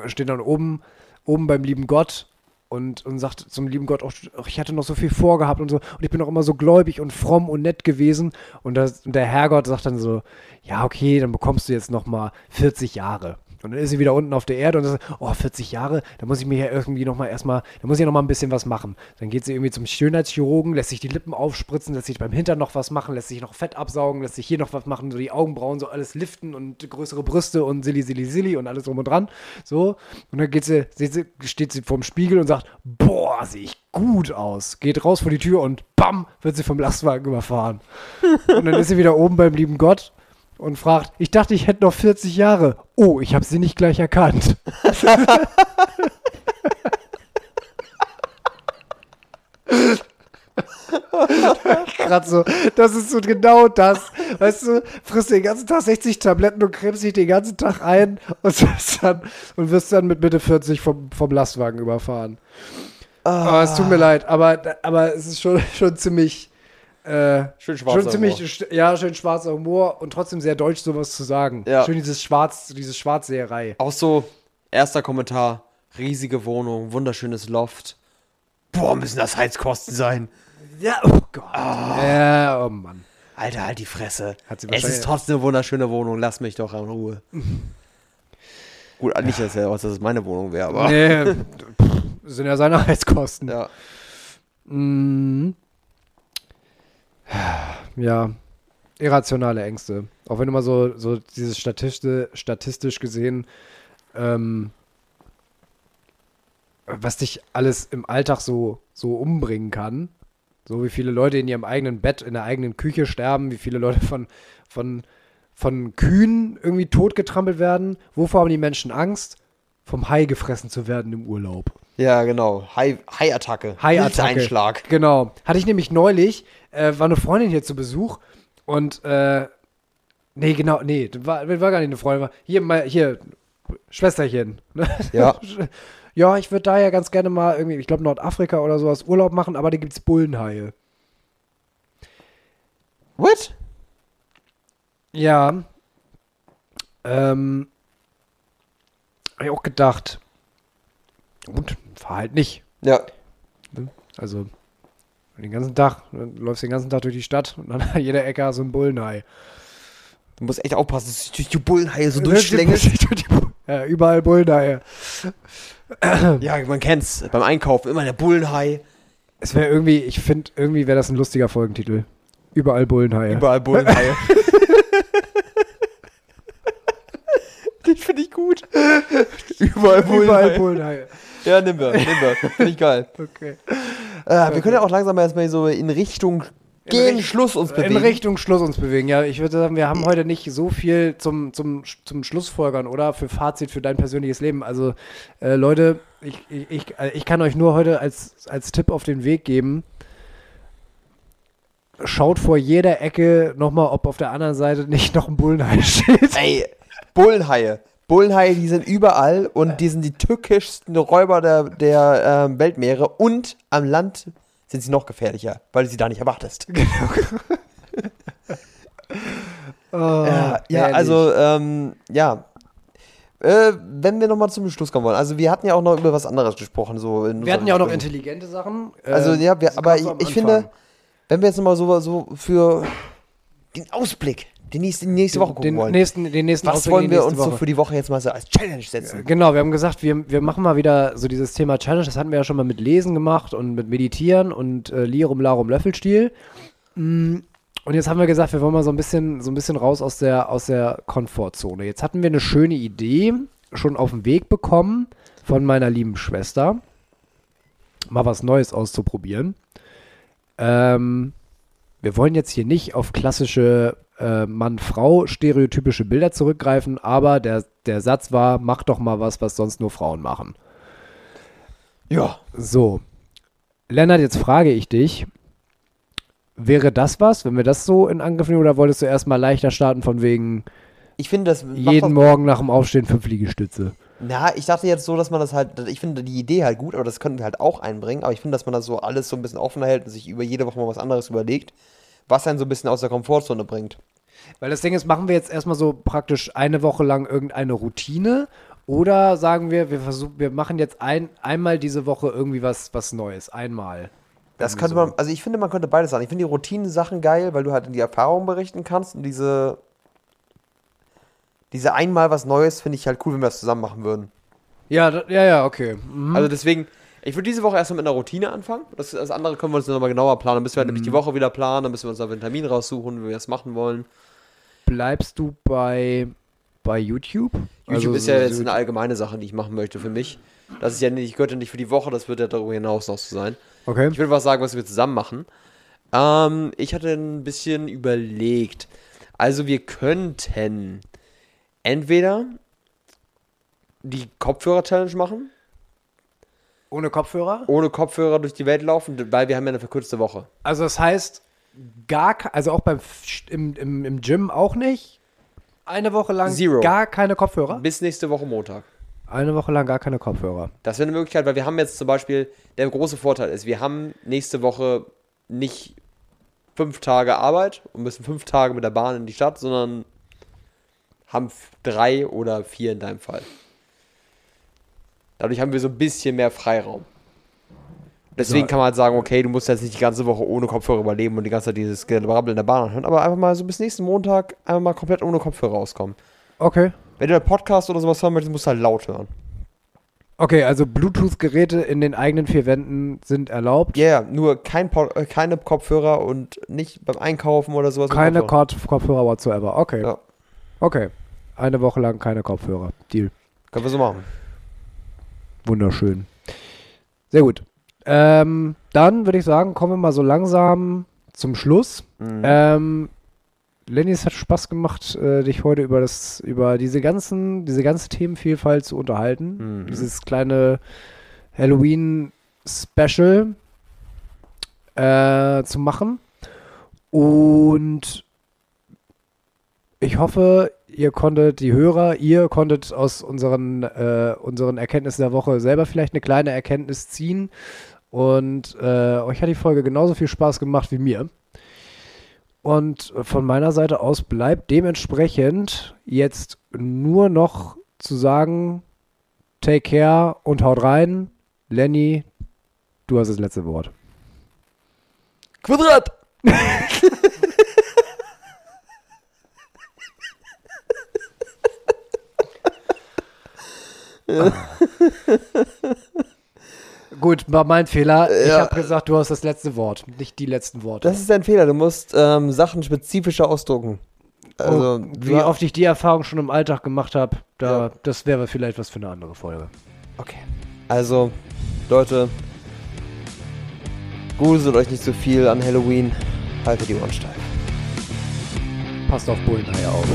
steht dann oben, oben beim lieben Gott und, und sagt zum lieben Gott, ach, ich hatte noch so viel vorgehabt und so und ich bin auch immer so gläubig und fromm und nett gewesen und, das, und der Herrgott sagt dann so, ja okay, dann bekommst du jetzt noch mal 40 Jahre. Und dann ist sie wieder unten auf der Erde und sagt, oh, 40 Jahre, da muss ich mir ja irgendwie noch mal erstmal, da muss ich ja noch mal ein bisschen was machen. Dann geht sie irgendwie zum Schönheitschirurgen, lässt sich die Lippen aufspritzen, lässt sich beim Hintern noch was machen, lässt sich noch Fett absaugen, lässt sich hier noch was machen, so die Augenbrauen, so alles liften und größere Brüste und silly, silly, silly und alles drum und dran. So. Und dann geht sie steht sie vorm Spiegel und sagt, boah, sehe ich gut aus. Geht raus vor die Tür und bam, wird sie vom Lastwagen überfahren. und dann ist sie wieder oben beim lieben Gott und fragt, ich dachte, ich hätte noch 40 Jahre. Oh, ich habe sie nicht gleich erkannt. Gerade so, das ist so genau das. Weißt du, frisst den ganzen Tag 60 Tabletten und cremst dich den ganzen Tag ein und, wirst dann, und wirst dann mit Mitte 40 vom, vom Lastwagen überfahren. Aber es tut mir leid, aber, aber es ist schon, schon ziemlich. Äh, Schön schwarzer schon ziemlich, Humor. ja, schön schwarzer Humor und trotzdem sehr deutsch, sowas zu sagen. Ja. Schön dieses Schwarz, diese Schwarzseherei. Auch so, erster Kommentar, riesige Wohnung, wunderschönes Loft. Boah, müssen das Heizkosten sein. Ja, oh Gott. Ja, oh Mann. Alter, halt die Fresse. Es ist trotzdem eine wunderschöne Wohnung, lass mich doch in Ruhe. Gut, nicht, dass, er- dass es meine Wohnung wäre, aber. Nee, sind ja seine Heizkosten. Ja. Mhm. Ja, irrationale Ängste. Auch wenn mal so, so dieses statistisch, statistisch gesehen, ähm, was dich alles im Alltag so, so umbringen kann. So wie viele Leute in ihrem eigenen Bett, in der eigenen Küche sterben, wie viele Leute von, von, von Kühen irgendwie totgetrampelt werden. Wovor haben die Menschen Angst? Vom Hai gefressen zu werden im Urlaub. Ja, genau. Hai- Hai-Attacke. Hai-Attacke. Einschlag. Genau. Hatte ich nämlich neulich, äh, war eine Freundin hier zu Besuch und äh, Nee, genau, nee, das war, war gar nicht eine Freundin. war- Hier, mal, hier, Schwesterchen. ne? Ja. Ja, ich würde da ja ganz gerne mal irgendwie, ich glaube Nordafrika oder sowas, Urlaub machen, aber da gibt's Bullenhaie. What? Ja. Ähm. Hab ich auch gedacht. Gut, fahr halt nicht. Ja. Also, den ganzen Tag, dann läufst den ganzen Tag durch die Stadt und dann an jeder Ecke hast du einen Bullenhai. Du musst echt aufpassen, dass du durch die Bullenhaie so durchschlängelst. Ja, überall Bullenhaie. ja, man kennt's. Beim Einkaufen immer der Bullenhai. Es wäre irgendwie, ich finde, irgendwie wäre das ein lustiger Folgentitel. Überall Bullenhaie. Überall Bullenhaie. Den finde ich gut. Überall Überall Bullenhaie. Ja, nimm wir, nimm wir. Finde ich geil. Okay. Äh, wir können ja auch langsam mal erstmal so in Richtung gegen Richt- Schluss uns bewegen. In Richtung Schluss uns bewegen. Ja, ich würde sagen, wir haben heute nicht so viel zum, zum, zum Schlussfolgern oder für Fazit für dein persönliches Leben. Also, äh, Leute, ich, ich, ich, äh, ich kann euch nur heute als, als Tipp auf den Weg geben. Schaut vor jeder Ecke nochmal, ob auf der anderen Seite nicht noch ein Bullenhai steht. Ey, Bullenhaie. Bullenhaie, die sind überall und die sind die tückischsten Räuber der, der ähm, Weltmeere und am Land sind sie noch gefährlicher, weil du sie da nicht erwartest. Oh, ja, ja herrlich. also, ähm, ja. Äh, wenn wir nochmal zum Schluss kommen wollen. Also, wir hatten ja auch noch über was anderes gesprochen. So Wir hatten ja auch noch intelligente Sachen. Also, Ähm, ja, wir, aber ich, ich finde, wenn wir jetzt nochmal so, so für den Ausblick, die nächste, nächste Woche gucken den wollen. nächsten, den nächsten was wollen wir uns so Woche. für die Woche jetzt mal so als Challenge setzen? Genau, wir haben gesagt, wir, wir machen mal wieder so dieses Thema Challenge. Das hatten wir ja schon mal mit Lesen gemacht und mit Meditieren und äh, Lirum Larum Löffelstiel. Mm, Und jetzt haben wir gesagt, wir wollen mal so ein bisschen, so ein bisschen raus aus der, aus der Komfortzone. Jetzt hatten wir eine schöne Idee schon auf den Weg bekommen von meiner lieben Schwester, mal was Neues auszuprobieren. Ähm, wir wollen jetzt hier nicht auf klassische äh, Mann-Frau-stereotypische Bilder zurückgreifen, aber der, der Satz war, mach doch mal was, was sonst nur Frauen machen. Ja. So. Lennart, jetzt frage ich dich, wäre das was, wenn wir das so in Angriff nehmen, oder wolltest du erstmal leichter starten von wegen Ich finde, das jeden Morgen nach dem Aufstehen fünf Liegestütze? Na, ich dachte jetzt so, dass man das halt, ich finde die Idee halt gut, aber das könnten wir halt auch einbringen. Aber ich finde, dass man das so alles so ein bisschen offener hält und sich über jede Woche mal was anderes überlegt, was einen so ein bisschen aus der Komfortzone bringt. Weil das Ding ist, machen wir jetzt erstmal so praktisch eine Woche lang irgendeine Routine oder sagen wir, wir versuchen, wir machen jetzt ein, einmal diese Woche irgendwie was, was Neues, einmal. Das könnte so. man, also ich finde, man könnte beides sagen. Ich finde die Routinen-Sachen geil, weil du halt in die Erfahrung berichten kannst und diese, diese einmal was Neues finde ich halt cool, wenn wir das zusammen machen würden. Ja, da, ja, ja, okay. Mhm. Also deswegen, ich würde diese Woche erstmal mit einer Routine anfangen. Das, das andere können wir uns nochmal genauer planen. Dann müssen wir halt nämlich die Woche wieder planen, dann müssen wir uns auf einen Termin raussuchen, wie wir das machen wollen. Bleibst du bei, bei YouTube? YouTube Also ist ja so- jetzt so- eine allgemeine Sache, die ich machen möchte für mich. Das ist ja nicht, gehört ja nicht für die Woche, das wird ja darüber hinaus noch so sein. Okay. Ich würde was sagen, was wir zusammen machen. Ähm, ich hatte ein bisschen überlegt. Also wir könnten entweder die Kopfhörer-Challenge machen, Ohne Kopfhörer? ohne Kopfhörer durch die Welt laufen, weil wir haben ja eine verkürzte Woche. Also das heißt, gar, also auch beim im, im, im Gym auch nicht. Eine Woche lang Zero. gar keine Kopfhörer? Bis nächste Woche Montag. Eine Woche lang gar keine Kopfhörer. Das wäre eine Möglichkeit, weil wir haben jetzt zum Beispiel, der große Vorteil ist, wir haben nächste Woche nicht fünf Tage Arbeit und müssen fünf Tage mit der Bahn in die Stadt, sondern haben drei oder vier in deinem Fall. Dadurch haben wir so ein bisschen mehr Freiraum. Deswegen So. kann man halt sagen, okay, du musst jetzt nicht die ganze Woche ohne Kopfhörer überleben und die ganze Zeit dieses Gebrabbel in der Bahn anhören, aber einfach mal so bis nächsten Montag einfach mal komplett ohne Kopfhörer rauskommen. Okay. Wenn du einen Podcast oder sowas hören möchtest, musst du halt laut hören. Okay, also Bluetooth-Geräte in den eigenen vier Wänden sind erlaubt. Ja, yeah, nur kein äh, keine Kopfhörer und nicht beim Einkaufen oder sowas. keine Kopfhörer whatsoever. Okay. Ja. Okay. Eine Woche lang keine Kopfhörer. Deal. Können wir so machen. Wunderschön. Sehr gut. Ähm, dann würde ich sagen, kommen wir mal so langsam zum Schluss. Mhm. Ähm, Lenny, es hat Spaß gemacht, äh, dich heute über das, über diese ganzen, diese ganze Themenvielfalt zu unterhalten. Mhm. Dieses kleine Halloween-Special äh, zu machen. Und ich hoffe, ihr konntet, die Hörer, ihr konntet aus unseren, äh, unseren Erkenntnissen der Woche selber vielleicht eine kleine Erkenntnis ziehen. Und äh, euch hat die Folge genauso viel Spaß gemacht wie mir. Und von meiner Seite aus bleibt dementsprechend jetzt nur noch zu sagen, take care und haut rein. Lenny, du hast das letzte Wort. Quadrat! Gut, war mein Fehler. Ich Ja. habe gesagt, du hast das letzte Wort, nicht die letzten Worte. Das ist ein Fehler. Du musst ähm, Sachen spezifischer ausdrucken. Also, oh, wie oft ich die Erfahrung schon im Alltag gemacht habe, da, Ja. das wäre vielleicht was für eine andere Folge. Okay. Also, Leute, gruselt euch nicht so viel an Halloween. Haltet die Ohren steif. Passt auf Bullenhai auf.